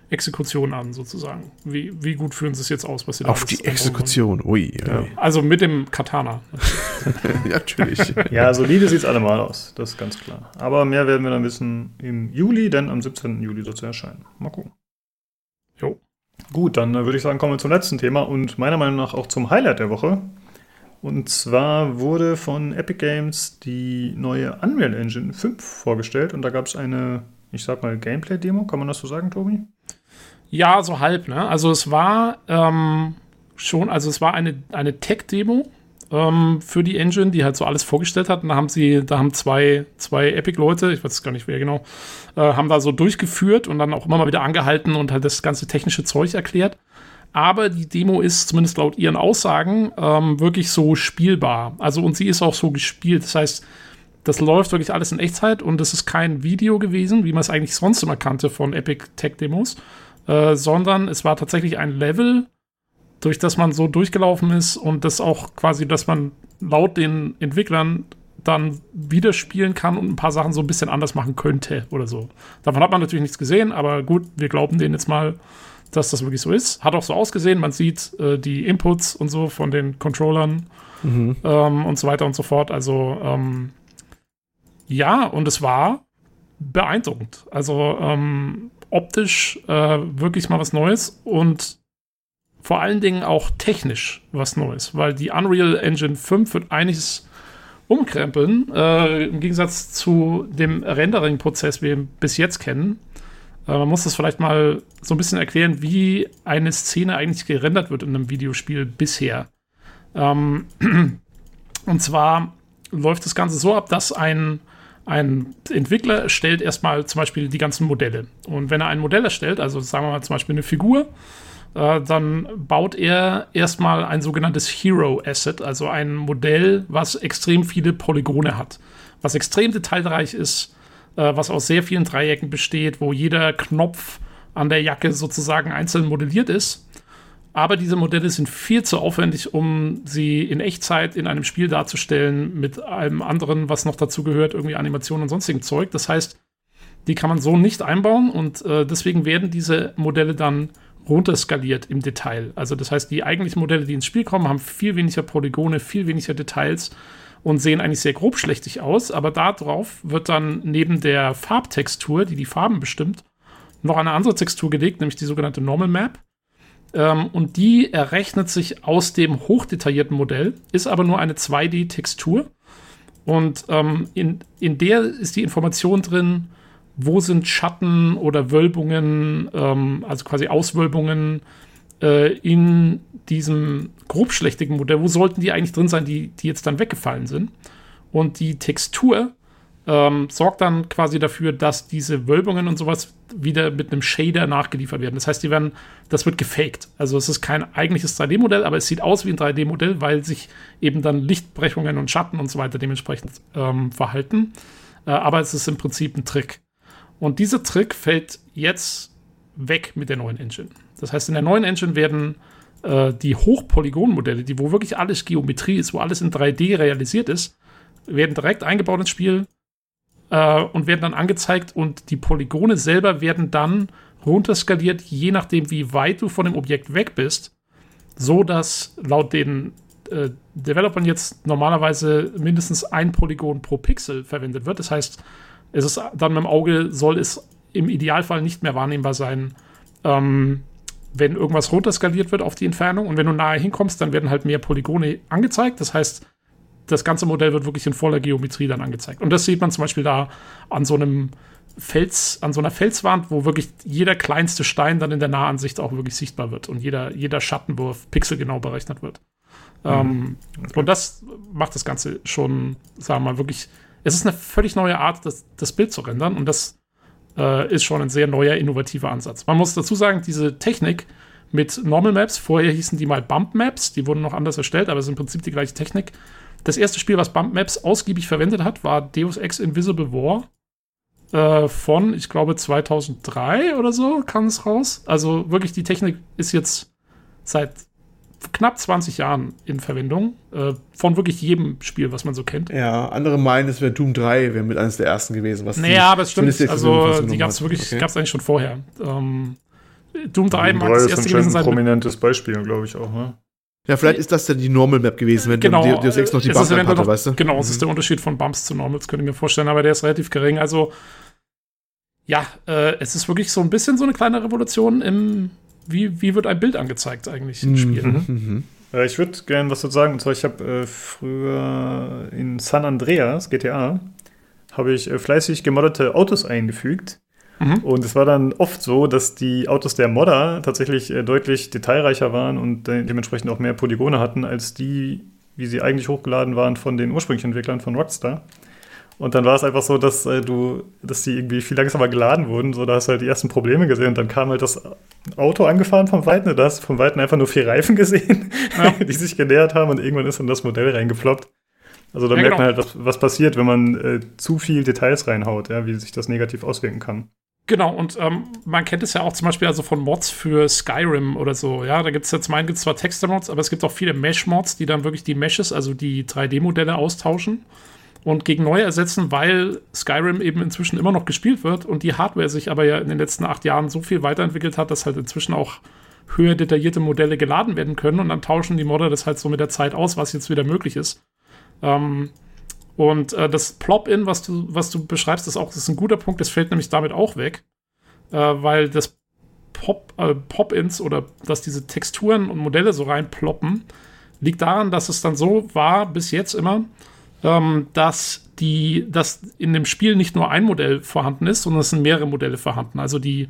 Exekution an, sozusagen. Wie, wie gut fühlen sie es jetzt aus, was sie da Auf die Exekution, ui. Ja. Also mit dem Katana. natürlich. ja, solide sieht es allemal aus, das ist ganz klar. Aber mehr werden wir dann wissen im Juli, denn am 17. Juli soll es erscheinen. Mal gucken. Gut, dann äh, würde ich sagen, kommen wir zum letzten Thema und meiner Meinung nach auch zum Highlight der Woche. Und zwar wurde von Epic Games die neue Unreal Engine 5 vorgestellt und da gab es eine, ich sag mal, Gameplay-Demo. Kann man das so sagen, Tobi? Ja, so halb, ne? Also es war ähm, schon, also es war eine, eine Tech-Demo ähm, für die Engine, die halt so alles vorgestellt hat. Und da haben sie, da haben zwei, zwei Epic-Leute, ich weiß gar nicht wer genau, äh, haben da so durchgeführt und dann auch immer mal wieder angehalten und halt das ganze technische Zeug erklärt. Aber die Demo ist, zumindest laut ihren Aussagen, ähm, wirklich so spielbar. Also, und sie ist auch so gespielt. Das heißt, das läuft wirklich alles in Echtzeit und es ist kein Video gewesen, wie man es eigentlich sonst immer kannte von Epic Tech Demos, äh, sondern es war tatsächlich ein Level, durch das man so durchgelaufen ist und das auch quasi, dass man laut den Entwicklern dann wieder spielen kann und ein paar Sachen so ein bisschen anders machen könnte oder so. Davon hat man natürlich nichts gesehen, aber gut, wir glauben denen jetzt mal, dass das wirklich so ist. Hat auch so ausgesehen, man sieht äh, die Inputs und so von den Controllern mhm. ähm, und so weiter und so fort. Also ähm, ja, und es war beeindruckend. Also ähm, optisch äh, wirklich mal was Neues und vor allen Dingen auch technisch was Neues, weil die Unreal Engine 5 wird einiges umkrempeln, äh, im Gegensatz zu dem Rendering-Prozess, wie wir ihn bis jetzt kennen. Äh, man muss das vielleicht mal so ein bisschen erklären, wie eine Szene eigentlich gerendert wird in einem Videospiel bisher. Ähm, und zwar läuft das Ganze so ab, dass ein ein Entwickler erstellt erstmal zum Beispiel die ganzen Modelle. Und wenn er ein Modell erstellt, also sagen wir mal zum Beispiel eine Figur, äh, dann baut er erstmal ein sogenanntes Hero Asset, also ein Modell, was extrem viele Polygone hat, was extrem detailreich ist, äh, was aus sehr vielen Dreiecken besteht, wo jeder Knopf an der Jacke sozusagen einzeln modelliert ist. Aber diese Modelle sind viel zu aufwendig, um sie in Echtzeit in einem Spiel darzustellen mit allem anderen, was noch dazu gehört, irgendwie Animationen und sonstigem Zeug. Das heißt, Die kann man so nicht einbauen und äh, deswegen werden diese Modelle dann runterskaliert im Detail. Also das heißt, die eigentlichen Modelle, die ins Spiel kommen, haben viel weniger Polygone, viel weniger Details und sehen eigentlich sehr grobschlächtig aus, aber darauf wird dann neben der Farbtextur, die die Farben bestimmt, noch eine andere Textur gelegt, nämlich die sogenannte Normal Map. Ähm, und die errechnet sich aus dem hochdetaillierten Modell, ist aber nur eine 2D-Textur. Und ähm, in, in der ist die Information drin, wo sind Schatten oder Wölbungen, ähm, also quasi Auswölbungen äh, in diesem grobschlächtigen Modell, wo sollten die eigentlich drin sein, die, die jetzt dann weggefallen sind. Und die Textur ähm, sorgt dann quasi dafür, dass diese Wölbungen und sowas wieder mit einem Shader nachgeliefert werden. Das heißt, die werden, das wird gefaked. Also es ist kein eigentliches 3D-Modell, aber es sieht aus wie ein 3D-Modell, weil sich eben dann Lichtbrechungen und Schatten und so weiter dementsprechend ähm, verhalten. Äh, aber es ist im Prinzip ein Trick. Und dieser Trick fällt jetzt weg mit der neuen Engine. Das heißt, in der neuen Engine werden äh, die Hochpolygon-Modelle, die wo wirklich alles Geometrie ist, wo alles in 3D realisiert ist, werden direkt eingebaut ins Spiel äh, und werden dann angezeigt und die Polygone selber werden dann runterskaliert, je nachdem, wie weit du von dem Objekt weg bist, so dass laut den äh, Developern jetzt normalerweise mindestens ein Polygon pro Pixel verwendet wird. Das heißt, es ist dann mit dem Auge soll es im Idealfall nicht mehr wahrnehmbar sein, ähm, wenn irgendwas runterskaliert wird auf die Entfernung. Und wenn du nahe hinkommst, dann werden halt mehr Polygone angezeigt. Das heißt, das ganze Modell wird wirklich in voller Geometrie dann angezeigt. Und das sieht man zum Beispiel da an so einem Fels, an so einer Felswand, wo wirklich jeder kleinste Stein dann in der Nahansicht auch wirklich sichtbar wird und jeder, jeder Schattenwurf pixelgenau berechnet wird. Mhm. Ähm, okay. Und das macht das Ganze schon, sagen wir mal, wirklich. Es ist eine völlig neue Art, das, das Bild zu rendern und das äh, ist schon ein sehr neuer, innovativer Ansatz. Man muss dazu sagen, diese Technik mit Normal Maps, vorher hießen die mal Bump Maps, die wurden noch anders erstellt, aber es ist im Prinzip die gleiche Technik. Das erste Spiel, was Bump Maps ausgiebig verwendet hat, war Deus Ex Invisible War äh, von, ich glaube, 2003 oder so kam es raus. Also wirklich, die Technik ist jetzt seit knapp 20 Jahren in Verwendung. Äh, von wirklich jedem Spiel, was man so kennt. Ja, andere meinen, es wäre Doom 3, wäre mit eines der ersten gewesen. Was naja, aber es stimmt. Also, die gab es wirklich, okay. gab es eigentlich schon vorher. Ähm, Doom 3 Doom mag 3 das erste gewesen sein. ein prominentes Beispiel, glaube ich auch, ne? Ja, vielleicht ist das dann die Normal Map gewesen, wenn genau, Deus Ex noch die Bumps hatte, noch, weißt du? Genau, mhm. das ist der Unterschied von Bumps zu Normals, könnte ich mir vorstellen, aber der ist relativ gering. Also, ja, äh, es ist wirklich so ein bisschen so eine kleine Revolution im, wie, wie wird ein Bild angezeigt eigentlich im Spiel. Mhm. Mhm. Äh, ich würde gerne was dazu sagen. Und zwar, ich habe äh, früher in San Andreas, GTA, habe ich äh, fleißig gemoddete Autos eingefügt. Mhm. Und es war dann oft so, dass die Autos der Modder tatsächlich äh, deutlich detailreicher waren und de dementsprechend auch mehr Polygone hatten als die, wie sie eigentlich hochgeladen waren von den ursprünglichen Entwicklern von Rockstar. Und dann war es einfach so, dass äh, du, dass die irgendwie viel langsamer geladen wurden. So, da hast du halt die ersten Probleme gesehen. Und dann kam halt das Auto angefahren vom Weiten. Da hast du vom Weiten einfach nur vier Reifen gesehen, ja. die sich genähert haben. Und irgendwann ist dann das Modell reingefloppt. Also da ja, merkt genau. man halt, was, was passiert, wenn man äh, zu viel Details reinhaut, ja, wie sich das negativ auswirken kann. Genau, und ähm, man kennt es ja auch zum Beispiel also von Mods für Skyrim oder so. Ja, da gibt es jetzt meinen, gibt zwar Texter-Mods, aber es gibt auch viele Mesh-Mods, die dann wirklich die Meshes, also die 3D-Modelle austauschen und gegen neue ersetzen, weil Skyrim eben inzwischen immer noch gespielt wird und die Hardware sich aber ja in den letzten acht Jahren so viel weiterentwickelt hat, dass halt inzwischen auch höher detaillierte Modelle geladen werden können und dann tauschen die Modder das halt so mit der Zeit aus, was jetzt wieder möglich ist. Ähm, und äh, das Plop-In, was du, was du beschreibst, ist auch ist ein guter Punkt. Das fällt nämlich damit auch weg, äh, weil das Pop, äh, Pop-Ins oder dass diese Texturen und Modelle so reinploppen, liegt daran, dass es dann so war bis jetzt immer, ähm, dass die, dass in dem Spiel nicht nur ein Modell vorhanden ist, sondern es sind mehrere Modelle vorhanden. Also die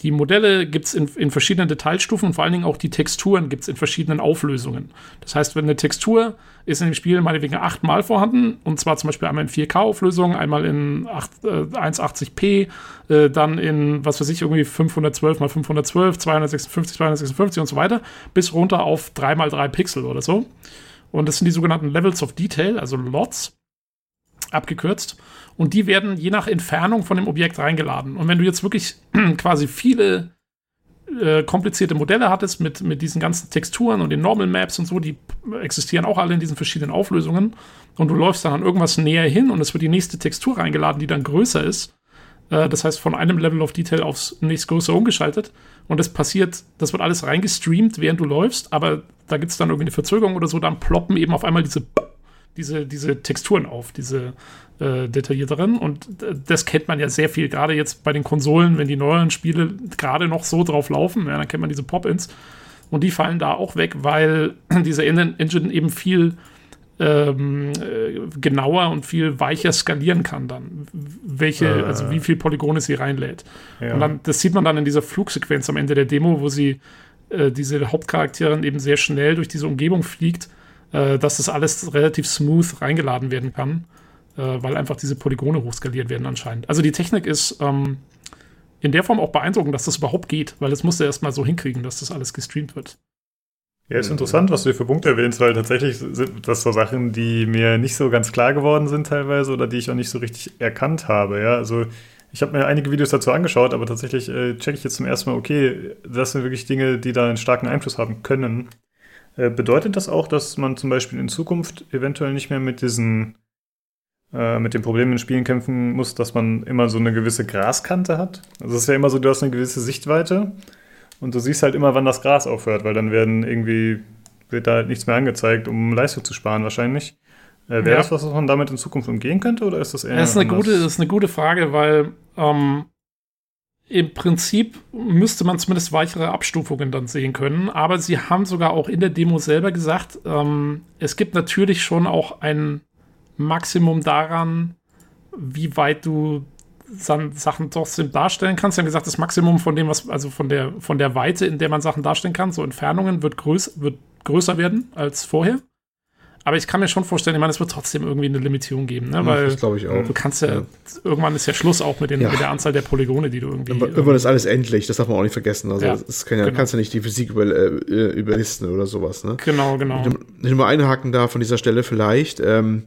die Modelle gibt es in, in, verschiedenen Detailstufen und vor allen Dingen auch die Texturen gibt es in verschiedenen Auflösungen. Das heißt, wenn eine Textur ist in dem Spiel meinetwegen achtmal vorhanden, und zwar zum Beispiel einmal in 4K-Auflösung, einmal in 8, äh, 180p, äh, dann in, was weiß ich, irgendwie 512 mal 512, 256, 256 und so weiter, bis runter auf 3 mal 3 Pixel oder so. Und das sind die sogenannten Levels of Detail, also LOTs, abgekürzt und die werden je nach Entfernung von dem Objekt reingeladen. Und wenn du jetzt wirklich quasi viele äh, komplizierte Modelle hattest mit, mit diesen ganzen Texturen und den Normal Maps und so, die existieren auch alle in diesen verschiedenen Auflösungen und du läufst dann an irgendwas näher hin und es wird die nächste Textur reingeladen, die dann größer ist, Äh, das heißt, von einem Level of Detail aufs nächstgrößere umgeschaltet. Und das passiert, das wird alles reingestreamt, während du läufst, aber da gibt es dann irgendwie eine Verzögerung oder so, dann ploppen eben auf einmal diese, diese, diese Texturen auf, diese äh, detaillierteren. Und das kennt man ja sehr viel, gerade jetzt bei den Konsolen, wenn die neueren Spiele gerade noch so drauf laufen, ja, dann kennt man diese Pop-Ins. Und die fallen da auch weg, weil diese Engine eben viel ähm, äh, genauer und viel weicher skalieren kann dann, welche, äh. also wie viel Polygone sie reinlädt. Ja. Und dann, das sieht man dann in dieser Flugsequenz am Ende der Demo, wo sie äh, diese Hauptcharakterin eben sehr schnell durch diese Umgebung fliegt, äh, dass das alles relativ smooth reingeladen werden kann, äh, weil einfach diese Polygone hochskaliert werden anscheinend. Also die Technik ist ähm, in der Form auch beeindruckend, dass das überhaupt geht, weil es musste erst mal so hinkriegen, dass das alles gestreamt wird. Ja, ist interessant, was du hier für Punkte erwähnst, weil tatsächlich sind das so Sachen, die mir nicht so ganz klar geworden sind teilweise oder die ich auch nicht so richtig erkannt habe. Ja, also ich habe mir einige Videos dazu angeschaut, aber tatsächlich äh, checke ich jetzt zum ersten Mal, okay, das sind wirklich Dinge, die da einen starken Einfluss haben können. Äh, bedeutet das auch, dass man zum Beispiel in Zukunft eventuell nicht mehr mit diesen äh, mit den Problemen in Spielen kämpfen muss, dass man immer so eine gewisse Graskante hat? Also es ist ja immer so, du hast eine gewisse Sichtweite und du siehst halt immer, wann das Gras aufhört, weil dann werden irgendwie, wird da halt nichts mehr angezeigt, um Leistung zu sparen wahrscheinlich. Äh, Wäre ja. das was, was man damit in Zukunft umgehen könnte oder ist das eher. Das ist eine, gute, das ist eine gute Frage, weil ähm, im Prinzip müsste man zumindest weichere Abstufungen dann sehen können. Aber sie haben sogar auch in der Demo selber gesagt, ähm, es gibt natürlich schon auch ein Maximum daran, wie weit du Sachen trotzdem darstellen kannst. Sie haben gesagt, das Maximum von dem, was, also von der, von der Weite, in der man Sachen darstellen kann, so Entfernungen, wird, größ, wird größer werden als vorher. Aber ich kann mir schon vorstellen, ich meine, es wird trotzdem irgendwie eine Limitierung geben, ne? weil das glaube ich auch. du kannst ja, ja, irgendwann ist ja Schluss auch mit, den, ja. mit der Anzahl der Polygone, die du irgendwie. Aber irgendwann ist alles endlich, das darf man auch nicht vergessen. Also ja, das kann ja, genau. kannst ja nicht die Physik über, äh, überlisten oder sowas. Ne? Genau, genau. Wenn ich nur einhaken da von dieser Stelle vielleicht. Ähm,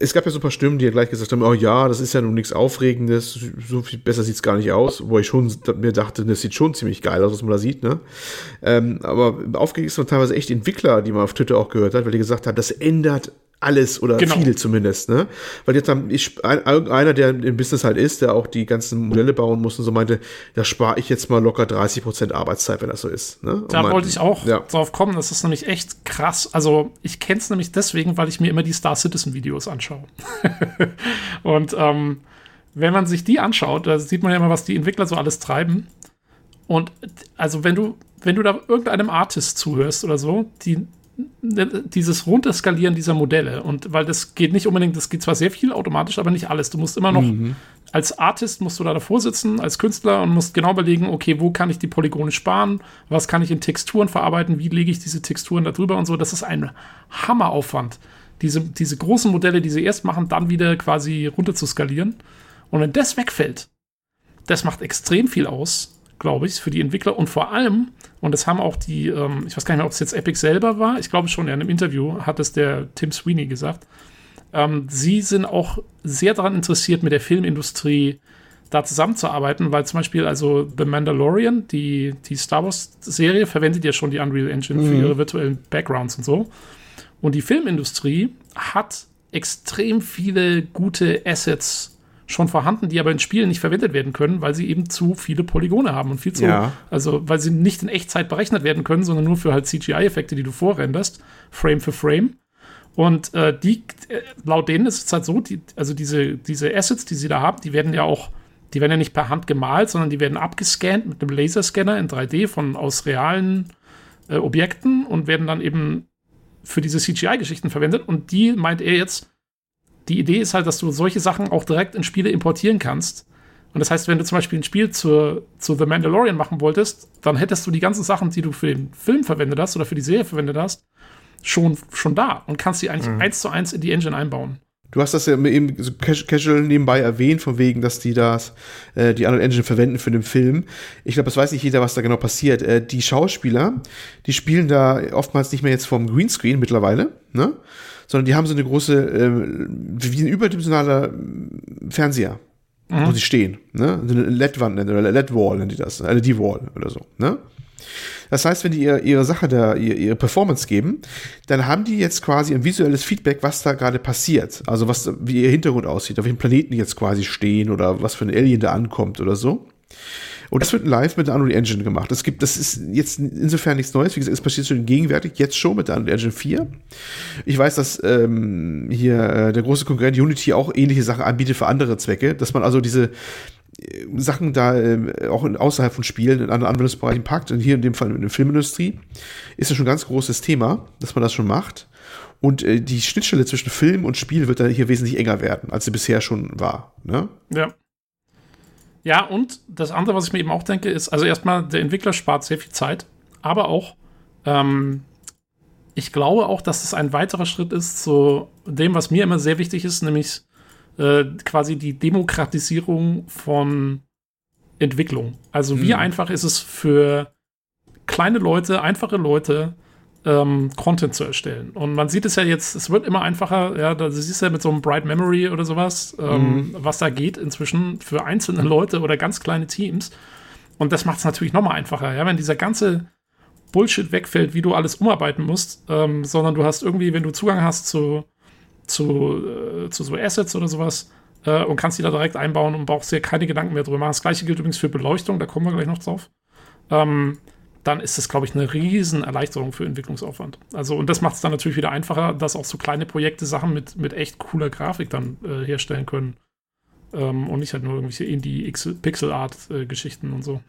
es gab ja so ein paar Stimmen, die ja gleich gesagt haben, oh ja, das ist ja nun nichts Aufregendes, so viel besser sieht's gar nicht aus, wo ich schon mir dachte, das sieht schon ziemlich geil aus, was man da sieht, ne? Ähm, aber aufgeregt man teilweise echt Entwickler, die man auf Twitter auch gehört hat, weil die gesagt haben, das ändert alles oder genau. viel zumindest, ne? Weil jetzt haben ich, einer, der im Business halt ist, der auch die ganzen Modelle bauen muss und so meinte, da spare ich jetzt mal locker 30 Prozent Arbeitszeit, wenn das so ist. Ne? Da man, wollte ich auch ja. drauf kommen. Das ist nämlich echt krass. Also ich kenne es nämlich deswegen, weil ich mir immer die Star Citizen Videos anschaue. und ähm, wenn man sich die anschaut, da sieht man ja immer, was die Entwickler so alles treiben. Und also wenn du wenn du da irgendeinem Artist zuhörst oder so, die dieses Runterskalieren dieser Modelle und weil das geht nicht unbedingt, das geht zwar sehr viel automatisch, aber nicht alles. Du musst immer noch mhm. als Artist musst du da davor sitzen, als Künstler und musst genau überlegen, okay, wo kann ich die Polygone sparen, was kann ich in Texturen verarbeiten, wie lege ich diese Texturen da drüber und so. Das ist ein Hammeraufwand, diese, diese großen Modelle, die sie erst machen, dann wieder quasi runter zu skalieren. Und wenn das wegfällt, das macht extrem viel aus glaube ich, für die Entwickler und vor allem, und das haben auch die, ähm, ich weiß gar nicht mehr, ob es jetzt Epic selber war, ich glaube schon, in einem Interview hat es der Tim Sweeney gesagt, ähm, sie sind auch sehr daran interessiert, mit der Filmindustrie da zusammenzuarbeiten, weil zum Beispiel also The Mandalorian, die, die Star Wars-Serie, verwendet ja schon die Unreal Engine mhm. für ihre virtuellen Backgrounds und so. Und die Filmindustrie hat extrem viele gute Assets schon vorhanden, die aber in Spielen nicht verwendet werden können, weil sie eben zu viele Polygone haben und viel zu, ja. also weil sie nicht in Echtzeit berechnet werden können, sondern nur für halt CGI-Effekte, die du vorrenderst, Frame für Frame. Und äh, die, äh, laut denen ist es halt so, die, also diese, diese Assets, die sie da haben, die werden ja auch, die werden ja nicht per Hand gemalt, sondern die werden abgescannt mit einem Laserscanner in 3D von aus realen äh, Objekten und werden dann eben für diese CGI-Geschichten verwendet. Und die meint er jetzt, die Idee ist halt, dass du solche Sachen auch direkt in Spiele importieren kannst. Und das heißt, wenn du zum Beispiel ein Spiel zur, zu The Mandalorian machen wolltest, dann hättest du die ganzen Sachen, die du für den Film verwendet hast oder für die Serie verwendet hast, schon, schon da und kannst sie eigentlich mhm. eins zu eins in die Engine einbauen. Du hast das ja eben so casual nebenbei erwähnt, von wegen, dass die das, äh, die Unreal Engine verwenden für den Film. Ich glaube, das weiß nicht jeder, was da genau passiert. Äh, die Schauspieler, die spielen da oftmals nicht mehr jetzt vom Greenscreen mittlerweile, ne? Sondern die haben so eine große, äh, wie ein überdimensionaler Fernseher, mhm. wo sie stehen. Ne? So eine LED-Wand nennen oder LED-Wall nennen die das, LED-Wall oder so. Ne? Das heißt, wenn die ihre, ihre Sache da, ihre, ihre Performance geben, dann haben die jetzt quasi ein visuelles Feedback, was da gerade passiert. Also was, wie ihr Hintergrund aussieht, auf welchem Planeten die jetzt quasi stehen oder was für ein Alien da ankommt oder so. Und das wird live mit der Unreal Engine gemacht. Das gibt, das ist jetzt insofern nichts Neues. Wie gesagt, es passiert schon gegenwärtig, jetzt schon mit der Unreal Engine 4. Ich weiß, dass ähm, hier äh, der große Konkurrent Unity auch ähnliche Sachen anbietet für andere Zwecke, dass man also diese äh, Sachen da äh, auch in, außerhalb von Spielen in anderen Anwendungsbereichen packt. Und hier in dem Fall in der Filmindustrie ist das schon ein ganz großes Thema, dass man das schon macht. Und äh, die Schnittstelle zwischen Film und Spiel wird dann hier wesentlich enger werden, als sie bisher schon war. Ne? Ja. Ja, und das andere, was ich mir eben auch denke, ist, also erstmal, der Entwickler spart sehr viel Zeit, aber auch, ähm, ich glaube auch, dass es ein weiterer Schritt ist zu dem, was mir immer sehr wichtig ist, nämlich äh, quasi die Demokratisierung von Entwicklung. Also wie hm. einfach ist es für kleine Leute, einfache Leute, ähm, Content zu erstellen. Und man sieht es ja jetzt, es wird immer einfacher, ja, da siehst du ja mit so einem Bright Memory oder sowas, ähm, mhm. was da geht inzwischen für einzelne Leute oder ganz kleine Teams. Und das macht es natürlich nochmal einfacher, ja, wenn dieser ganze Bullshit wegfällt, wie du alles umarbeiten musst, ähm, sondern du hast irgendwie, wenn du Zugang hast zu, zu, äh, zu so Assets oder sowas, äh, und kannst die da direkt einbauen und brauchst dir keine Gedanken mehr drüber machen. Das gleiche gilt übrigens für Beleuchtung, da kommen wir gleich noch drauf. Ähm, dann ist das, glaube ich, eine riesen Erleichterung für Entwicklungsaufwand. Also, und das macht es dann natürlich wieder einfacher, dass auch so kleine Projekte Sachen mit, mit echt cooler Grafik dann äh, herstellen können. Ähm, und nicht halt nur irgendwelche Indie-Pixel-Art-Geschichten und so.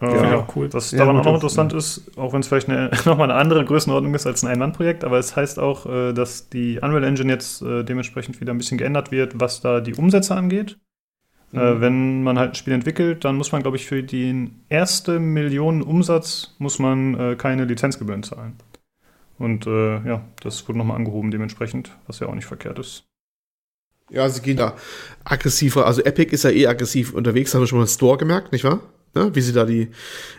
Ja, ja auch cool. Was ja, daran auch noch interessant ja. ist, auch wenn es vielleicht eine, nochmal eine andere Größenordnung ist als ein Ein-Mann-Projekt, aber es heißt auch, äh, dass die Unreal Engine jetzt äh, dementsprechend wieder ein bisschen geändert wird, was da die Umsätze angeht. Äh, mhm. Äh, wenn man halt ein Spiel entwickelt, dann muss man, glaube ich, für den ersten Millionen Umsatz muss man äh, keine Lizenzgebühren zahlen. Und äh, ja, das wurde nochmal angehoben dementsprechend, was ja auch nicht verkehrt ist. Ja, sie gehen da aggressiver. Also Epic ist ja eh aggressiv unterwegs, haben wir schon mal im Store gemerkt, nicht wahr? Ne? wie sie da die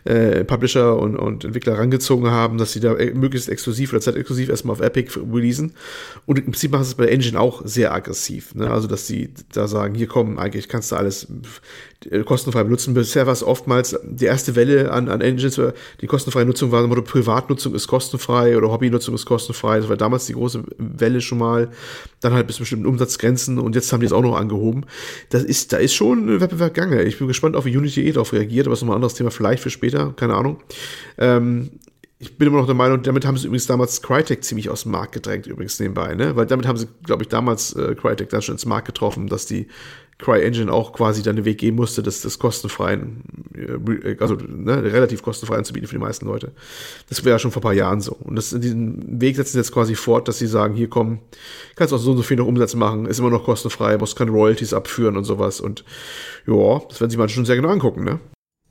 äh, Publisher und, und Entwickler rangezogen haben, dass sie da äh, möglichst exklusiv oder zeitexklusiv erstmal auf Epic releasen. Und im Prinzip machen sie es bei der Engine auch sehr aggressiv. Ne? Also, dass sie da sagen, hier kommen, eigentlich kannst du alles äh, kostenfrei benutzen. Bisher war es oftmals die erste Welle an, an Engines, die kostenfreie Nutzung war, Motto Privatnutzung ist kostenfrei oder Hobbynutzung ist kostenfrei. Das war damals die große Welle schon mal. Dann halt bis bestimmten Umsatzgrenzen und jetzt haben die es auch noch angehoben. Das ist, da ist schon ein Wettbewerb gange. Ich bin gespannt, auf wie Unity eh darauf reagiert, aber das ist nochmal ein anderes Thema, vielleicht für später, keine Ahnung. Ähm, ich bin immer noch der Meinung, damit haben sie übrigens damals Crytek ziemlich aus dem Markt gedrängt, übrigens nebenbei, ne? Weil damit haben sie, glaube ich, damals äh, Crytek dann schon ins Markt getroffen, dass die CryEngine auch quasi dann den Weg gehen musste, das, das kostenfreien, äh, also ne, relativ kostenfrei anzubieten für die meisten Leute. Das wäre ja schon vor ein paar Jahren so. Und das, diesen Weg setzen sie jetzt quasi fort, dass sie sagen, hier komm, kannst auch so und so viel noch Umsatz machen, ist immer noch kostenfrei, musst keine Royalties abführen und sowas. Und ja, das werden sie mal schon sehr genau angucken, ne?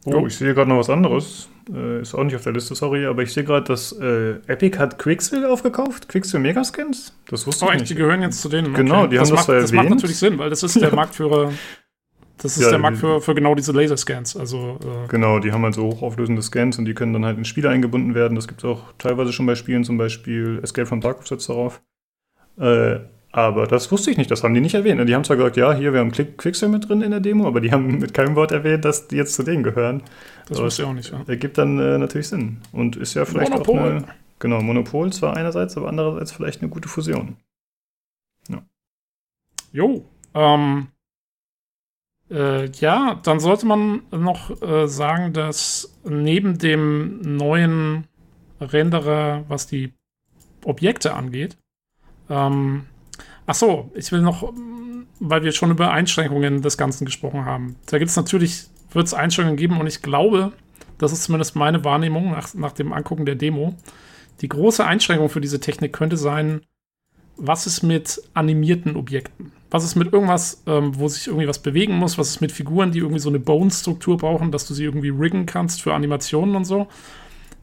Oh, ich sehe gerade noch was anderes. Äh, ist auch nicht auf der Liste, sorry, aber ich sehe gerade, dass äh, Epic hat Quicksil aufgekauft. Quicksil Megaskins? Das wusste oh, ich nicht. die gehören jetzt zu denen. Genau, okay. die das haben macht, das Das macht natürlich Sinn, weil das ist der Marktführer. Das ist ja, der Markt für, für genau diese Laserscans. Also, äh genau, die haben halt so hochauflösende Scans und die können dann halt in Spiele eingebunden werden. Das gibt es auch teilweise schon bei Spielen, zum Beispiel Escape from Tarkov setzt darauf. Äh, aber das wusste ich nicht, das haben die nicht erwähnt. Die haben zwar gesagt, ja, hier, wir haben Quicksil mit drin in der Demo, aber die haben mit keinem Wort erwähnt, dass die jetzt zu denen gehören. Das wusste ich auch nicht, ja. Ergibt dann äh, natürlich Sinn. Und ist ja vielleicht Monopol. auch eine, genau, Monopol zwar einerseits, aber andererseits vielleicht eine gute Fusion. Ja. Jo, ähm, äh, ja, dann sollte man noch äh, sagen, dass neben dem neuen Renderer, was die Objekte angeht, ähm, Ach so, ich will noch, weil wir schon über Einschränkungen des Ganzen gesprochen haben. Da gibt es natürlich, wird es Einschränkungen geben und ich glaube, das ist zumindest meine Wahrnehmung nach, nach dem Angucken der Demo. Die große Einschränkung für diese Technik könnte sein, was ist mit animierten Objekten? Was ist mit irgendwas, ähm, wo sich irgendwie was bewegen muss? Was ist mit Figuren, die irgendwie so eine Bone-Struktur brauchen, dass du sie irgendwie riggen kannst für Animationen und so?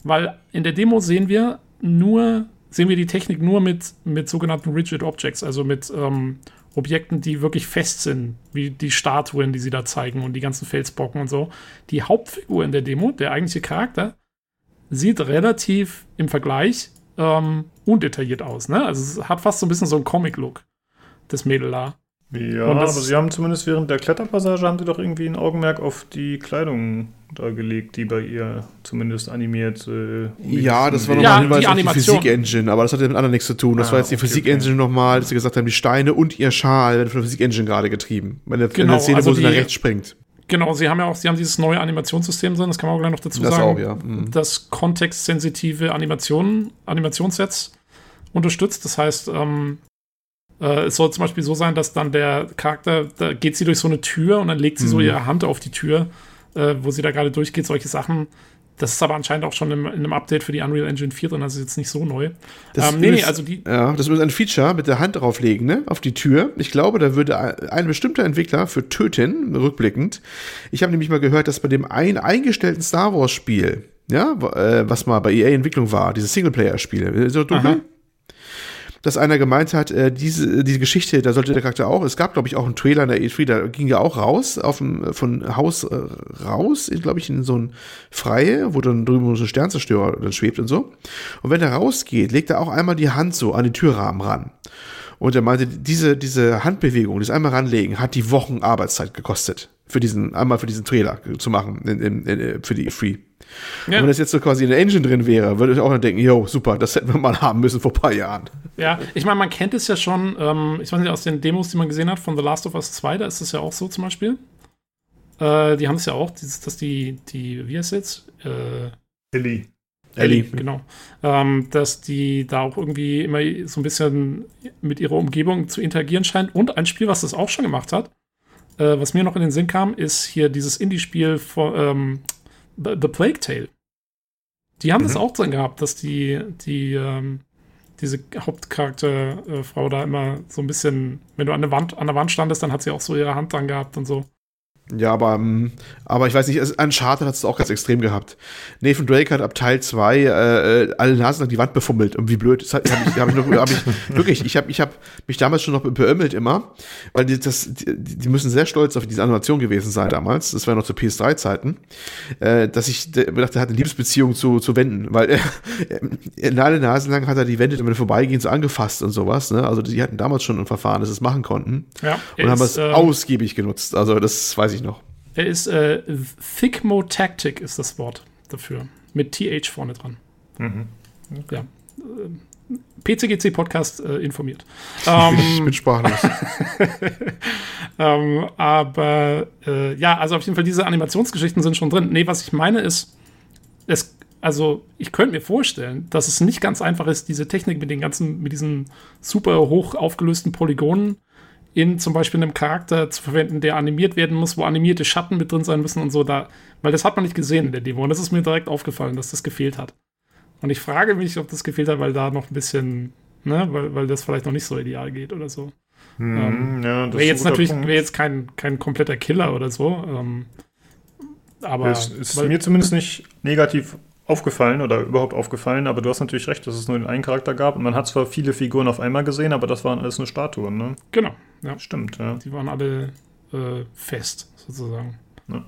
Weil in der Demo sehen wir nur sehen wir die Technik nur mit, mit sogenannten Rigid Objects, also mit ähm, Objekten, die wirklich fest sind, wie die Statuen, die sie da zeigen und die ganzen Felsbrocken und so. Die Hauptfigur in der Demo, der eigentliche Charakter, sieht relativ im Vergleich ähm, undetailliert aus. Ne? Also es hat fast so ein bisschen so einen Comic-Look, das Mädel da. Ja, aber sie haben zumindest während der Kletterpassage haben sie doch irgendwie ein Augenmerk auf die Kleidung da gelegt, die bei ihr zumindest animiert. Äh, ja, das war nochmal ja, ein Hinweis die auf die Physik-Engine, aber das hat ja mit anderen nichts zu tun. Das ah, war jetzt die okay, Physik-Engine okay. nochmal, dass sie gesagt haben, die Steine und ihr Schal werden von der Physik-Engine gerade getrieben. Wenn der, genau, in der Szene, also wo sie nach rechts springt. Genau, sie haben ja auch, sie haben dieses neue Animationssystem drin, das kann man auch gleich noch dazu das sagen. Auch, ja. Mhm. Das kontextsensitive Animationen, Animationssets unterstützt. Das heißt, ähm, äh, es soll zum Beispiel so sein, dass dann der Charakter, da geht sie durch so eine Tür und dann legt sie mhm. so ihre Hand auf die Tür, äh, wo sie da gerade durchgeht, solche Sachen. Das ist aber anscheinend auch schon im, in einem Update für die Unreal Engine 4 drin, also ist jetzt nicht so neu. Das ähm, nee, nee, also die. Ja, das ist ein Feature mit der Hand drauflegen, ne, auf die Tür. Ich glaube, da würde ein bestimmter Entwickler für töten, rückblickend. Ich habe nämlich mal gehört, dass bei dem ein eingestellten Star Wars Spiel, ja, äh, was mal bei EA Entwicklung war, dieses Singleplayer-Spiel, so dunkel dass einer gemeint hat, äh, diese, diese Geschichte, da sollte der Charakter auch, es gab, glaube ich, auch einen Trailer in der E3, da ging er auch raus, auf dem, von Haus äh, raus, glaube ich, in so ein Freie, wo dann drüben so ein Sternzerstörer dann schwebt und so. Und wenn er rausgeht, legt er auch einmal die Hand so an den Türrahmen ran. Und er meinte, diese, diese Handbewegung, das einmal ranlegen, hat die Wochen Arbeitszeit gekostet. Für diesen, einmal für diesen Trailer zu machen, in, in, in, für die Free. Ja. Und wenn das jetzt so quasi in der Engine drin wäre, würde ich auch dann denken, yo, super, das hätten wir mal haben müssen vor ein paar Jahren. Ja, ich meine, man kennt es ja schon, ähm, ich weiß nicht, aus den Demos, die man gesehen hat von The Last of Us 2, da ist es ja auch so zum Beispiel. Äh, die haben es ja auch, dieses, dass die, die, wie heißt es jetzt? Äh, Ellie. Ellie, genau. Ähm, dass die da auch irgendwie immer so ein bisschen mit ihrer Umgebung zu interagieren scheint. Und ein Spiel, was das auch schon gemacht hat, äh, was mir noch in den Sinn kam, ist hier dieses Indie-Spiel von ähm, The Plague Tale. Die haben mhm. das auch drin gehabt, dass die, die, ähm, diese Hauptcharakterfrau äh, da immer so ein bisschen, wenn du an der Wand, an der Wand standest, dann hat sie auch so ihre Hand dran gehabt und so. Ja, aber, ähm, aber ich weiß nicht, Uncharted hat es auch ganz extrem gehabt. Nathan Drake hat ab Teil 2 äh, äh, alle Nasen an die Wand befummelt. Und wie blöd. Das habe ich, hab ich, noch, hab ich wirklich, ich habe ich hab mich damals schon noch beömmelt immer, weil die, das, die, die müssen sehr stolz auf diese Animation gewesen sein damals. Das war noch zu PS3-Zeiten, äh, dass ich dachte, er hat eine Liebesbeziehung zu, zu Wänden, weil er, er, alle Nasen lang hat er die Wände, wenn wir vorbeigehen, so angefasst und sowas. Ne? Also die hatten damals schon ein Verfahren, das es machen konnten. Ja, und haben es äh, ausgiebig genutzt. Also das weiß ich ich noch. Er ist äh, Thicmo-Tactic ist das Wort dafür. Mit TH vorne dran. Mhm. Okay. Ja. PCGC Podcast äh, informiert. Ähm, ich bin sprachlos. ähm, aber äh, ja, also auf jeden Fall diese Animationsgeschichten sind schon drin. Nee, was ich meine ist, es, also ich könnte mir vorstellen, dass es nicht ganz einfach ist, diese Technik mit den ganzen, mit diesen super hoch aufgelösten Polygonen in zum Beispiel einem Charakter zu verwenden, der animiert werden muss, wo animierte Schatten mit drin sein müssen und so, da, weil das hat man nicht gesehen in der Demo und das ist mir direkt aufgefallen, dass das gefehlt hat. Und ich frage mich, ob das gefehlt hat, weil da noch ein bisschen, ne, weil, weil das vielleicht noch nicht so ideal geht oder so. Hm, ähm, ja, wäre jetzt natürlich wäre jetzt kein, kein kompletter Killer oder so. Ähm, aber es ist mir zumindest nicht negativ aufgefallen oder überhaupt aufgefallen, aber du hast natürlich recht, dass es nur den einen Charakter gab und man hat zwar viele Figuren auf einmal gesehen, aber das waren alles nur Statuen, ne? Genau, ja. Stimmt, ja. Die waren alle äh, fest, sozusagen. Ja.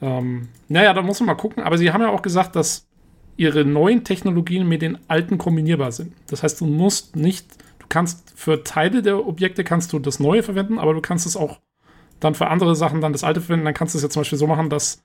Ähm, naja, da muss man mal gucken, aber sie haben ja auch gesagt, dass ihre neuen Technologien mit den alten kombinierbar sind. Das heißt, du musst nicht, du kannst für Teile der Objekte kannst du das Neue verwenden, aber du kannst es auch dann für andere Sachen dann das Alte verwenden. Dann kannst du es ja zum Beispiel so machen, dass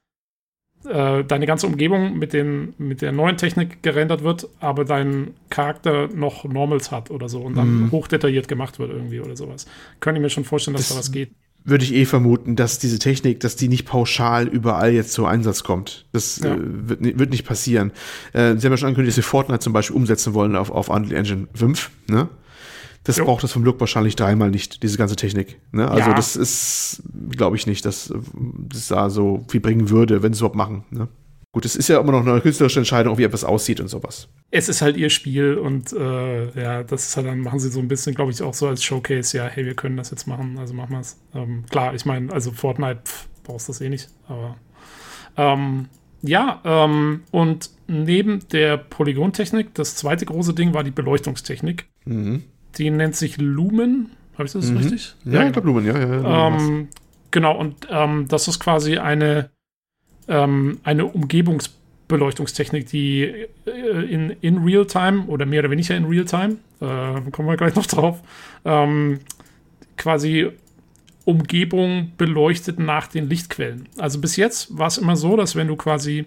äh, deine ganze Umgebung mit, den, mit der neuen Technik gerendert wird, aber dein Charakter noch Normals hat oder so und dann mm. hochdetailliert gemacht wird irgendwie oder sowas. Könnte ich mir schon vorstellen, dass das da was geht. Würde ich eh vermuten, dass diese Technik, dass die nicht pauschal überall jetzt zum Einsatz kommt. Das ja. äh, wird, wird, nicht passieren. Äh, sie haben ja schon angekündigt, dass sie Fortnite zum Beispiel umsetzen wollen auf, auf Unreal Engine 5, ne? Das jo. braucht das vom Look wahrscheinlich dreimal nicht, diese ganze Technik. Ne? Also ja. das ist, glaube ich nicht, dass das da so viel bringen würde, wenn sie es überhaupt machen. Ne? Gut, es ist ja immer noch eine künstlerische Entscheidung, wie etwas aussieht und sowas. Es ist halt ihr Spiel und äh, ja, das ist halt dann machen sie so ein bisschen, glaube ich, auch so als Showcase, ja, hey, wir können das jetzt machen, also machen wir es. Ähm, klar, ich meine, also Fortnite pff, brauchst du das eh nicht, aber ähm, ja, ähm, und neben der Polygontechnik, das zweite große Ding war die Beleuchtungstechnik. Mhm. Die nennt sich Lumen. Habe ich das mhm. richtig? Ja, ja, ich glaube Lumen, ja. ja, ja ähm, genau, und ähm, das ist quasi eine, ähm, eine Umgebungsbeleuchtungstechnik, die äh, in, in Real-Time oder mehr oder weniger in Real-Time, äh, kommen wir gleich noch drauf, ähm, quasi Umgebung beleuchtet nach den Lichtquellen. Also bis jetzt war es immer so, dass wenn du quasi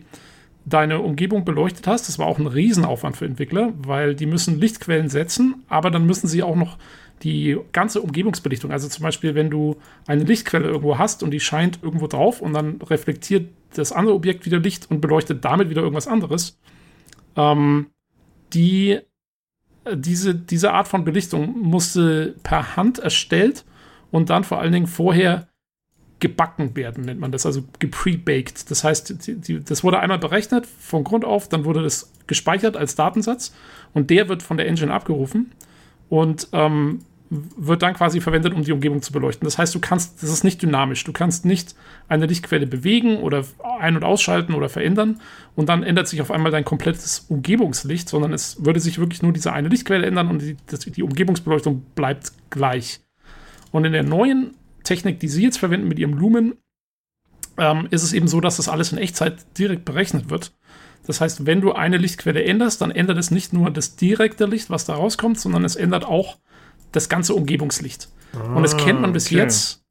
deine Umgebung beleuchtet hast, das war auch ein Riesenaufwand für Entwickler, weil die müssen Lichtquellen setzen, aber dann müssen sie auch noch die ganze Umgebungsbelichtung, also zum Beispiel, wenn du eine Lichtquelle irgendwo hast und die scheint irgendwo drauf und dann reflektiert das andere Objekt wieder Licht und beleuchtet damit wieder irgendwas anderes, ähm, die, diese, diese Art von Belichtung musste per Hand erstellt und dann vor allen Dingen vorher gebacken werden, nennt man das, also geprebaked. Das heißt, die, die, das wurde einmal berechnet von Grund auf, dann wurde das gespeichert als Datensatz und der wird von der Engine abgerufen und ähm, wird dann quasi verwendet, um die Umgebung zu beleuchten. Das heißt, du kannst, das ist nicht dynamisch. Du kannst nicht eine Lichtquelle bewegen oder ein- und ausschalten oder verändern und dann ändert sich auf einmal dein komplettes Umgebungslicht, sondern es würde sich wirklich nur diese eine Lichtquelle ändern und die, die Umgebungsbeleuchtung bleibt gleich. Und in der neuen Technik, die Sie jetzt verwenden mit Ihrem Lumen, ähm, ist es eben so, dass das alles in Echtzeit direkt berechnet wird. Das heißt, wenn du eine Lichtquelle änderst, dann ändert es nicht nur das direkte Licht, was da rauskommt, sondern es ändert auch das ganze Umgebungslicht. Ah, und das kennt man bis okay. jetzt,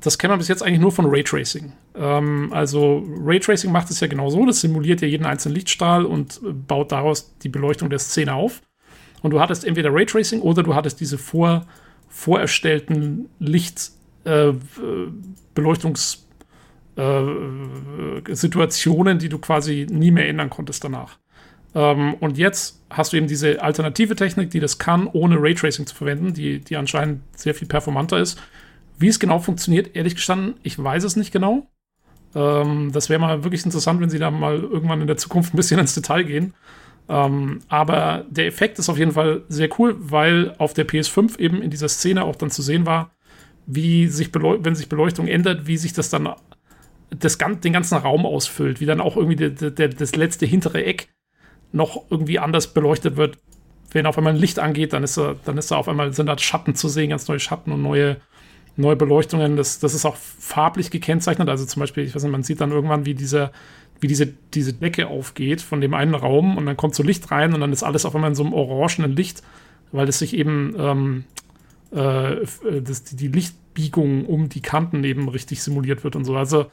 das kennt man bis jetzt eigentlich nur von Raytracing. Ähm, also Raytracing macht es ja genau so, das simuliert ja jeden einzelnen Lichtstrahl und baut daraus die Beleuchtung der Szene auf. Und du hattest entweder Raytracing oder du hattest diese vor, vorerstellten Lichtbeleuchtungssituationen, äh, äh, die du quasi nie mehr ändern konntest danach. Ähm, und jetzt hast du eben diese alternative Technik, die das kann, ohne Raytracing zu verwenden, die, die anscheinend sehr viel performanter ist. Wie es genau funktioniert, ehrlich gestanden, ich weiß es nicht genau. Ähm, das wäre mal wirklich interessant, wenn sie da mal irgendwann in der Zukunft ein bisschen ins Detail gehen. Ähm, aber der Effekt ist auf jeden Fall sehr cool, weil auf der PS5 eben in dieser Szene auch dann zu sehen war, wie sich, wenn sich Beleuchtung ändert, wie sich das dann das, den ganzen Raum ausfüllt, wie dann auch irgendwie der, der, das letzte hintere Eck noch irgendwie anders beleuchtet wird. Wenn auf einmal ein Licht angeht, dann ist, er, dann ist da auf einmal sind da Schatten zu sehen, ganz neue Schatten und neue, neue Beleuchtungen. Das, das ist auch farblich gekennzeichnet. Also zum Beispiel, ich weiß nicht, man sieht dann irgendwann, wie dieser, wie diese, diese Decke aufgeht von dem einen Raum und dann kommt so Licht rein und dann ist alles auf einmal in so einem orangenen Licht, weil es sich eben ähm, äh, das, die Lichtbiegung um die Kanten eben richtig simuliert wird und so. Also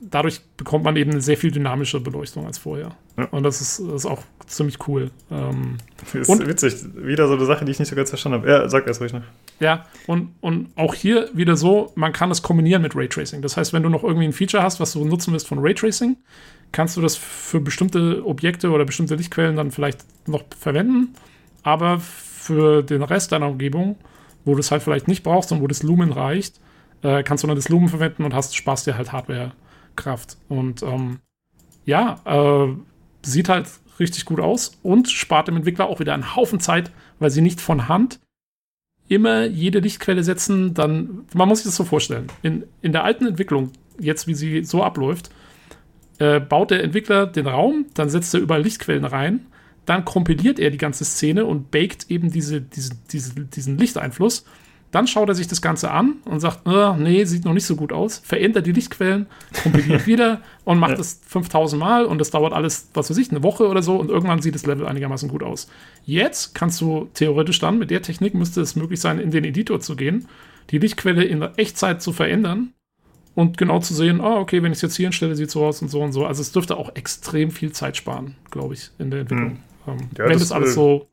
dadurch bekommt man eben eine sehr viel dynamische Beleuchtung als vorher. Ja. Und das ist, das ist, auch ziemlich cool. Ähm, ist und, witzig. Wieder so eine Sache, die ich nicht so ganz verstanden habe. Ja, sag erst ruhig noch. Ja, und, und auch hier wieder so, man kann es kombinieren mit Raytracing. Das heißt, wenn du noch irgendwie ein Feature hast, was du nutzen willst von Raytracing, kannst du das für bestimmte Objekte oder bestimmte Lichtquellen dann vielleicht noch verwenden. Aber für den Rest deiner Umgebung, wo du es halt vielleicht nicht brauchst und wo das Lumen reicht, äh, kannst du dann das Lumen verwenden und hast, sparst dir halt Hardware Kraft. Und ähm, ja, äh, sieht halt richtig gut aus und spart dem Entwickler auch wieder einen Haufen Zeit, weil sie nicht von Hand immer jede Lichtquelle setzen. Dann, man muss sich das so vorstellen. In, in der alten Entwicklung, jetzt wie sie so abläuft, äh, baut der Entwickler den Raum, dann setzt er überall Lichtquellen rein, dann kompiliert er die ganze Szene und baked eben diese, diese, diese, diesen Lichteinfluss dann schaut er sich das Ganze an und sagt, äh, nee, sieht noch nicht so gut aus, verändert die Lichtquellen, kompiliert wieder und macht es 5000 Mal und das dauert alles, was weiß ich, eine Woche oder so und irgendwann sieht das Level einigermaßen gut aus. Jetzt kannst du theoretisch dann mit der Technik müsste es möglich sein, in den Editor zu gehen, die Lichtquelle in Echtzeit zu verändern und genau zu sehen, ah, okay, wenn ich es jetzt hier hinstelle, sieht es so aus und so und so. Also es dürfte auch extrem viel Zeit sparen, glaube ich, in der Entwicklung. Hm. Ähm, ja, wenn das, das alles äh, so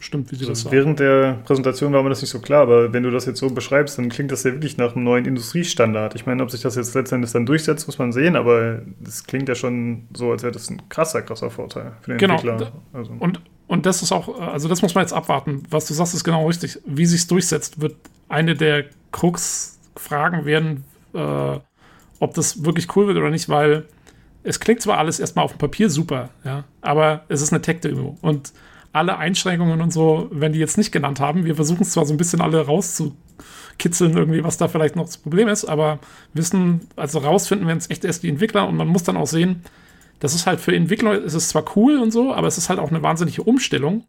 Stimmt, wie Sie das sagen. Während der Präsentation war mir das nicht so klar, aber wenn du das jetzt so beschreibst, dann klingt das ja wirklich nach einem neuen Industriestandard. Ich meine, ob sich das jetzt letztendlich dann durchsetzt, muss man sehen, aber das klingt ja schon so, als wäre das ein krasser, krasser Vorteil für den genau. Entwickler. Also. Und, und das ist auch, also das muss man jetzt abwarten. Was du sagst, ist genau richtig. Wie sich durchsetzt, wird eine der Krux-Fragen werden, äh, ob das wirklich cool wird oder nicht, weil es klingt zwar alles erstmal auf dem Papier super, ja, aber es ist eine Tech-Demo und alle Einschränkungen und so, wenn die jetzt nicht genannt haben. Wir versuchen es zwar so ein bisschen alle rauszukitzeln, irgendwie, was da vielleicht noch das Problem ist, aber wissen, also rausfinden werden es echt erst die Entwickler und man muss dann auch sehen, das ist halt für Entwickler, ist es zwar cool und so, aber es ist halt auch eine wahnsinnige Umstellung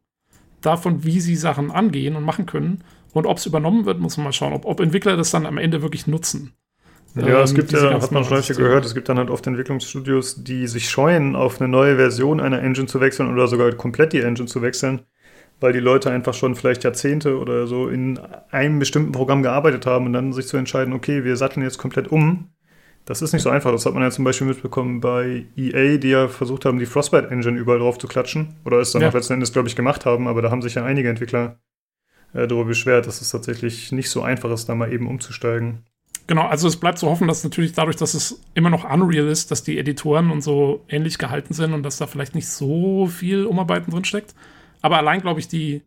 davon, wie sie Sachen angehen und machen können. Und ob es übernommen wird, muss man mal schauen, ob, ob Entwickler das dann am Ende wirklich nutzen. Ja, es ähm, gibt ja, hat man schon öfter gehört, es gibt dann halt oft Entwicklungsstudios, die sich scheuen, auf eine neue Version einer Engine zu wechseln oder sogar komplett die Engine zu wechseln, weil die Leute einfach schon vielleicht Jahrzehnte oder so in einem bestimmten Programm gearbeitet haben und dann sich zu entscheiden, okay, wir satteln jetzt komplett um. Das ist nicht so einfach. Das hat man ja zum Beispiel mitbekommen bei EA, die ja versucht haben, die Frostbite-Engine überall drauf zu klatschen. Oder es dann Ja. auch letzten Endes, glaube ich, gemacht haben. Aber da haben sich ja einige Entwickler äh, darüber beschwert, dass es tatsächlich nicht so einfach ist, da mal eben umzusteigen. Genau, also es bleibt zu hoffen, dass natürlich dadurch, dass es immer noch Unreal ist, dass die Editoren und so ähnlich gehalten sind und dass da vielleicht nicht so viel Umarbeiten drin steckt. Aber allein, glaube ich, die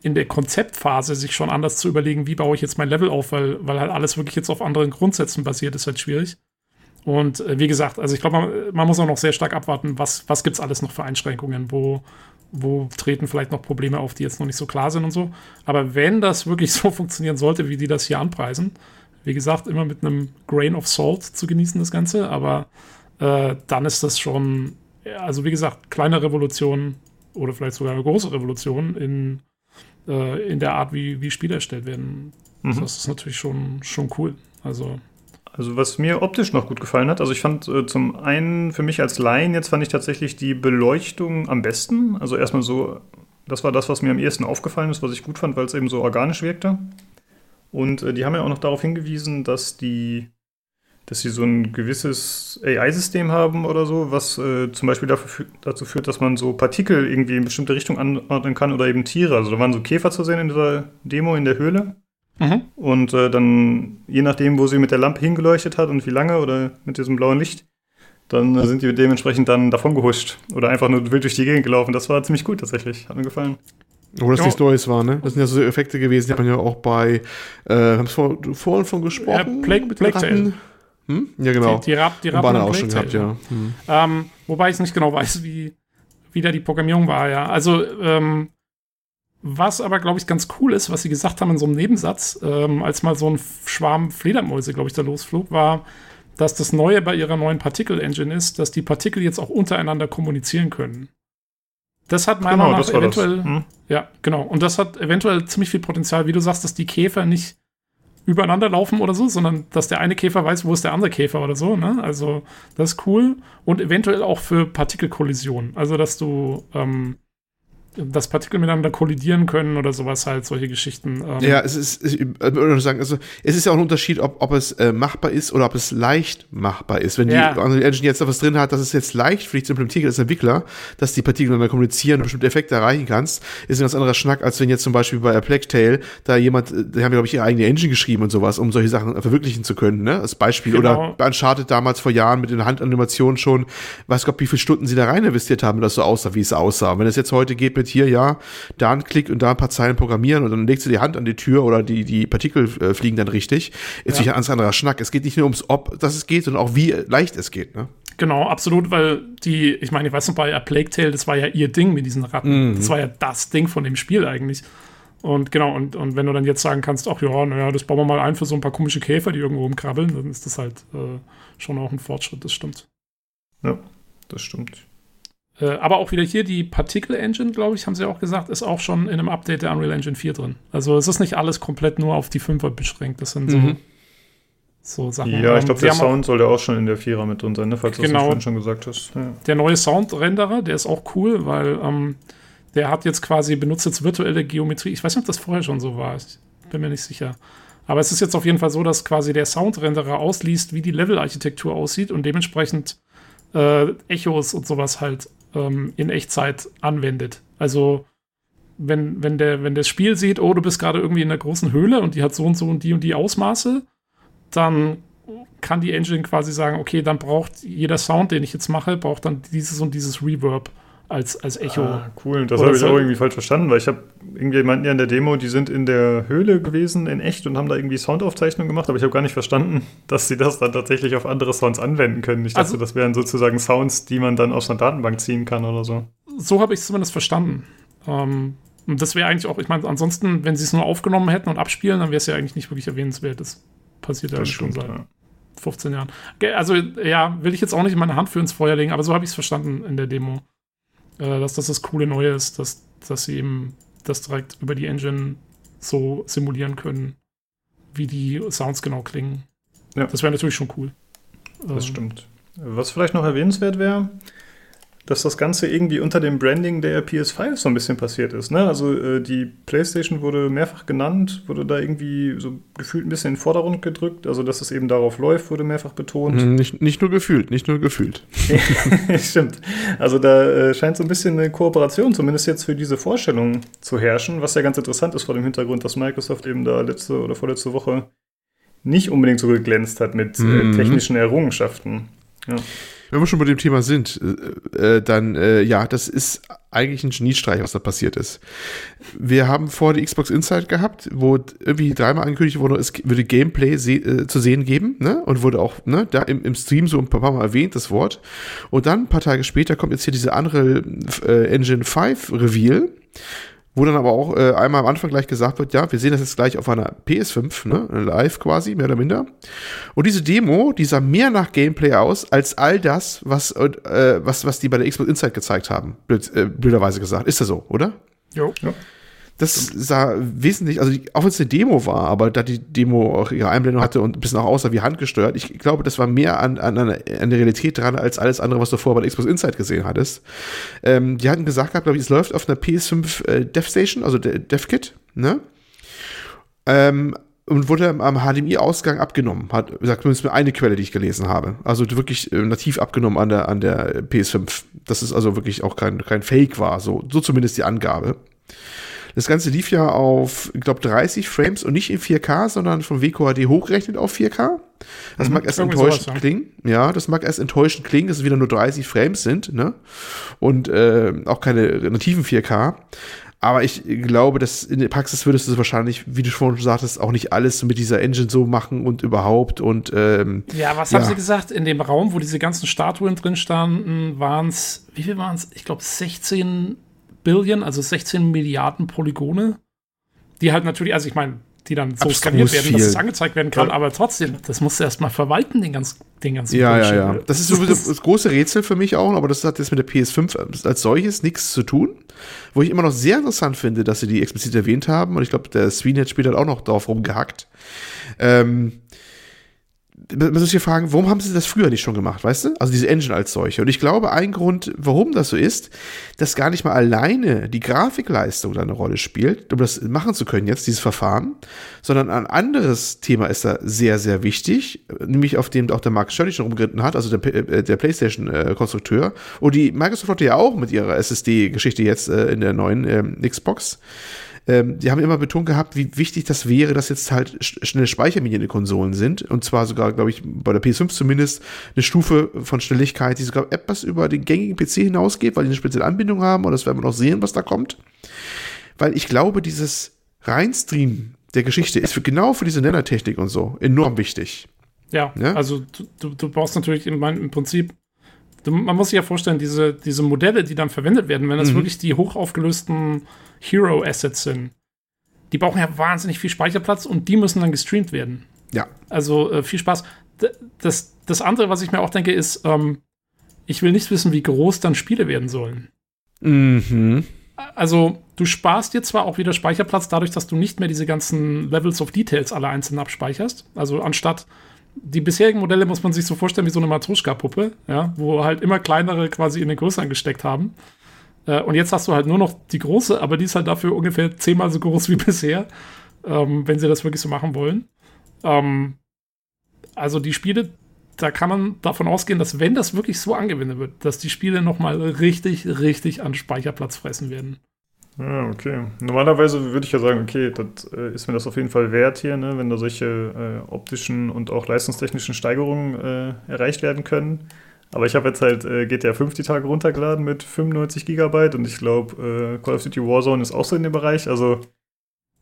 in der Konzeptphase sich schon anders zu überlegen, wie baue ich jetzt mein Level auf, weil, weil halt alles wirklich jetzt auf anderen Grundsätzen basiert, ist halt schwierig. Und äh, wie gesagt, also ich glaube, man, man muss auch noch sehr stark abwarten, was, was gibt es alles noch für Einschränkungen, wo, wo treten vielleicht noch Probleme auf, die jetzt noch nicht so klar sind und so. Aber wenn das wirklich so funktionieren sollte, wie die das hier anpreisen, wie gesagt, immer mit einem Grain of Salt zu genießen, das Ganze, aber äh, dann ist das schon, also wie gesagt, kleine Revolution oder vielleicht sogar eine große Revolution in, äh, in der Art, wie, wie Spiele erstellt werden. Mhm. Das ist natürlich schon, schon cool. Also, Also was mir optisch noch gut gefallen hat, also ich fand äh, zum einen für mich als Laien jetzt fand ich tatsächlich die Beleuchtung am besten. Also erstmal so, das war das, was mir am ehesten aufgefallen ist, was ich gut fand, weil es eben so organisch wirkte. Und äh, die haben ja auch noch darauf hingewiesen, dass die, dass sie so ein gewisses AI-System haben oder so, was äh, zum Beispiel dafür, fü- dazu führt, dass man so Partikel irgendwie in bestimmte Richtung anordnen kann oder eben Tiere. Also da waren so Käfer zu sehen in dieser Demo in der Höhle. mhm. Und äh, dann, je nachdem, wo sie mit der Lampe hingeleuchtet hat und wie lange oder mit diesem blauen Licht, dann äh, sind die dementsprechend dann davon gehuscht oder einfach nur wild durch die Gegend gelaufen. Das war ziemlich gut tatsächlich. Hat mir gefallen. Obwohl das Ja. nichts Neues war, ne? Das sind ja so Effekte gewesen, die hat man ja auch bei, äh, haben es vor, vorhin von gesprochen? Ja, Plague- mit Plague Ratten? Hm? Ja, genau. die, die, Rab, die und auch schon gehabt, ja. Hm. Ähm, wobei ich nicht genau weiß, wie, wie da die Programmierung war, ja. Also, ähm, was aber, glaube ich, ganz cool ist, was sie gesagt haben in so einem Nebensatz, ähm, als mal so ein Schwarm Fledermäuse, glaube ich, da losflog, war, dass das Neue bei ihrer neuen Partikel-Engine ist, dass die Partikel jetzt auch untereinander kommunizieren können. Das hat meiner Meinung nach eventuell, Hm? ja, genau. Und das hat eventuell ziemlich viel Potenzial, wie du sagst, dass die Käfer nicht übereinander laufen oder so, sondern dass der eine Käfer weiß, wo ist der andere Käfer oder so. Ne? Also das ist cool. Und eventuell auch für Partikelkollisionen. Also dass du ähm, dass Partikel miteinander kollidieren können oder sowas halt, solche Geschichten. Ähm, Ja, es ist, ich würde nur sagen, also es ist ja auch ein Unterschied, ob, ob es äh, machbar ist oder ob es leicht machbar ist. Wenn Ja. die Unreal Engine jetzt etwas drin hat, dass es jetzt leicht für dich zu implementieren als Entwickler, dass die Partikel miteinander kommunizieren und bestimmte Effekte erreichen kannst, ist ein ganz anderer Schnack, als wenn jetzt zum Beispiel bei Tale da jemand, äh, die haben ja, glaube ich, ihre eigene Engine geschrieben und sowas, um solche Sachen verwirklichen zu können, ne? Als Beispiel. Genau. Oder bei Uncharted damals vor Jahren mit den Handanimationen schon, weiß Gott, wie viele Stunden sie da rein investiert haben, dass das so aussah, wie es aussah. Und wenn es jetzt heute geht mit hier, ja, da ein Klick und da ein paar Zeilen programmieren und dann legst du die Hand an die Tür oder die, die Partikel äh, fliegen dann richtig, ist natürlich ein ganz anderer Schnack. Es geht nicht nur ums Ob, dass es geht, sondern auch wie leicht es geht, ne? Genau, absolut, weil die, ich meine, ich weiß noch, bei A Plague Tale, das war ja ihr Ding mit diesen Ratten. Mhm. Das war ja das Ding von dem Spiel eigentlich. Und genau, und, und wenn du dann jetzt sagen kannst, ach ja, naja, das bauen wir mal ein für so ein paar komische Käfer, die irgendwo rumkrabbeln, dann ist das halt äh, schon auch ein Fortschritt, das stimmt. Ja, das stimmt. Äh, aber auch wieder hier die Particle Engine, glaube ich, haben sie auch gesagt, ist auch schon in einem Update der Unreal Engine 4 drin. Also es ist nicht alles komplett nur auf die 5er beschränkt. Das sind so, Mhm. so Sachen. Ja, ich glaube, der Sound soll ja auch schon in der Vierer mit drin sein, ne? falls du Genau. das vorhin schon gesagt hast. Ja. Der neue Soundrenderer, der ist auch cool, weil ähm, der hat jetzt quasi, benutzt jetzt virtuelle Geometrie. Ich weiß nicht, ob das vorher schon so war. Ich bin mir nicht sicher. Aber es ist jetzt auf jeden Fall so, dass quasi der Soundrenderer ausliest, wie die Levelarchitektur aussieht und dementsprechend äh, Echos und sowas halt ähm, in Echtzeit anwendet. Also wenn, wenn, der, wenn das Spiel sieht, oh, du bist gerade irgendwie in einer großen Höhle und die hat so und so und die und die Ausmaße, dann kann die Engine quasi sagen, okay, dann braucht jeder Sound, den ich jetzt mache, braucht dann dieses und dieses Reverb als, als Echo. Ah, cool, das habe ich so- auch irgendwie falsch verstanden, weil ich habe irgendwie meinten ja in der Demo, die sind in der Höhle gewesen in echt und haben da irgendwie Soundaufzeichnungen gemacht, aber ich habe gar nicht verstanden, dass sie das dann tatsächlich auf andere Sounds anwenden können. Ich dachte, Also- das wären sozusagen Sounds, die man dann aus einer Datenbank ziehen kann oder so. So habe ich es zumindest verstanden. Ähm, und das wäre eigentlich auch, ich meine, ansonsten, wenn sie es nur aufgenommen hätten und abspielen, dann wäre es ja eigentlich nicht wirklich erwähnenswert. Das passiert ja Das schon stimmt. seit Ja. 15 Jahren. Also, ja, will ich jetzt auch nicht meine Hand für ins Feuer legen, aber so habe ich es verstanden in der Demo. Äh, dass das das coole Neue ist, dass, dass sie eben das direkt über die Engine so simulieren können, wie die Sounds genau klingen. Ja. Das wäre natürlich schon cool. Das Ähm, stimmt. Was vielleicht noch erwähnenswert wäre, dass das Ganze irgendwie unter dem Branding der PS5 so ein bisschen passiert ist. Ne? Also äh, die PlayStation wurde mehrfach genannt, wurde da irgendwie so gefühlt ein bisschen in den Vordergrund gedrückt. Also dass es eben darauf läuft, wurde mehrfach betont. Hm, nicht, nicht nur gefühlt, nicht nur gefühlt. Stimmt. Also da äh, scheint so ein bisschen eine Kooperation, zumindest jetzt für diese Vorstellung zu herrschen, was ja ganz interessant ist vor dem Hintergrund, dass Microsoft eben da letzte oder vorletzte Woche nicht unbedingt so geglänzt hat mit mhm. äh, technischen Errungenschaften. Ja. Wenn wir schon bei dem Thema sind, äh, äh, dann äh, ja, das ist eigentlich ein Geniestreich, was da passiert ist. Wir haben vor die Xbox Insight gehabt, wo irgendwie dreimal angekündigt wurde, es würde Gameplay se äh, zu sehen geben, ne? Und wurde auch ne, da im, im Stream so ein paar Mal erwähnt, das Wort. Und dann ein paar Tage später kommt jetzt hier diese andere äh, Engine 5 Reveal wo dann aber auch äh, einmal am Anfang gleich gesagt wird, ja, wir sehen das jetzt gleich auf einer PS5, ne, live quasi, mehr oder minder. Und diese Demo, die sah mehr nach Gameplay aus, als all das, was, äh, was, was die bei der Xbox Insight gezeigt haben, blöd, äh, blöderweise gesagt. Ist das so, oder? Jo. Ja. Das sah wesentlich, also auch wenn es eine Demo war, aber da die Demo auch ihre Einblendung hatte und ein bisschen auch aussah wie handgesteuert, ich glaube, das war mehr an, an, an der Realität dran als alles andere, was du vorher bei der Xbox Insight gesehen hattest. Ähm, die hatten gesagt glaube ich, es läuft auf einer PS5 äh, Dev Station, also der DevKit, ne? Ähm, und wurde am HDMI-Ausgang abgenommen. Hat, sagt zumindest eine Quelle, die ich gelesen habe. Also wirklich äh, nativ abgenommen an der, an der PS5. Das ist also wirklich auch kein, kein Fake war, so, so zumindest die Angabe. Das Ganze lief ja auf, ich glaube, 30 Frames und nicht in 4K, sondern von WQHD hochgerechnet auf 4K. Das mhm, mag erst enttäuschend sowas, ja. klingen. Ja, das mag erst enttäuschend klingen, dass es wieder nur 30 Frames sind, ne? Und äh, auch keine nativen 4K. Aber ich glaube, dass in der Praxis würdest du es wahrscheinlich, wie du schon sagtest, auch nicht alles mit dieser Engine so machen und überhaupt und ähm, Ja, was ja. haben sie gesagt? In dem Raum, wo diese ganzen Statuen drin standen, waren es, wie viel waren es? Ich glaube 16 Billion, also 16 Milliarden Polygone, die halt natürlich, also ich meine, die dann so Abstrus skaliert werden, viel. dass es angezeigt werden kann, ja. aber trotzdem, das musst du erstmal verwalten, den, ganz, den ganzen Ja, ja, ja. Das ist sowieso das große Rätsel für mich auch, aber das hat jetzt mit der PS5 als solches nichts zu tun. Wo ich immer noch sehr interessant finde, dass sie die explizit erwähnt haben und ich glaube, der Sweeney spielt halt auch noch drauf rumgehackt. Ähm, man muss sich fragen, warum haben sie das früher nicht schon gemacht, weißt du? Also diese Engine als solche. Und ich glaube, ein Grund, warum das so ist, dass gar nicht mal alleine die Grafikleistung da eine Rolle spielt, um das machen zu können jetzt, dieses Verfahren, sondern ein anderes Thema ist da sehr, sehr wichtig, nämlich auf dem auch der Mark Shirley schon rumgeritten hat, also der, äh, der PlayStation-Konstrukteur. Und die Microsoft hatte ja auch mit ihrer SSD-Geschichte jetzt äh, in der neuen äh, Xbox ähm, die haben immer betont gehabt, wie wichtig das wäre, dass jetzt halt schnelle Speichermedien in den Konsolen sind. Und zwar sogar, glaube ich, bei der PS5 zumindest eine Stufe von Schnelligkeit, die sogar etwas über den gängigen PC hinausgeht, weil die eine spezielle Anbindung haben. Und das werden wir noch sehen, was da kommt. Weil ich glaube, dieses Reinstream der Geschichte ist für, genau für diese Nennertechnik und so enorm wichtig. Ja, ja? also du, du brauchst natürlich im, im Prinzip man muss sich ja vorstellen, diese, diese Modelle, die dann verwendet werden, wenn das mhm. wirklich die hochaufgelösten Hero-Assets sind, die brauchen ja wahnsinnig viel Speicherplatz und die müssen dann gestreamt werden. Ja. Also äh, viel Spaß. Das, das andere, was ich mir auch denke, ist, ähm, ich will nicht wissen, wie groß dann Spiele werden sollen. Mhm. Also, du sparst dir zwar auch wieder Speicherplatz dadurch, dass du nicht mehr diese ganzen Levels of Details alle einzeln abspeicherst. Also, anstatt die bisherigen Modelle muss man sich so vorstellen wie so eine Matruschka-Puppe, ja, wo halt immer kleinere quasi in den größeren gesteckt haben. Äh, und jetzt hast du halt nur noch die große, aber die ist halt dafür ungefähr zehnmal so groß wie bisher, ähm, wenn sie das wirklich so machen wollen. Ähm, also die Spiele, da kann man davon ausgehen, dass wenn das wirklich so angewendet wird, dass die Spiele nochmal richtig, richtig an Speicherplatz fressen werden. Ja, okay. Normalerweise würde ich ja sagen, okay, das äh, ist mir das auf jeden Fall wert hier, ne, wenn da solche äh, optischen und auch leistungstechnischen Steigerungen äh, erreicht werden können. Aber ich habe jetzt halt äh, GTA 5 die Tage runtergeladen mit 95 Gigabyte und ich glaube, äh, Call of Duty Warzone ist auch so in dem Bereich. Also,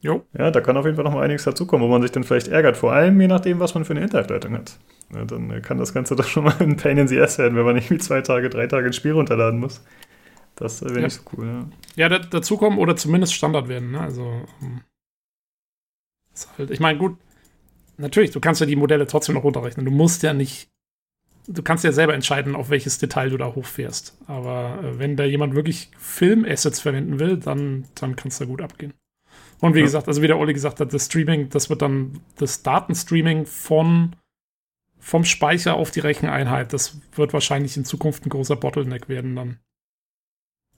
jo. ja, da kann auf jeden Fall noch mal einiges dazukommen, wo man sich dann vielleicht ärgert. Vor allem je nachdem, was man für eine Internetleitung hat. Ja, dann äh, kann das Ganze doch schon mal ein Pain in the Ass werden, wenn man irgendwie zwei Tage, drei Tage ein Spiel runterladen muss. Das wäre ja. nicht so cool, ja. Ja, da, dazukommen oder zumindest Standard werden, ne? Also, ähm, halt, ich meine, gut, natürlich, du kannst ja die Modelle trotzdem noch runterrechnen. Du musst ja nicht, du kannst ja selber entscheiden, auf welches Detail du da hochfährst. Aber äh, wenn da jemand wirklich Film-Assets verwenden will, dann, dann kann es da gut abgehen. Und wie ja. gesagt, also wie der Olli gesagt hat, das Streaming, das wird dann das Datenstreaming von vom Speicher auf die Recheneinheit, das wird wahrscheinlich in Zukunft ein großer Bottleneck werden dann.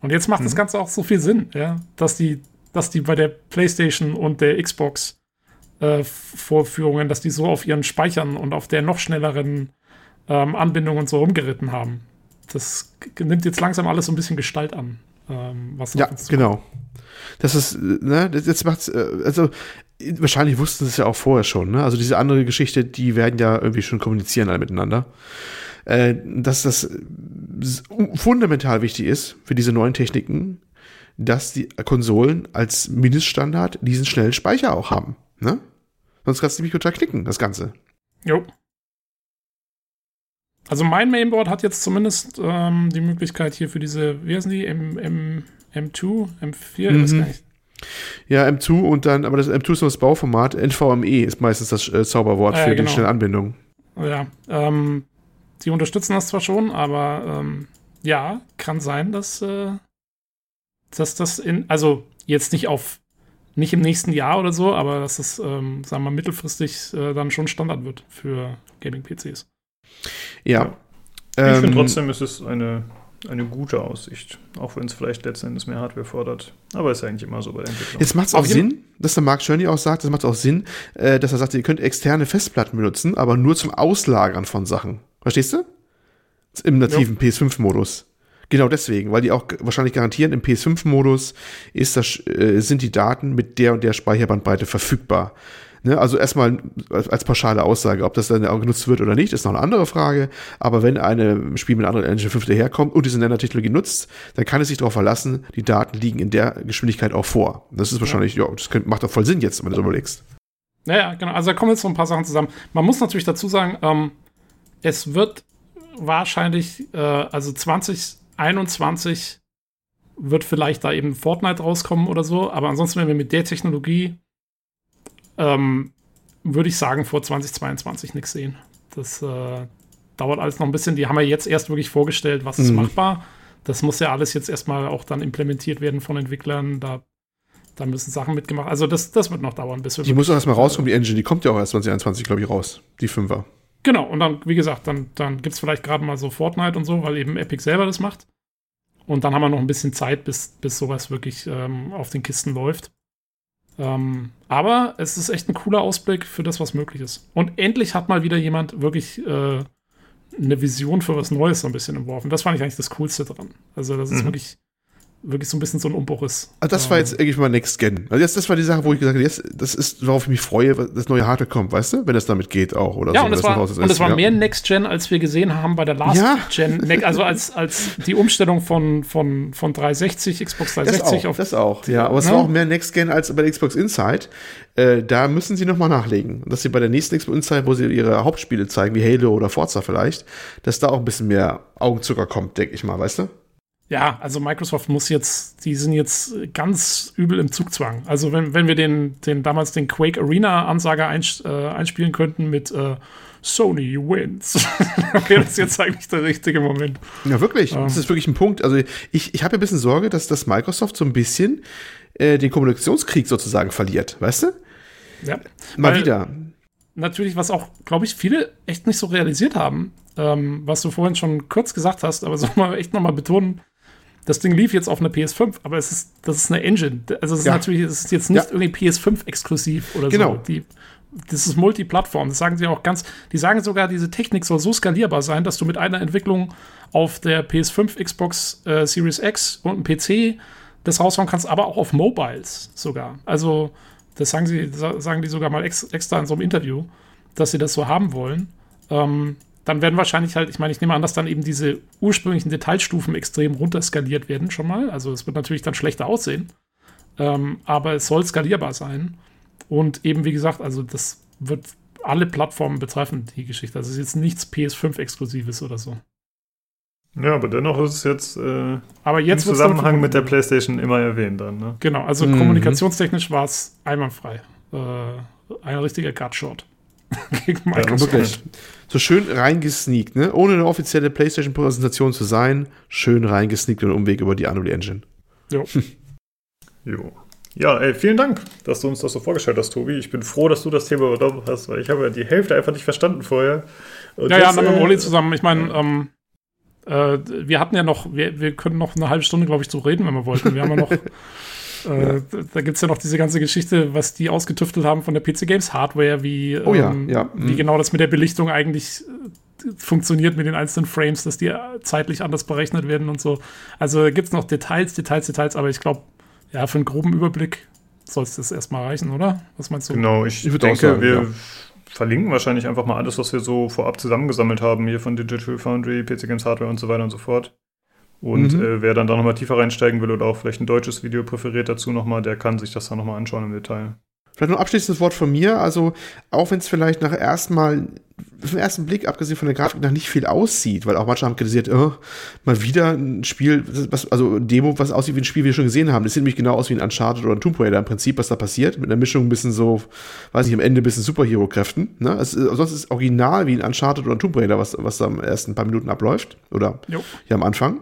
Und jetzt macht mhm. das Ganze auch so viel Sinn, ja, dass die, dass die bei der PlayStation und der Xbox äh, Vorführungen, dass die so auf ihren Speichern und auf der noch schnelleren ähm, Anbindung und so rumgeritten haben. Das nimmt jetzt langsam alles so ein bisschen Gestalt an. Ähm, was ja, genau. Das ist, ne, jetzt macht's, äh, also wahrscheinlich wussten sie es ja auch vorher schon, ne? Also diese andere Geschichte, die werden ja irgendwie schon kommunizieren alle miteinander. Äh, dass das fundamental wichtig ist für diese neuen Techniken, dass die Konsolen als Mindeststandard diesen schnellen Speicher auch haben. Ne? Sonst kannst du nämlich total knicken, das Ganze. Jo. Also mein Mainboard hat jetzt zumindest ähm, die Möglichkeit hier für diese, wie heißen die, M, M, M2, M4, mhm. weiß gar nicht. Ja, M2 und dann, aber das M2 ist nur das Bauformat, NVMe ist meistens das äh, Zauberwort ah, für ja, genau. die schnelle Anbindung. Ja, ähm, die unterstützen das zwar schon, aber ähm, ja, kann sein, dass, äh, dass das in, also jetzt nicht auf nicht im nächsten Jahr oder so, aber dass es, ähm, sagen wir mal, mittelfristig äh, dann schon Standard wird für Gaming-PCs. Ja. ja. Ich ähm, finde trotzdem, es ist eine, eine gute Aussicht, auch wenn es vielleicht letztendlich mehr Hardware fordert. Aber ist eigentlich immer so bei der Entwicklung. Jetzt macht es auch Sinn, dass der Mark Schörny auch sagt, das macht auch Sinn, äh, dass er sagt, ihr könnt externe Festplatten benutzen, aber nur zum Auslagern von Sachen. Verstehst du? Im nativen PS5-Modus. Genau deswegen, weil die auch wahrscheinlich garantieren, im PS5-Modus ist das, äh, sind die Daten mit der und der Speicherbandbreite verfügbar. Ne? Also erstmal als, als pauschale Aussage, ob das dann auch genutzt wird oder nicht, ist noch eine andere Frage. Aber wenn ein Spiel mit einer anderen Engine 5 daherkommt und diese Nennertechnologie nutzt, dann kann es sich darauf verlassen, die Daten liegen in der Geschwindigkeit auch vor. Das ist wahrscheinlich, ja, ja das könnte, macht doch voll Sinn jetzt, wenn du das überlegst. Naja, genau. Also da kommen jetzt so ein paar Sachen zusammen. Man muss natürlich dazu sagen, ähm, es wird wahrscheinlich, äh, also 20 21 wird vielleicht da eben Fortnite rauskommen oder so, aber ansonsten, wenn wir mit der Technologie, ähm, würde ich sagen, vor 2022 nichts sehen. Das äh, dauert alles noch ein bisschen. Die haben ja jetzt erst wirklich vorgestellt, was mhm. ist machbar. Das muss ja alles jetzt erstmal auch dann implementiert werden von Entwicklern. Da, da müssen Sachen mitgemacht. Also das, das wird noch dauern, bis wir. Die muss auch erstmal rauskommen, die Engine, die kommt ja auch erst 2021, glaube ich, raus. Die 5er. Genau, und dann, wie gesagt, dann, dann gibt es vielleicht gerade mal so Fortnite und so, weil eben Epic selber das macht. Und dann haben wir noch ein bisschen Zeit, bis, bis sowas wirklich ähm, auf den Kisten läuft. Ähm, aber es ist echt ein cooler Ausblick für das, was möglich ist. Und endlich hat mal wieder jemand wirklich äh, eine Vision für was Neues so ein bisschen entworfen. Das fand ich eigentlich das Coolste dran. Also, das ist mhm. wirklich wirklich so ein bisschen so ein Umbruch ist. Also das war jetzt eigentlich mal Next Gen. Also jetzt, das war die Sache, wo ich gesagt habe, jetzt, das ist, worauf ich mich freue, dass neue Hardware kommt, weißt du? Wenn es damit geht auch. Oder ja, so, und es war, und es war ja. mehr Next Gen, als wir gesehen haben bei der Last ja. Gen. Also als, als die Umstellung von, von, von 360, Xbox 360 das auch, auf. Das auch, ja. Aber es ja. war auch mehr Next Gen als bei der Xbox Inside. Äh, da müssen sie nochmal nachlegen. Dass sie bei der nächsten Xbox Inside, wo sie ihre Hauptspiele zeigen, wie Halo oder Forza vielleicht, dass da auch ein bisschen mehr Augenzucker kommt, denke ich mal, weißt du? Ja, also Microsoft muss jetzt, die sind jetzt ganz übel im Zugzwang. Also wenn, wenn wir den, den damals den Quake Arena Ansager eins, äh, einspielen könnten mit äh, Sony wins, wäre das jetzt eigentlich der richtige Moment. Ja, wirklich. Ähm. Das ist wirklich ein Punkt. Also ich, ich habe ein bisschen Sorge, dass das Microsoft so ein bisschen äh, den Kommunikationskrieg sozusagen verliert, weißt du? Ja. Mal Weil, wieder. Natürlich, was auch, glaube ich, viele echt nicht so realisiert haben, ähm, was du vorhin schon kurz gesagt hast, aber soll man echt nochmal betonen, das Ding lief jetzt auf einer PS5, aber es ist, das ist eine Engine. Also es ist ja. natürlich, es ist jetzt nicht ja. irgendwie PS5-exklusiv oder genau. so. Die, das ist Multiplattform. Das sagen sie auch ganz, die sagen sogar, diese Technik soll so skalierbar sein, dass du mit einer Entwicklung auf der PS5, Xbox äh, Series X und einem PC das raushauen kannst, aber auch auf Mobiles sogar. Also, das sagen sie, sagen die sogar mal ex, extra in so einem Interview, dass sie das so haben wollen. Ähm, dann werden wahrscheinlich halt, ich meine, ich nehme an, dass dann eben diese ursprünglichen Detailstufen extrem runterskaliert werden schon mal. Also es wird natürlich dann schlechter aussehen. Ähm, aber es soll skalierbar sein. Und eben, wie gesagt, also das wird alle Plattformen betreffen, die Geschichte. Also es ist jetzt nichts PS5-Exklusives oder so. Ja, aber dennoch ist es jetzt, äh, aber jetzt im Zusammenhang mit der PlayStation immer erwähnt dann. Ne? Genau, also mhm. kommunikationstechnisch war es einwandfrei. Äh, ein richtiger Cut-Short. gegen Microsoft. Ja, wirklich. So schön reingesneakt, ne? Ohne eine offizielle PlayStation-Präsentation zu sein, schön reingesneakt und Umweg über die Unreal Engine. Jo. jo. Ja, ey, vielen Dank, dass du uns das so vorgestellt hast, Tobi. Ich bin froh, dass du das Thema übernommen hast, weil ich habe ja die Hälfte einfach nicht verstanden vorher. Und ja, ja, dann mit Oli zusammen. Ich meine, ähm, Äh, wir hatten ja noch, wir, wir können noch eine halbe Stunde, glaube ich, so reden, wenn wir wollten. Wir haben ja noch, äh, da gibt es ja noch diese ganze Geschichte, was die ausgetüftelt haben von der PC Games Hardware, wie, oh ja, ähm, ja. wie Mhm. genau das mit der Belichtung eigentlich äh, funktioniert mit den einzelnen Frames, dass die zeitlich anders berechnet werden und so. Also gibt es noch Details, Details, Details, aber ich glaube, ja, für einen groben Überblick soll es das erstmal reichen, oder? Was meinst du? Genau, ich, Ich denke, sagen, wir ja. verlinken wahrscheinlich einfach mal alles, was wir so vorab zusammengesammelt haben, hier von Digital Foundry, PC Games Hardware und so weiter und so fort. Und Mhm. äh, wer dann da nochmal tiefer reinsteigen will oder auch vielleicht ein deutsches Video präferiert dazu nochmal, der kann sich das dann nochmal anschauen im Detail. Vielleicht noch ein abschließendes Wort von mir. Also, auch wenn es vielleicht nach erstmal, vom ersten Blick, abgesehen von der Grafik, nach nicht viel aussieht, weil auch manche haben kritisiert, oh, mal wieder ein Spiel, was, also ein Demo, was aussieht wie ein Spiel, wie wir schon gesehen haben. Das sieht nämlich genau aus wie ein Uncharted oder ein Tomb Raider im Prinzip, was da passiert. Mit einer Mischung ein bisschen so, weiß ich, am Ende ein bisschen Superhero-Kräften. Ne? Es, ist- sonst ist es original wie ein Uncharted oder ein Tomb Raider, was, was da am ersten paar Minuten abläuft. Oder Jo. ja am Anfang.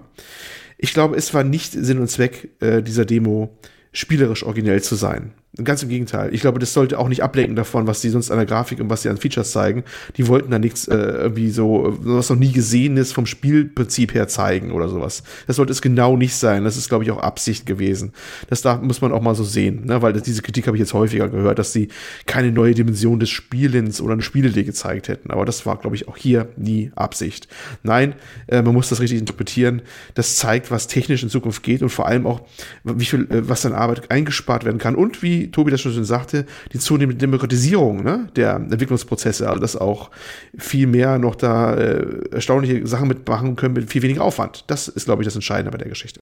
Ich glaube, es war nicht Sinn und Zweck äh, dieser Demo, spielerisch originell zu sein. Ganz im Gegenteil. Ich glaube, das sollte auch nicht ablenken davon, was sie sonst an der Grafik und was sie an Features zeigen. Die wollten da nichts äh, irgendwie so, was noch nie gesehen ist, vom Spielprinzip her zeigen oder sowas. Das sollte es genau nicht sein. Das ist, glaube ich, auch Absicht gewesen. Das da muss man auch mal so sehen, ne? weil das, diese Kritik habe ich jetzt häufiger gehört, dass sie keine neue Dimension des Spielens oder eine Spielidee gezeigt hätten. Aber das war, glaube ich, auch hier nie Absicht. Nein, äh, man muss das richtig interpretieren. Das zeigt, was technisch in Zukunft geht und vor allem auch, wie viel, äh, was an Arbeit eingespart werden kann und wie Tobi das schon schön sagte, die zunehmende Demokratisierung ne, der Entwicklungsprozesse, also dass auch viel mehr noch da äh, erstaunliche Sachen mitmachen können mit viel weniger Aufwand. Das ist, glaube ich, das Entscheidende bei der Geschichte.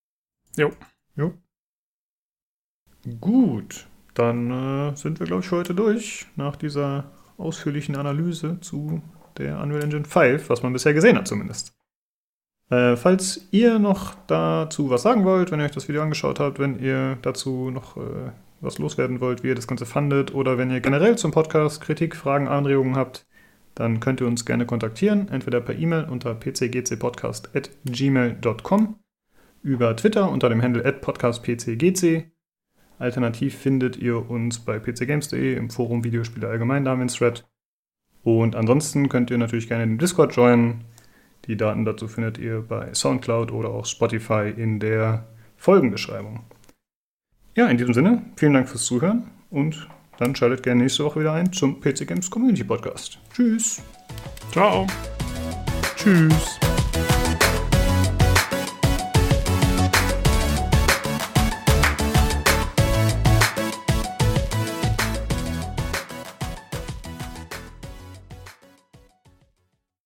Jo. Jo. Gut, dann äh, sind wir, glaube ich, heute durch. Nach dieser ausführlichen Analyse zu der Unreal Engine 5, was man bisher gesehen hat zumindest. Äh, falls ihr noch dazu was sagen wollt, wenn ihr euch das Video angeschaut habt, wenn ihr dazu noch äh, was loswerden wollt, wie ihr das Ganze fandet, oder wenn ihr generell zum Podcast Kritik, Fragen, Anregungen habt, dann könnt ihr uns gerne kontaktieren, entweder per E-Mail unter pcgcpodcast.gmail.com, über Twitter unter dem Handle podcastpcgc. Alternativ findet ihr uns bei pcgames.de im Forum Videospiele allgemein, da haben wir einen Thread. Und ansonsten könnt ihr natürlich gerne den Discord joinen. Die Daten dazu findet ihr bei Soundcloud oder auch Spotify in der Folgenbeschreibung. Ja, in diesem Sinne, vielen Dank fürs Zuhören und dann schaltet gerne nächste Woche wieder ein zum PC Games Community Podcast. Tschüss. Ciao. Tschüss.